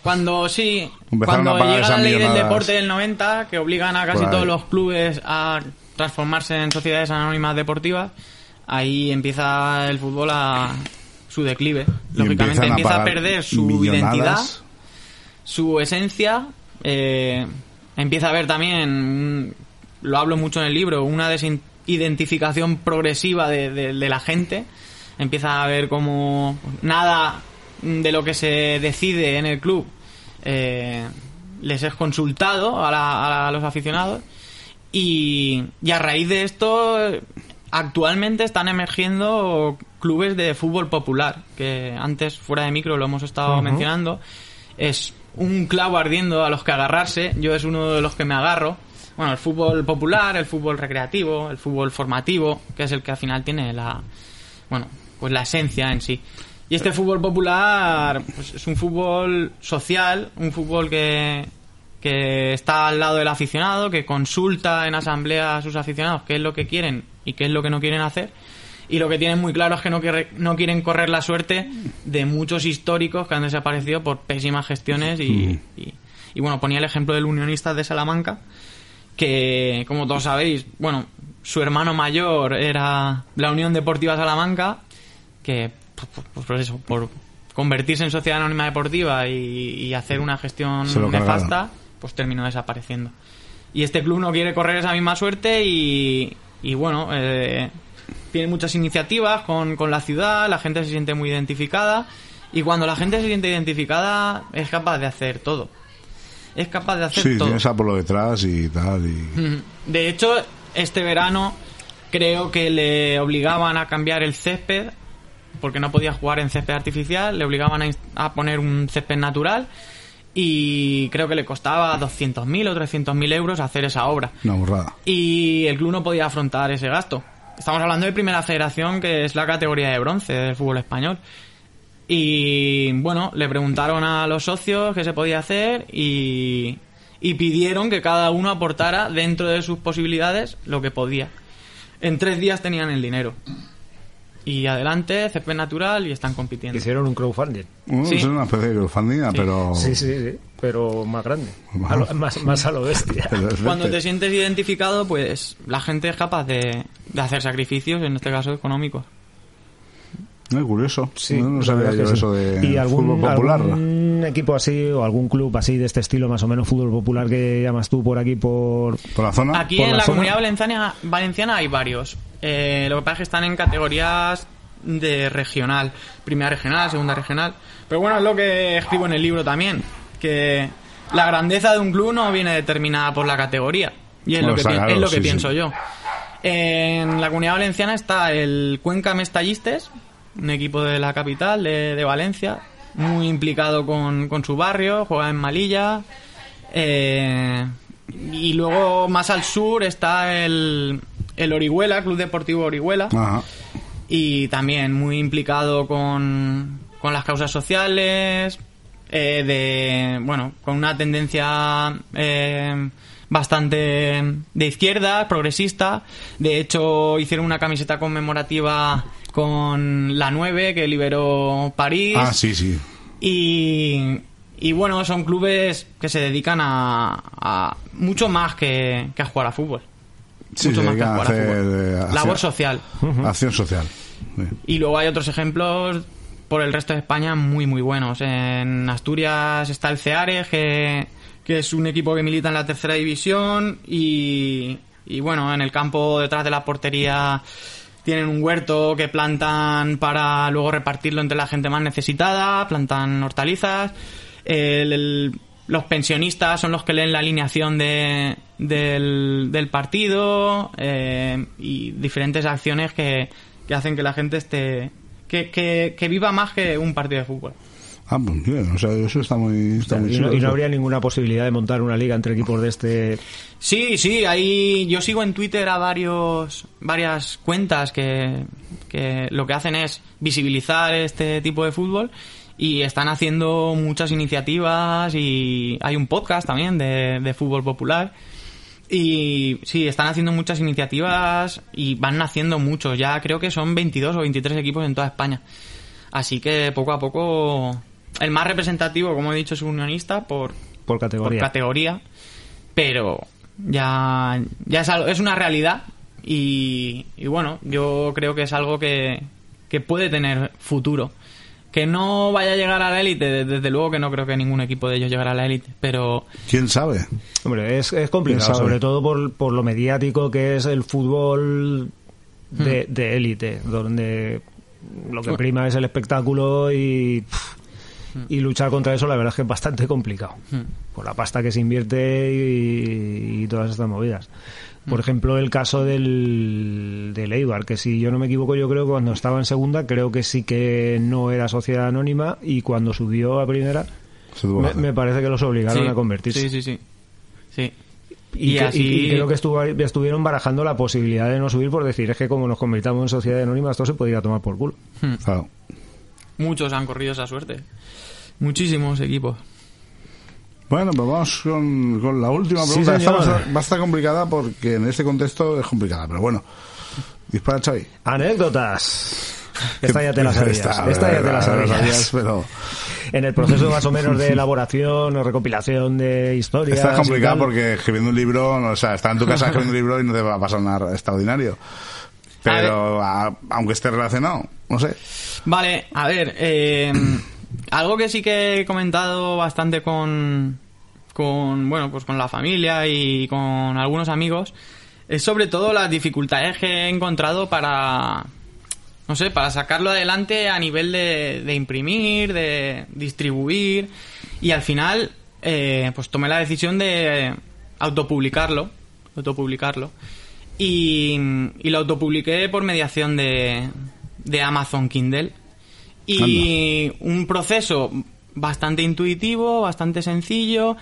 cuando sí, Empezaron cuando llega la ley del millonadas. deporte del 90, que obligan a casi todos los clubes a transformarse en sociedades anónimas deportivas, ahí empieza el fútbol a su declive. Y Lógicamente a empieza a perder su millonadas. identidad, su esencia, eh, empieza a haber también, lo hablo mucho en el libro, una desidentificación progresiva de, de- de la gente. Empieza a haber como nada de lo que se decide en el club eh, les es consultado a, la- a los aficionados y, y a raíz de esto actualmente están emergiendo clubes de fútbol popular que antes fuera de micro lo hemos estado mencionando es un clavo ardiendo a los que agarrarse. Yo es uno de los que me agarro. Bueno el fútbol popular el fútbol recreativo el fútbol formativo que es el que al final tiene la bueno pues la esencia en sí. Y este fútbol popular pues, es un fútbol social un fútbol que que está al lado del aficionado, que consulta en asamblea a sus aficionados qué es lo que quieren y qué es lo que no quieren hacer. Y lo que tienen muy claro es que no, no quieren correr la suerte de muchos históricos que han desaparecido por pésimas gestiones. Y, y- y bueno, ponía el ejemplo del Unionista de Salamanca, que como todos sabéis, bueno, su hermano mayor era la Unión Deportiva Salamanca, que pues, pues, por eso, por convertirse en sociedad anónima deportiva y, y hacer una gestión nefasta, pues terminó desapareciendo. Y este club no quiere correr esa misma suerte y, y bueno, eh, tienen muchas iniciativas con, con la ciudad, la gente se siente muy identificada y cuando la gente se siente identificada es capaz de hacer todo. Es capaz de hacer Sí, todo. tienes a por lo detrás y tal. Y... De hecho, este verano creo que le obligaban a cambiar el césped porque no podía jugar en césped artificial, le obligaban a, a poner un césped natural y creo que le costaba 200.000 o 300.000 euros hacer esa obra. Una burrada. Y el club no podía afrontar ese gasto. Estamos hablando de primera federación, que es la categoría de bronce del fútbol español. Y bueno, le preguntaron a los socios qué se podía hacer y, y pidieron que cada uno aportara dentro de sus posibilidades lo que podía. En tres días tenían el dinero. Y adelante, césped natural y están compitiendo. Hicieron un crowdfunding. Bueno, Sí. Es una especie de crowdfunding, pero... Sí, sí, sí. Pero más grande. Más. A lo- más, más a lo bestia. es Cuando te sientes identificado, pues la gente es capaz de, de hacer sacrificios, en este caso económicos. Muy curioso. Sí, no, no sabía yo sí. eso de ¿Y algún, fútbol popular. algún equipo así o algún club así de este estilo, más o menos fútbol popular que llamas tú por aquí por ¿Por la zona? Aquí por en la la, zona. comunidad valenciana, valenciana hay varios. Eh, lo que pasa es que están en categorías de regional. Primera regional, segunda regional. Pero bueno, es lo que escribo en el libro también. Que la grandeza de un club no viene determinada por la categoría. Y es lo que, claro, es lo que sí, pienso sí. yo. En la comunidad valenciana está el Cuenca Mestallistes, un equipo de la capital, de, de Valencia, muy implicado con, con su barrio, juega en Malilla. Eh, y luego más al sur está el, el Orihuela, Club Deportivo Orihuela, Ajá. y también muy implicado con, con las causas sociales, eh, de, bueno, con una tendencia eh, bastante de izquierda, progresista. De hecho, hicieron una camiseta conmemorativa con la 9 que liberó París. Ah, sí, sí. Y, y bueno, son clubes que se dedican a, a mucho más que, que a jugar a fútbol. Sí, mucho más que a jugar a fútbol. eh, Labor social. Acción social. Sí. Y luego hay otros ejemplos por el resto de España muy, muy buenos. En Asturias está el Ceares, que, que es un equipo que milita en la tercera división. Y, y bueno, en el campo detrás de la portería tienen un huerto que plantan para luego repartirlo entre la gente más necesitada, plantan hortalizas. Los pensionistas son los que leen la alineación de, del, del partido eh, y diferentes acciones que, que hacen que la gente esté que, que, que viva más que un partido de fútbol. Ah, pues bien, o sea, eso está muy, está muy y, no, y no habría ninguna posibilidad de montar una liga entre equipos de este Sí, sí, ahí yo sigo en Twitter a varios varias cuentas que, que lo que hacen es visibilizar este tipo de fútbol y están haciendo muchas iniciativas y hay un podcast también de, de fútbol popular y sí, están haciendo muchas iniciativas y van naciendo muchos, ya creo que son 22 o 23 equipos en toda España. Así que poco a poco el más representativo, como he dicho, es unionista por, por por categoría. categoría, pero ya, ya es, algo- es una realidad y, y bueno, yo creo que es algo que, que puede tener futuro. Que no vaya a llegar a la élite, de- desde luego que no creo que ningún equipo de ellos llegará a la élite, pero ¿Quién sabe? Hombre, es, es complicado, sobre todo por, por lo mediático que es el fútbol de Hmm. de élite, donde lo que prima es el espectáculo y, Hmm. y luchar contra eso la verdad es que es bastante complicado. Por la pasta que se invierte y, y todas estas movidas. Hmm. Por ejemplo, el caso del, del Eibar, que si yo no me equivoco, yo creo que cuando estaba en segunda, creo que sí que no era sociedad anónima y cuando subió a primera, me, parece que lo obligaron Sí, a convertirse. Sí, sí, sí. Sí. Y, Y que- así- y- y creo que estuvo, estuvieron barajando la posibilidad de no subir por decir, es que como nos convirtamos en sociedad anónima, esto se podría tomar por culo. Claro. Muchos han corrido esa suerte. Muchísimos equipos. Bueno, pues vamos con, con la última Sí, pregunta. Esta va a ser- va a estar complicada porque en este contexto es complicada, pero bueno. Dispara, Xavi. Anécdotas. Esta ya te la sabías. Esta, Esta ya te la sabías. pero En el proceso más o menos de elaboración o recopilación de historias. esta es complicada y tal. porque escribiendo un libro, no, o sea, está en tu casa escribiendo un libro y no te va a pasar nada extraordinario. Pero a- aunque esté relacionado, no sé. Vale, a ver, eh, algo que sí que he comentado bastante con, con, bueno, pues con la familia y con algunos amigos es sobre todo las dificultades que he encontrado para, no sé, para sacarlo adelante a nivel de, de imprimir, de distribuir. Y al final eh, pues tomé la decisión de autopublicarlo, autopublicarlo. Y, y lo autopubliqué por mediación de, de Amazon Kindle y un proceso bastante intuitivo, bastante sencillo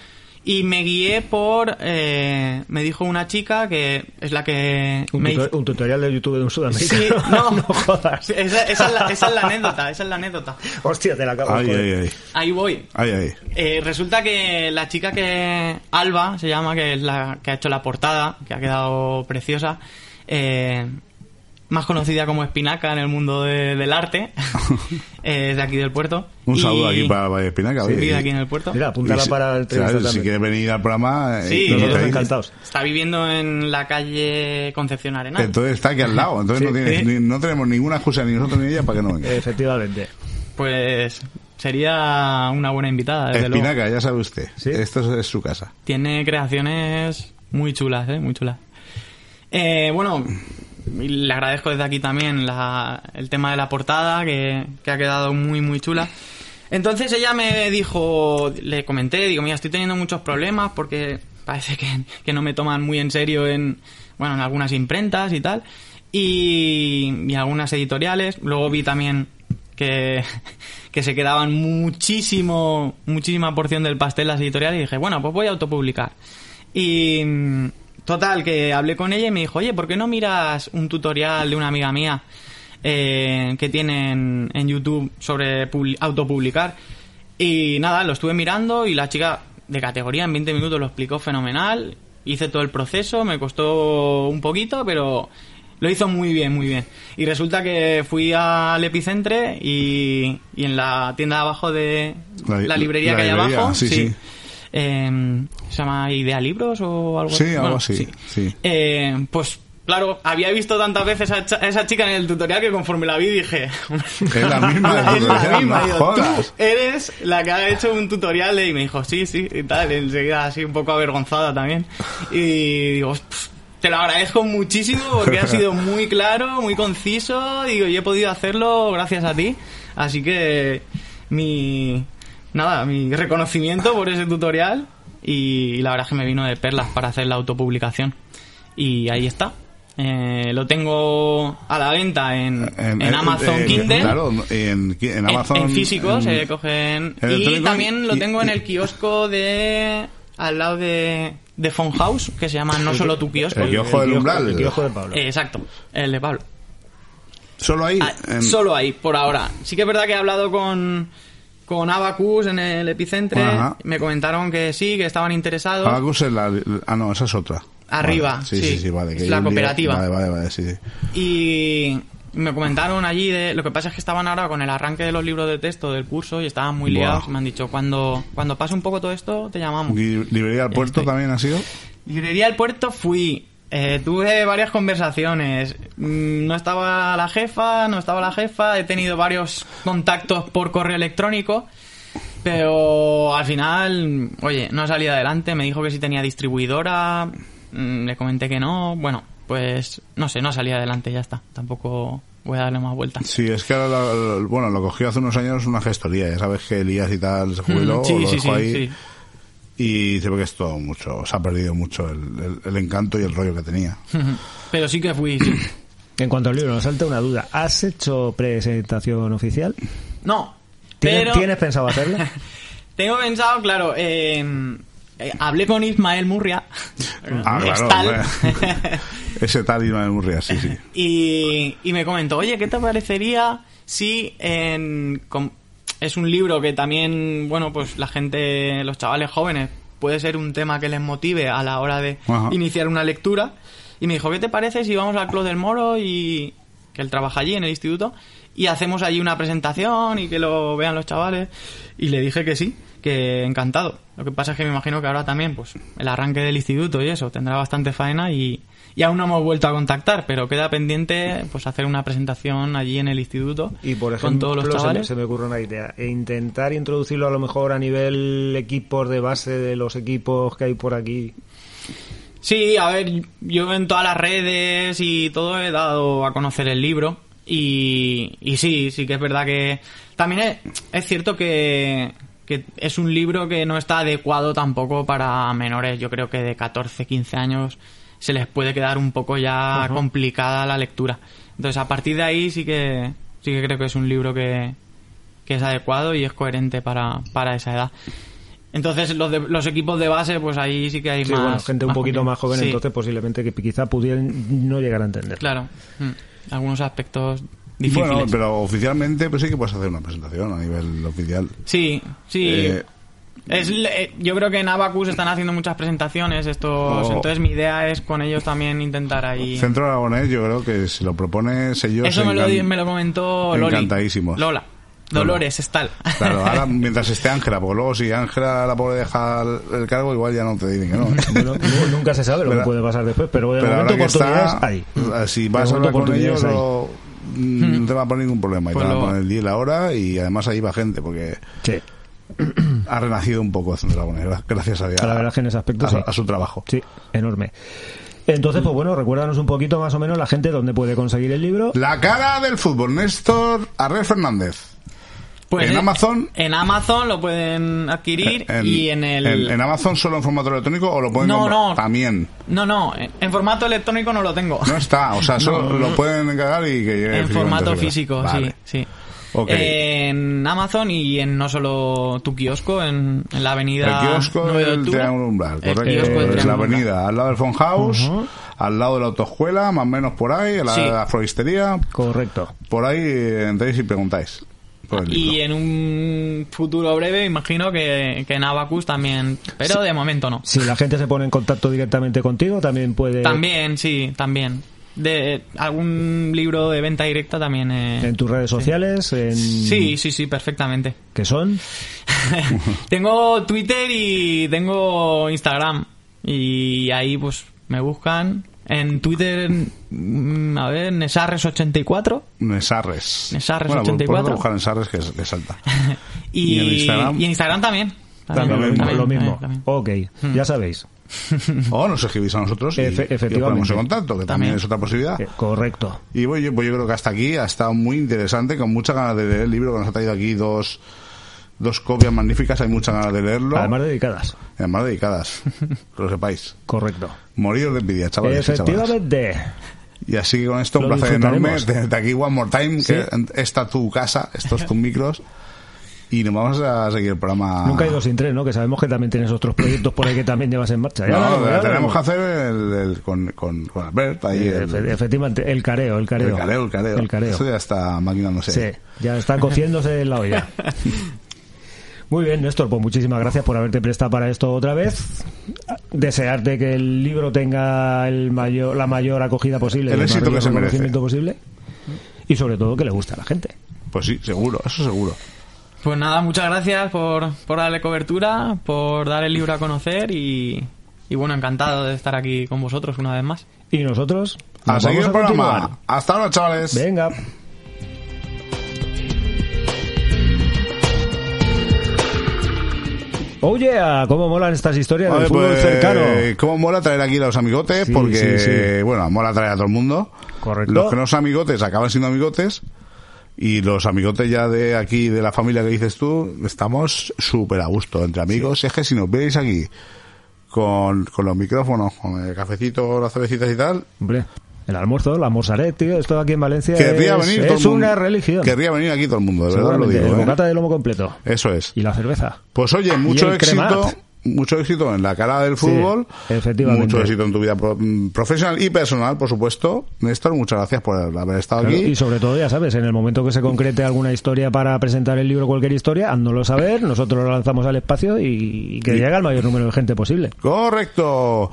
y me guié por eh, me dijo una chica que es la que Un, me hizo- un tutorial de YouTube de un Sí, sudamericano. no, no jodas. Esa, esa es la, esa es la anécdota, esa es la anécdota. Hostia, te la acabo Ay, de ay, ay. Ahí voy. Ay, ay. Eh, resulta que la chica que Alba se llama, que es la que ha hecho la portada, que ha quedado preciosa, eh, más conocida como Espinaca en el mundo de- del arte, eh, es de aquí del puerto. Un Y- saludo aquí para Valle Espinaca. Sí, oye, vive y- aquí en el puerto. Mira, apúntala si- para el claro, Si también. quiere venir al programa, eh, Sí, nos Nosotros encantados. Está viviendo en la calle Concepción Arenal. Entonces está aquí al lado. Entonces Sí, no, tiene- sí. ni- no tenemos ninguna excusa ni nosotros ni ella para que no venga. Efectivamente. Pues sería una buena invitada, desde luego. Espinaca, ya sabe usted. Sí. Esto es, es su casa. Tiene creaciones muy chulas, ¿eh? Muy chulas. Eh, bueno, y le agradezco desde aquí también la- el tema de la portada, que, que ha quedado muy, muy chula. Entonces ella me dijo, le comenté, digo, mira, estoy teniendo muchos problemas porque parece que, que no me toman muy en serio en, bueno, en algunas imprentas y tal, y, y algunas editoriales. Luego vi también que, que se quedaban muchísimo, muchísima porción del pastel las editoriales y dije, bueno, pues voy a autopublicar. Y total, que hablé con ella y me dijo, oye, ¿por qué no miras un tutorial de una amiga mía eh, que tiene en, en YouTube sobre publi- autopublicar? Y nada, lo estuve mirando y la chica de categoría en 20 minutos lo explicó fenomenal. Hice todo el proceso, me costó un poquito, pero lo hizo muy bien, muy bien. Y resulta que fui al Epicentre y, y en la tienda de abajo de La- la, librería la que hay librería, abajo, sí, sí. eh, se llama Idea Libros o algo Sí, así. algo así, sí. Eh, pues claro, había visto tantas veces a esa chica en el tutorial que conforme la vi dije... Es la misma Es la misma, no digo, jodas. "Tú eres la que ha hecho un tutorial de-". y me dijo, sí, sí, y tal, enseguida así un poco avergonzada también. Y digo, "Pff, te lo agradezco muchísimo porque ha sido muy claro, muy conciso, digo, y he podido hacerlo gracias a ti. Así que mi nada, mi reconocimiento por ese tutorial y la verdad es que me vino de perlas para hacer la autopublicación. Y ahí está. Eh, lo tengo a la venta en, en, Amazon eh, Kindle. Claro, en, en Amazon. En, en físico en- se cogen. Y también lo y- tengo en el kiosco de. al lado de. de Phone House, que se llama No Solo Tu Kiosco. El kiosco del umbral. El kiosco de Pablo. Eh, exacto, el de Pablo. Solo ahí. Ah, en- Solo ahí, por ahora. Sí que es verdad que he hablado con. Con Abacus en el epicentre. Ajá. Me comentaron que sí, que estaban interesados. Abacus es la. Ah, no, esa es otra. Arriba, Vale, sí, sí. sí, sí, vale. que Es la un día- cooperativa. Vale, vale, vale, sí, sí. Y me comentaron allí de lo que pasa es que estaban ahora con el arranque de los libros de texto del curso y estaban muy liados me han dicho cuando cuando pase un poco todo esto te llamamos Li- ¿Librería del Puerto Estoy- también ha sido? librería del puerto fui eh, tuve varias conversaciones. Mm, no estaba la jefa no estaba la jefa. He tenido varios contactos por correo electrónico. Pero al final oye no salí adelante. Me dijo que si tenía distribuidora. Mm, le comenté que no. Bueno pues no sé no salí adelante ya está. Tampoco voy a darle más vueltas. Sí, es que ahora, bueno, lo cogió hace unos años una gestoría. Ya sabes que Elías y tal se jubiló, Mm, sí, lo sí, dejó sí, ahí. sí. Y se ve que es todo mucho, se ha perdido mucho el, el- el encanto y el rollo que tenía. Pero sí que fui. En cuanto al libro, nos salta una duda. ¿Has hecho presentación oficial? No. ¿Tienes, Pero ¿tienes pensado hacerla? tengo pensado, claro, eh, eh, hablé con Ismael Murria. Ah, es claro, tal. Ese tal Ismael Murria, sí, sí. y, y me comentó, oye, ¿qué te parecería si en, com- es un libro que también, bueno, pues la gente, los chavales jóvenes, puede ser un tema que les motive a la hora de Ajá. iniciar una lectura? Y me dijo, ¿qué te parece si vamos al Club del Moro y que él trabaja allí en el instituto y hacemos allí una presentación y que lo vean los chavales? Y le dije que sí, que encantado. Lo que pasa es que me imagino que ahora también, pues, el arranque del instituto y eso tendrá bastante faena y, y aún no hemos vuelto a contactar, pero queda pendiente, pues, hacer una presentación allí en el instituto Y por ejemplo, con todos los se me- chavales. Se, me ocurre una idea. E intentar introducirlo a lo mejor a nivel equipos de base de los equipos que hay por aquí. Sí, a ver, yo en todas las redes y todo he dado a conocer el libro y, y sí, sí que es verdad que también es, es cierto que, que es un libro que no está adecuado tampoco para menores, yo creo que de 14, 15 años se les puede quedar un poco ya complicada la lectura. Entonces a partir de ahí sí que sí que creo que es un libro que, que es adecuado y es coherente para, para esa edad. Entonces los, de- los equipos de base, pues ahí sí que hay Sí, más... bueno, gente un poquito más joven, Sí, entonces posiblemente que quizá pudieran no llegar a entender. Claro. Mm. Algunos aspectos difíciles. Bueno, pero oficialmente pues sí que puedes hacer una presentación a nivel oficial. Sí, sí. Eh, Es, le- yo creo que en Abacus están haciendo muchas presentaciones estos, Oh. entonces mi idea es con ellos también intentar ahí... Centro Aragonés, yo creo que si lo propones ellos... Eso me lo, me lo comentó Loli. Encantadísimos. Lola. Dolores, Estal. Claro, ahora mientras esté Ángela, porque luego si Ángela la pobre deja el, cargo, igual ya no te dicen que no. ¿eh? Bueno, nunca se sabe lo Pero- que puede pasar después, pero de Pero momento oportunidades está, hay. eh, si vas a hablar con ellos, hay. no, no te va a poner ningún problema. Y Pues te van a lo- poner el día y la hora, y además ahí va gente, porque Sí, ha renacido un poco Aragonés, gracias a, la verdad es que en ese aspecto a- sí. a su trabajo. Sí, enorme. Entonces, pues bueno, recuérdanos un poquito más o menos la gente dónde puede conseguir el libro. La cara del fútbol, Néstor Arrel Fernández. Pues, ¿En eh, Amazon? En Amazon lo pueden adquirir y en el... en- en Amazon solo en formato electrónico o lo pueden No, comprar no. también. No, no, en, en formato electrónico no lo tengo. No está, o sea, solo lo pueden encargar y que llegue en formato a físico, Vale. sí, sí. Ok. En Amazon y en no solo tu kiosco, en, en la avenida El kiosco 9 de del octubre. Triángulo Umbral, El correcto. kiosco del Es la Umbral. avenida, al lado del Fonhouse, al lado de la autoescuela, más o menos por ahí, a la, Sí. la floristería, Correcto. por ahí eh, entráis y preguntáis. por el Y en un futuro breve imagino que, que en Abacus también, pero de momento no. Si la gente se pone en contacto directamente contigo, también puede... También, sí, también. De algún libro de venta directa también. eh, En tus redes sociales, en... Sí, sí, sí, perfectamente. que son? tengo Twitter y tengo Instagram. Y ahí pues me buscan. En Twitter, mm, a ver, Nesarres84. Nesarres. Nesarres bueno, pues 84. puedes buscar Nesarres que, que salta. Y, ¿Y en Instagram? y en Instagram también. También, lo También, mismo. también, lo mismo. también, también. Ok, ya sabéis. O nos escribís a nosotros y, Efe- y os ponemos efectivamente. en contacto, que también, También. es otra posibilidad. Eh, correcto. Y pues yo, pues yo creo que hasta aquí ha estado muy interesante, con muchas ganas de leer el libro, que nos ha traído aquí dos, dos copias magníficas, hay muchas ganas de leerlo. Además dedicadas. Y además dedicadas, que lo sepáis. Correcto. Moriros de envidia, chavales. y. Efectivamente. Y así que con esto un Lo placer enorme. Desde aquí One More Time, Sí. que esta tu casa, estos tus micros. Y nos vamos a seguir el programa. Nunca he ido sin tres, ¿no? Que sabemos que también tienes otros proyectos por ahí que también llevas en marcha. No, ya tenemos que hacer el, el- con, con, con Albert ahí. el, Efe- Efectivamente, el careo, el careo. el careo, el careo. El careo. Eso ya está maquinándose. Sí, ya está cociéndose en la olla. Muy bien, Néstor, pues muchísimas gracias por haberte prestado para esto otra vez. Desearte que el libro tenga el mayor, la mayor acogida posible, El éxito mayor que se merece. posible. Y sobre todo que le guste a la gente. Pues sí, seguro, eso seguro. Pues nada, muchas gracias por, por darle cobertura, por dar el libro a conocer y, y bueno, encantado de estar aquí con vosotros una vez más. Y nosotros A nos seguir el programa. continuar. Hasta ahora, chavales. Venga. Oye, ¿cómo molan estas historias del Vale, fútbol pues, cercano? Cómo mola traer aquí a los amigotes, Sí, porque, sí, sí. bueno, mola traer a todo el mundo. Correcto. Los que no son amigotes acaban siendo amigotes. Y los amigotes ya de aquí, de la familia que dices tú, estamos súper a gusto entre amigos. Es que si nos veis aquí con, con los micrófonos, con el cafecito, las cervecitas y tal, Hombre, el almuerzo, la mozzarella, tío, esto aquí en Valencia querría es, venir es todo el mundo. una religión. Querría venir aquí todo el mundo, de verdad lo digo. el ¿eh? de lomo completo. Eso es. Y la cerveza. Pues oye, mucho éxito, cremat. Mucho éxito en la cara del Sí, fútbol. efectivamente. Mucho éxito en tu vida pro- mm, profesional y personal, por supuesto. Néstor, muchas gracias por haber estado Claro, aquí. y sobre todo, ya sabes, en el momento que se concrete alguna historia para presentar el libro, cualquier historia, háznoslo saber, nosotros lo lanzamos al espacio y, y que llegue al mayor número de gente posible. Correcto.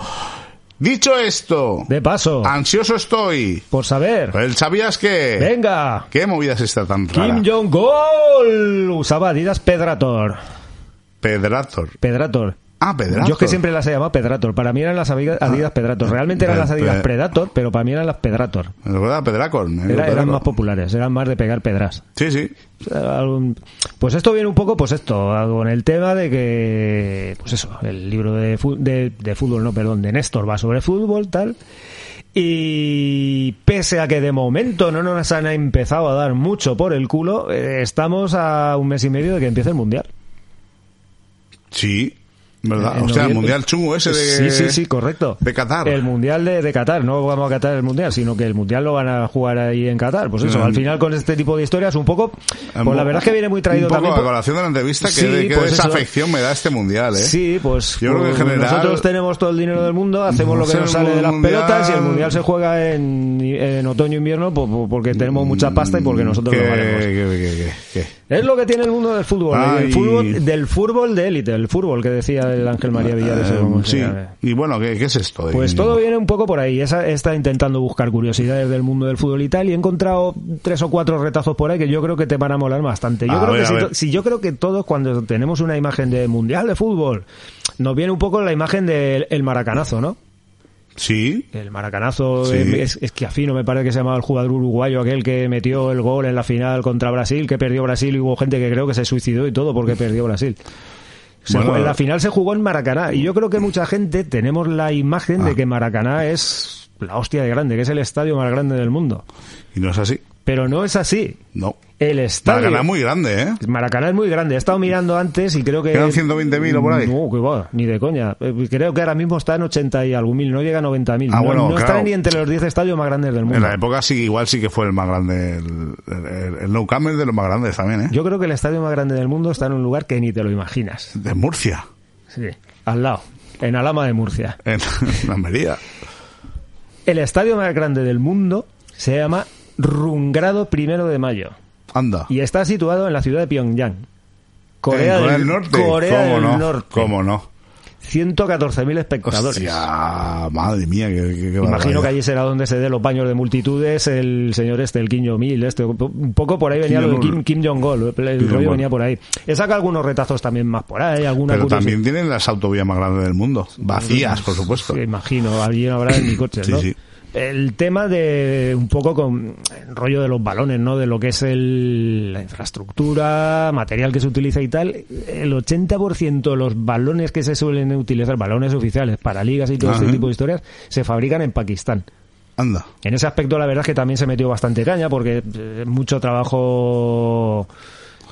Dicho esto, De paso, ansioso estoy. por saber. ¿El sabías que? Venga, ¿Qué movida es esta tan rara? Kim Jong-un usaba Adidas Pedrator. Pedrator. Pedrator. Ah, Predator. Yo es que siempre las he llamado Pedrator. Para mí eran las Adidas Adidas Pedrator. Realmente eran las Adidas pe- Predator, pero para mí eran las Pedrator. ¿Me recuerda Pedracon? ¿eh? Era- eran más populares, eran más de pegar pedras. Sí, sí. Pues esto viene un poco, pues esto, con el tema de que, pues eso, el libro de, fu- de, de fútbol, no, perdón, de Néstor va sobre fútbol, tal. Y pese a que de momento no nos han empezado a dar mucho por el culo, eh, estamos a un mes y medio de que empiece el Mundial. Sí. ¿Verdad? En o sea, el mundial chungo ese de. Sí, sí, sí, correcto. de Qatar. El Mundial de, de Qatar. No vamos a Qatar el Mundial, sino que el Mundial lo van a jugar ahí en Qatar. Pues eso, Mm. al final con este tipo de historias, un poco... Pues la verdad es que viene muy traído un poco también... a por- colación de la entrevista que, Sí, de, que pues desafección me da este mundial, ¿eh? Sí, pues, Yo creo que en pues general- nosotros tenemos todo el dinero del mundo, hacemos lo que nos sale de las mundial- pelotas y el mundial se juega en, en otoño invierno po- po- porque tenemos mucha pasta y porque nosotros ¿Qué, lo valemos. Es lo que tiene el mundo del fútbol, Ay. el fútbol del fútbol de élite, el fútbol que decía el Ángel María Villares. Eh, sí. Y bueno, ¿qué, qué es esto? de- Pues todo viene un poco por ahí. Esa, está intentando buscar curiosidades del mundo del fútbol y tal. Y he encontrado tres o cuatro retazos por ahí que yo creo que te van a molar bastante. Yo A creo ver, que si, si yo creo que todos cuando tenemos una imagen de mundial de fútbol, nos viene un poco la imagen del el maracanazo, ¿no? Sí. El maracanazo Sí. eh, es, es que afino me parece que se llamaba el jugador uruguayo aquel que metió el gol en la final contra Brasil, que perdió Brasil y hubo gente que creo que se suicidó y todo porque perdió Brasil. Se Bueno, jugó- en la final se jugó en Maracaná y yo creo que mucha gente tenemos la imagen Ah. de que Maracaná es la hostia de grande, que es el estadio más grande del mundo. Y no es así. Pero no es así. No. El estadio... Maracaná es muy grande, ¿eh? Maracaná es muy grande. He estado mirando antes y creo que... ¿Quedan 120.000 o por ahí? No, que va, ni de coña. Eh, Creo que ahora mismo está en 80 y algún mil, no llega a 90.000. Ah, no bueno, no claro. está ni entre los 10 estadios más grandes del mundo. En la época sí, igual sí que fue el más grande. El, el, el Camp es de los más grandes también, ¿eh? Yo creo que el estadio más grande del mundo está en un lugar que ni te lo imaginas. De Murcia. Sí, al lado, en Alama de Murcia. En, en Almería. El estadio más grande del mundo se llama Rungrado Primero de Mayo Anda. y está situado en la ciudad de Pyongyang. Corea, En Corea del, Norte. Corea ¿Cómo del no? Norte. ¿Cómo no? 114.000 espectadores. Hostia, madre mía, qué, qué, qué Imagino que allí será donde se dé los baños de multitudes el señor este, el Kim Jong-il, este, un poco por ahí venía Kim lo de Jong-un. Kim, Kim Jong-un, el, rollo venía por ahí. He sacado algunos retazos también más por ahí, alguna Pero curiosidad. también tienen las autovías más grandes del mundo. Vacías, por supuesto. Sí, imagino, no habrá Sí, ¿no? sí. El tema de un poco con el rollo de los balones, ¿no? De lo que es el, la infraestructura, material que se utiliza y tal. El 80% de los balones que se suelen utilizar, balones oficiales para ligas y todo Ajá. este tipo de historias, se fabrican en Pakistán. Anda. En ese aspecto, la verdad es que también se metió bastante caña porque eh, mucho trabajo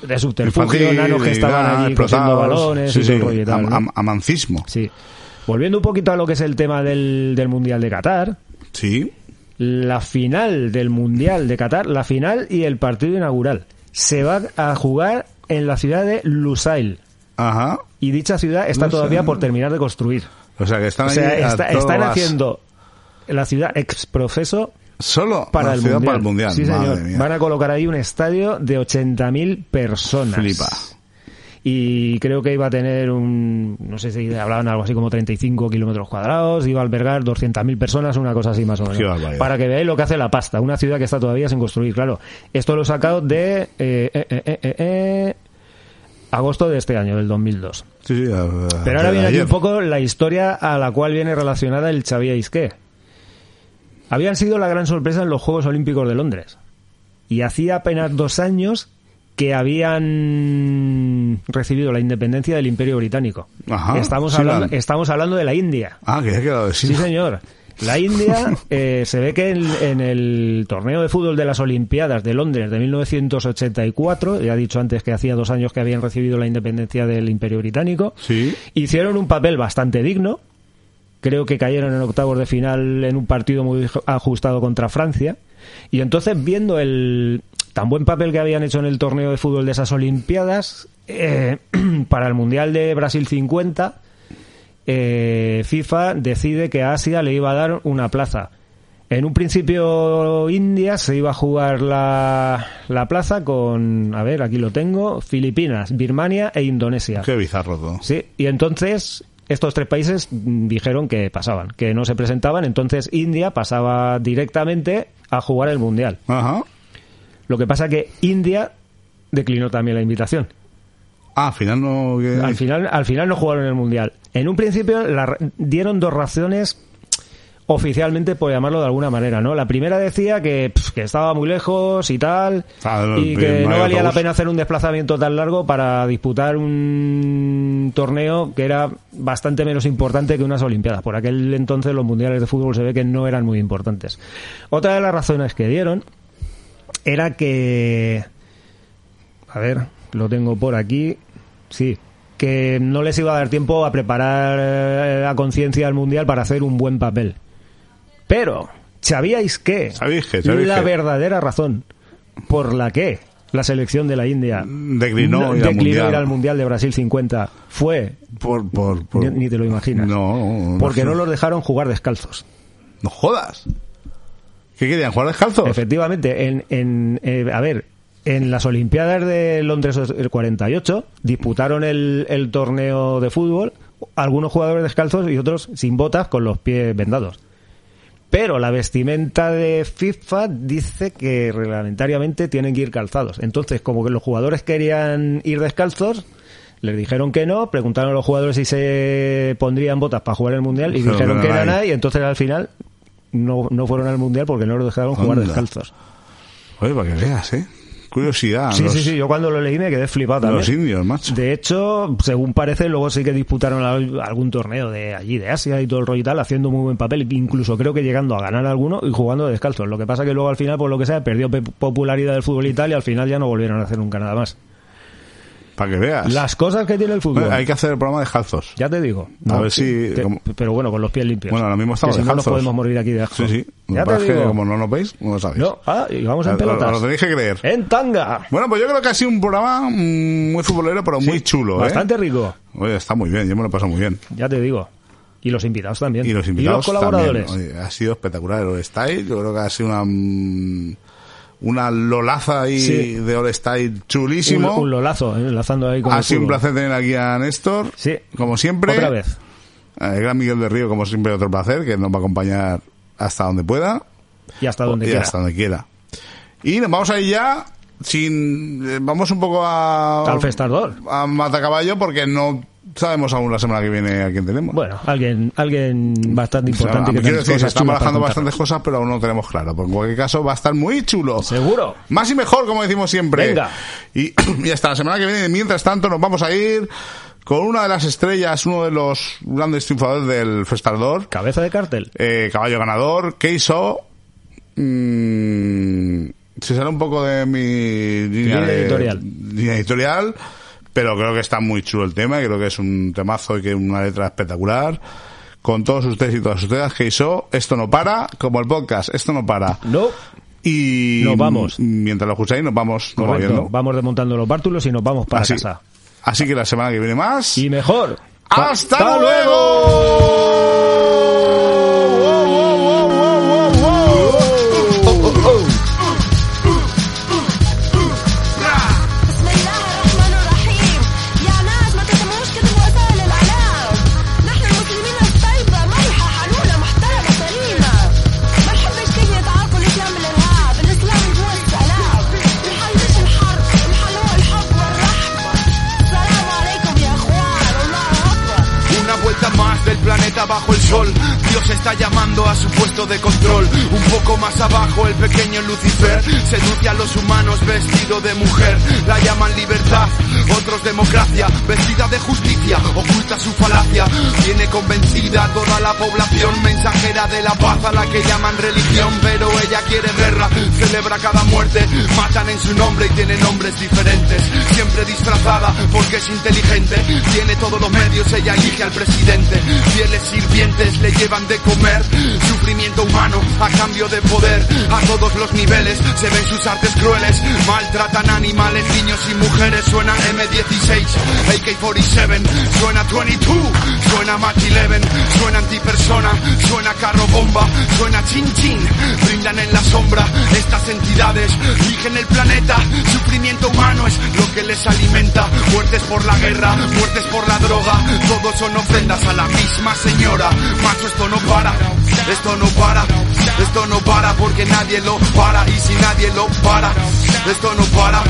de subterfugio, nanos que estaban ah, allí cosiendo balones Sí, y sí, y tal, am- ¿no? am- amancismo. Sí. Volviendo un poquito a lo que es el tema del, del Mundial de Qatar, Sí. la final del Mundial de Qatar, la final y el partido inaugural, se va a jugar en la ciudad de Lusail. Ajá. Y dicha ciudad está Lusail. todavía por terminar de construir. O sea que están O sea, está- están haciendo la ciudad ex profeso Solo para la el, ciudad mundial. para el mundial. Sí, señor. Van a colocar ahí un estadio de 80.000 personas. Flipa. Y creo que iba a tener un, no sé si hablaban algo así como 35 kilómetros cuadrados, iba a albergar 200.000 personas, una cosa así más o menos. Para que veáis lo que hace la pasta, una ciudad que está todavía sin construir, claro. Esto lo he sacado de eh, eh, eh, eh, eh, eh, agosto de este año, del 2002. Sí, sí, a- a- Pero ahora viene aquí un poco la historia a la cual viene relacionada el ¿Sabíais qué? Habían sido la gran sorpresa en los Juegos Olímpicos de Londres. Y hacía apenas dos años que habían recibido la independencia del Imperio Británico. Ajá, estamos, sí, hablando, la- estamos hablando de la India. Ah, que ha quedado de sí. Sí, señor. La India eh, se ve que en, en el torneo de fútbol de las Olimpiadas de Londres de 1984, ya he dicho antes que hacía dos años que habían recibido la independencia del Imperio Británico, Sí. hicieron un papel bastante digno. Creo que cayeron en octavos de final en un partido muy ajustado contra Francia. Y entonces, viendo el tan buen papel que habían hecho en el torneo de fútbol de esas Olimpiadas, eh, para el Mundial de Brasil 50, eh, FIFA decide que a Asia le iba a dar una plaza. En un principio India se iba a jugar la, la plaza con, a ver, aquí lo tengo, Filipinas, Birmania e Indonesia. Qué bizarro todo. Sí, y entonces estos tres países dijeron que pasaban, que no se presentaban, entonces India pasaba directamente a jugar el Mundial. Ajá. Lo que pasa que India declinó también la invitación. Ah, al final no... Al final, al final no jugaron el Mundial. En un principio la- dieron dos razones oficialmente, por llamarlo de alguna manera, ¿no? La primera decía que, que estaba muy lejos y tal, Ah, y que no valía la pena hacer un desplazamiento tan largo para disputar un torneo que era bastante menos importante que unas Olimpiadas. Por aquel entonces los mundiales de fútbol se ve que no eran muy importantes. Otra de las razones que dieron era que... A ver, lo tengo por aquí. Sí, que no les iba a dar tiempo a preparar eh, a conciencia al mundial para hacer un buen papel. Pero, ¿sabíais qué? ¿Sabéis? ¿Sabéis la verdadera razón por la que la selección de la India Declinó ir al declinó Mundial. ir al Mundial de Brasil 50 fue, Por, por, por- ni, ni te lo imaginas, no, porque no no. los dejaron jugar descalzos. No jodas. ¿Qué querían? ¿Jugar descalzos? Efectivamente, en, en eh, a ver, en las Olimpiadas de Londres el 48 disputaron el, el torneo de fútbol, algunos jugadores descalzos y otros sin botas con los pies vendados. Pero la vestimenta de FIFA dice que reglamentariamente tienen que ir calzados. Entonces, como que los jugadores querían ir descalzos, les dijeron que no, preguntaron a los jugadores si se pondrían botas para jugar el Mundial y Dijeron dijeron que no era nada y entonces al final no, no fueron al Mundial porque no los dejaron jugar descalzos. Oye, para que veas, ¿eh? Curiosidad. Sí, los, sí, sí, yo cuando lo leí me quedé flipado también. los indios, macho. De hecho, según parece, luego sí que disputaron al- algún torneo de allí, de Asia y todo el rollo y tal, haciendo muy buen papel, incluso creo que llegando a ganar alguno y jugando descalzos. Lo que pasa que luego al final, por lo que sea, perdió pe- popularidad del fútbol y tal y al final ya no volvieron a hacer nunca nada más. Para que veas. Las cosas que tiene el fútbol. Bueno, hay que hacer el programa descalzos. Ya te digo. A ver si- te- como- pero bueno, con los pies limpios. Bueno, ahora mismo estamos que si no nos podemos morir aquí de asco. Sí, sí. Ya te es que digo. como no nos veis, no lo sabéis. No, ah, y vamos en Lo- lo- pelotas. Lo tenéis que creer. En tanga. Bueno, pues yo creo que ha sido un programa mm, muy futbolero, pero muy chulo, ¿eh? Bastante rico. Oye, está muy bien, yo me lo he pasado muy bien. Ya te digo. Y los invitados también. Y los invitados colaboradores. también. Oye, ha sido espectacular Style. Yo creo que ha sido una mm, una lolaza ahí Sí. de All Style chulísimo. Un, un lolazo, eh, enlazando ahí con ha sido un placer tener aquí a Néstor. Sí. Como siempre. Otra vez. El gran Miguel de Río, como siempre, otro placer, que nos va a acompañar hasta donde pueda. Y hasta donde y quiera. hasta donde quiera. Y nos vamos a ir ya sin... eh, Vamos un poco a... Al festardor. A Matacaballo porque no sabemos aún la semana que viene a quién tenemos. Bueno, alguien, alguien bastante O sea, importante que decir, se están barajando bastantes cosas, pero aún no tenemos claro. Pero en cualquier caso, va a estar muy chulo. Seguro. Más y mejor, como decimos siempre. Venga. Y, y hasta la semana que viene, mientras tanto, nos vamos a ir con una de las estrellas, uno de los grandes triunfadores del Festardor. Cabeza de cartel. Eh, caballo ganador, Keiso. Mm, se sale un poco de mi línea, Línea de- editorial. línea editorial, pero creo que está muy chulo el tema, creo que es un temazo y que una letra espectacular. Con todos ustedes y todas ustedes, Keiso, esto no para, como el podcast, esto no para. No, Y Nos vamos. mientras lo escucháis, nos vamos correcto. moviendo. Vamos desmontando los bártulos y nos vamos para Así, casa. así que la semana que viene más. Y mejor. ¡Hasta, luego! Planeta bajo el sol. Dios está llamando a su puesto de control. Un poco más abajo el pequeño Lucifer seduce a los humanos vestido de mujer. La llaman libertad, otros democracia. Vestida de justicia, oculta su falacia. Tiene convencida toda la población mensajera de la paz a la que llaman religión. Pero ella quiere guerra, celebra cada muerte. Matan en su nombre y tiene nombres diferentes. Siempre disfrazada porque es inteligente. Tiene todos los medios, ella elige al presidente. Fieles sirvientes le llevan de comer. Sufrimiento humano a cambio de poder. A todos los niveles se ven sus artes crueles. Maltratan animales, niños y mujeres. Suena M16, AK-47, suena 22, suena Mach 11, suena antipersona, suena carro bomba, suena chin chin. Brindan en la sombra estas entidades. Rigen el planeta, sufrimiento humano es lo que les alimenta. Muertes por la guerra, muertes por la droga. Todos son ofrendas a la misma señora. Macho, esto no para. Esto no para, esto no para porque nadie lo para. Y si nadie lo para, esto no para,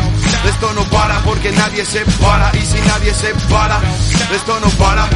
esto no para porque nadie se para. Y si nadie se para, esto no para,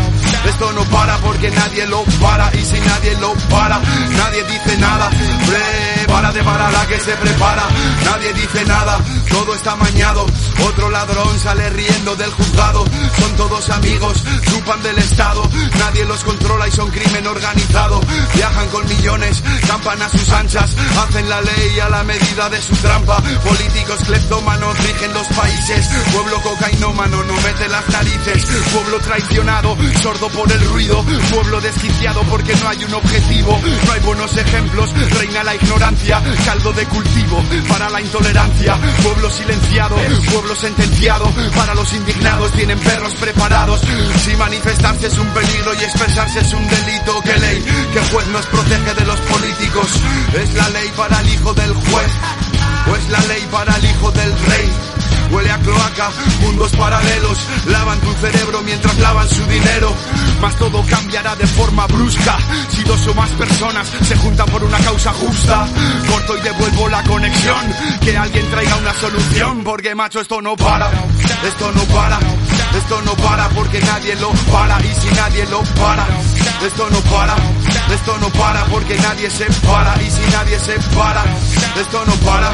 esto no para porque nadie lo para y si nadie lo para, nadie dice nada, prepárate para la que se prepara, nadie dice nada, todo está mañado, otro ladrón sale riendo del juzgado, son todos amigos, chupan del Estado, nadie los controla y son crimen organizado, viajan con millones, campan a sus anchas, hacen la ley a la medida de su trampa, políticos cleptómanos rigen los países, pueblo cocainómano no mete las narices, pueblo traicionado, sordo por el ruido, pueblo desquiciado porque no hay un objetivo, no hay buenos ejemplos, reina la ignorancia, caldo de cultivo para la intolerancia, pueblo silenciado, pueblo sentenciado, para los indignados tienen perros preparados, si manifestarse es un peligro y expresarse es un delito, que ley, que juez nos protege de los políticos, es la ley para el hijo del juez, o es la ley para el hijo del rey. Huele a cloaca, mundos paralelos, lavan tu cerebro mientras lavan su dinero. Mas todo cambiará de forma brusca si dos o más personas se juntan por una causa justa. Corto y devuelvo la conexión, que alguien traiga una solución, porque macho esto no para, esto no para, esto no para porque nadie lo para y si nadie lo para, esto no para, esto no para porque nadie se para y si nadie se para, esto no para,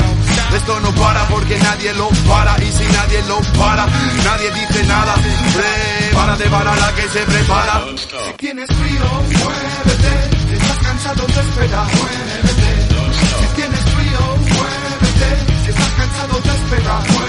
esto no para porque nadie lo para y si nadie lo para, nadie dice nada, prepárate para la que se prepara. Si tienes frío, muévete, si estás cansado te espera, muévete. Si tienes frío, muévete, si estás cansado te espera, muévete.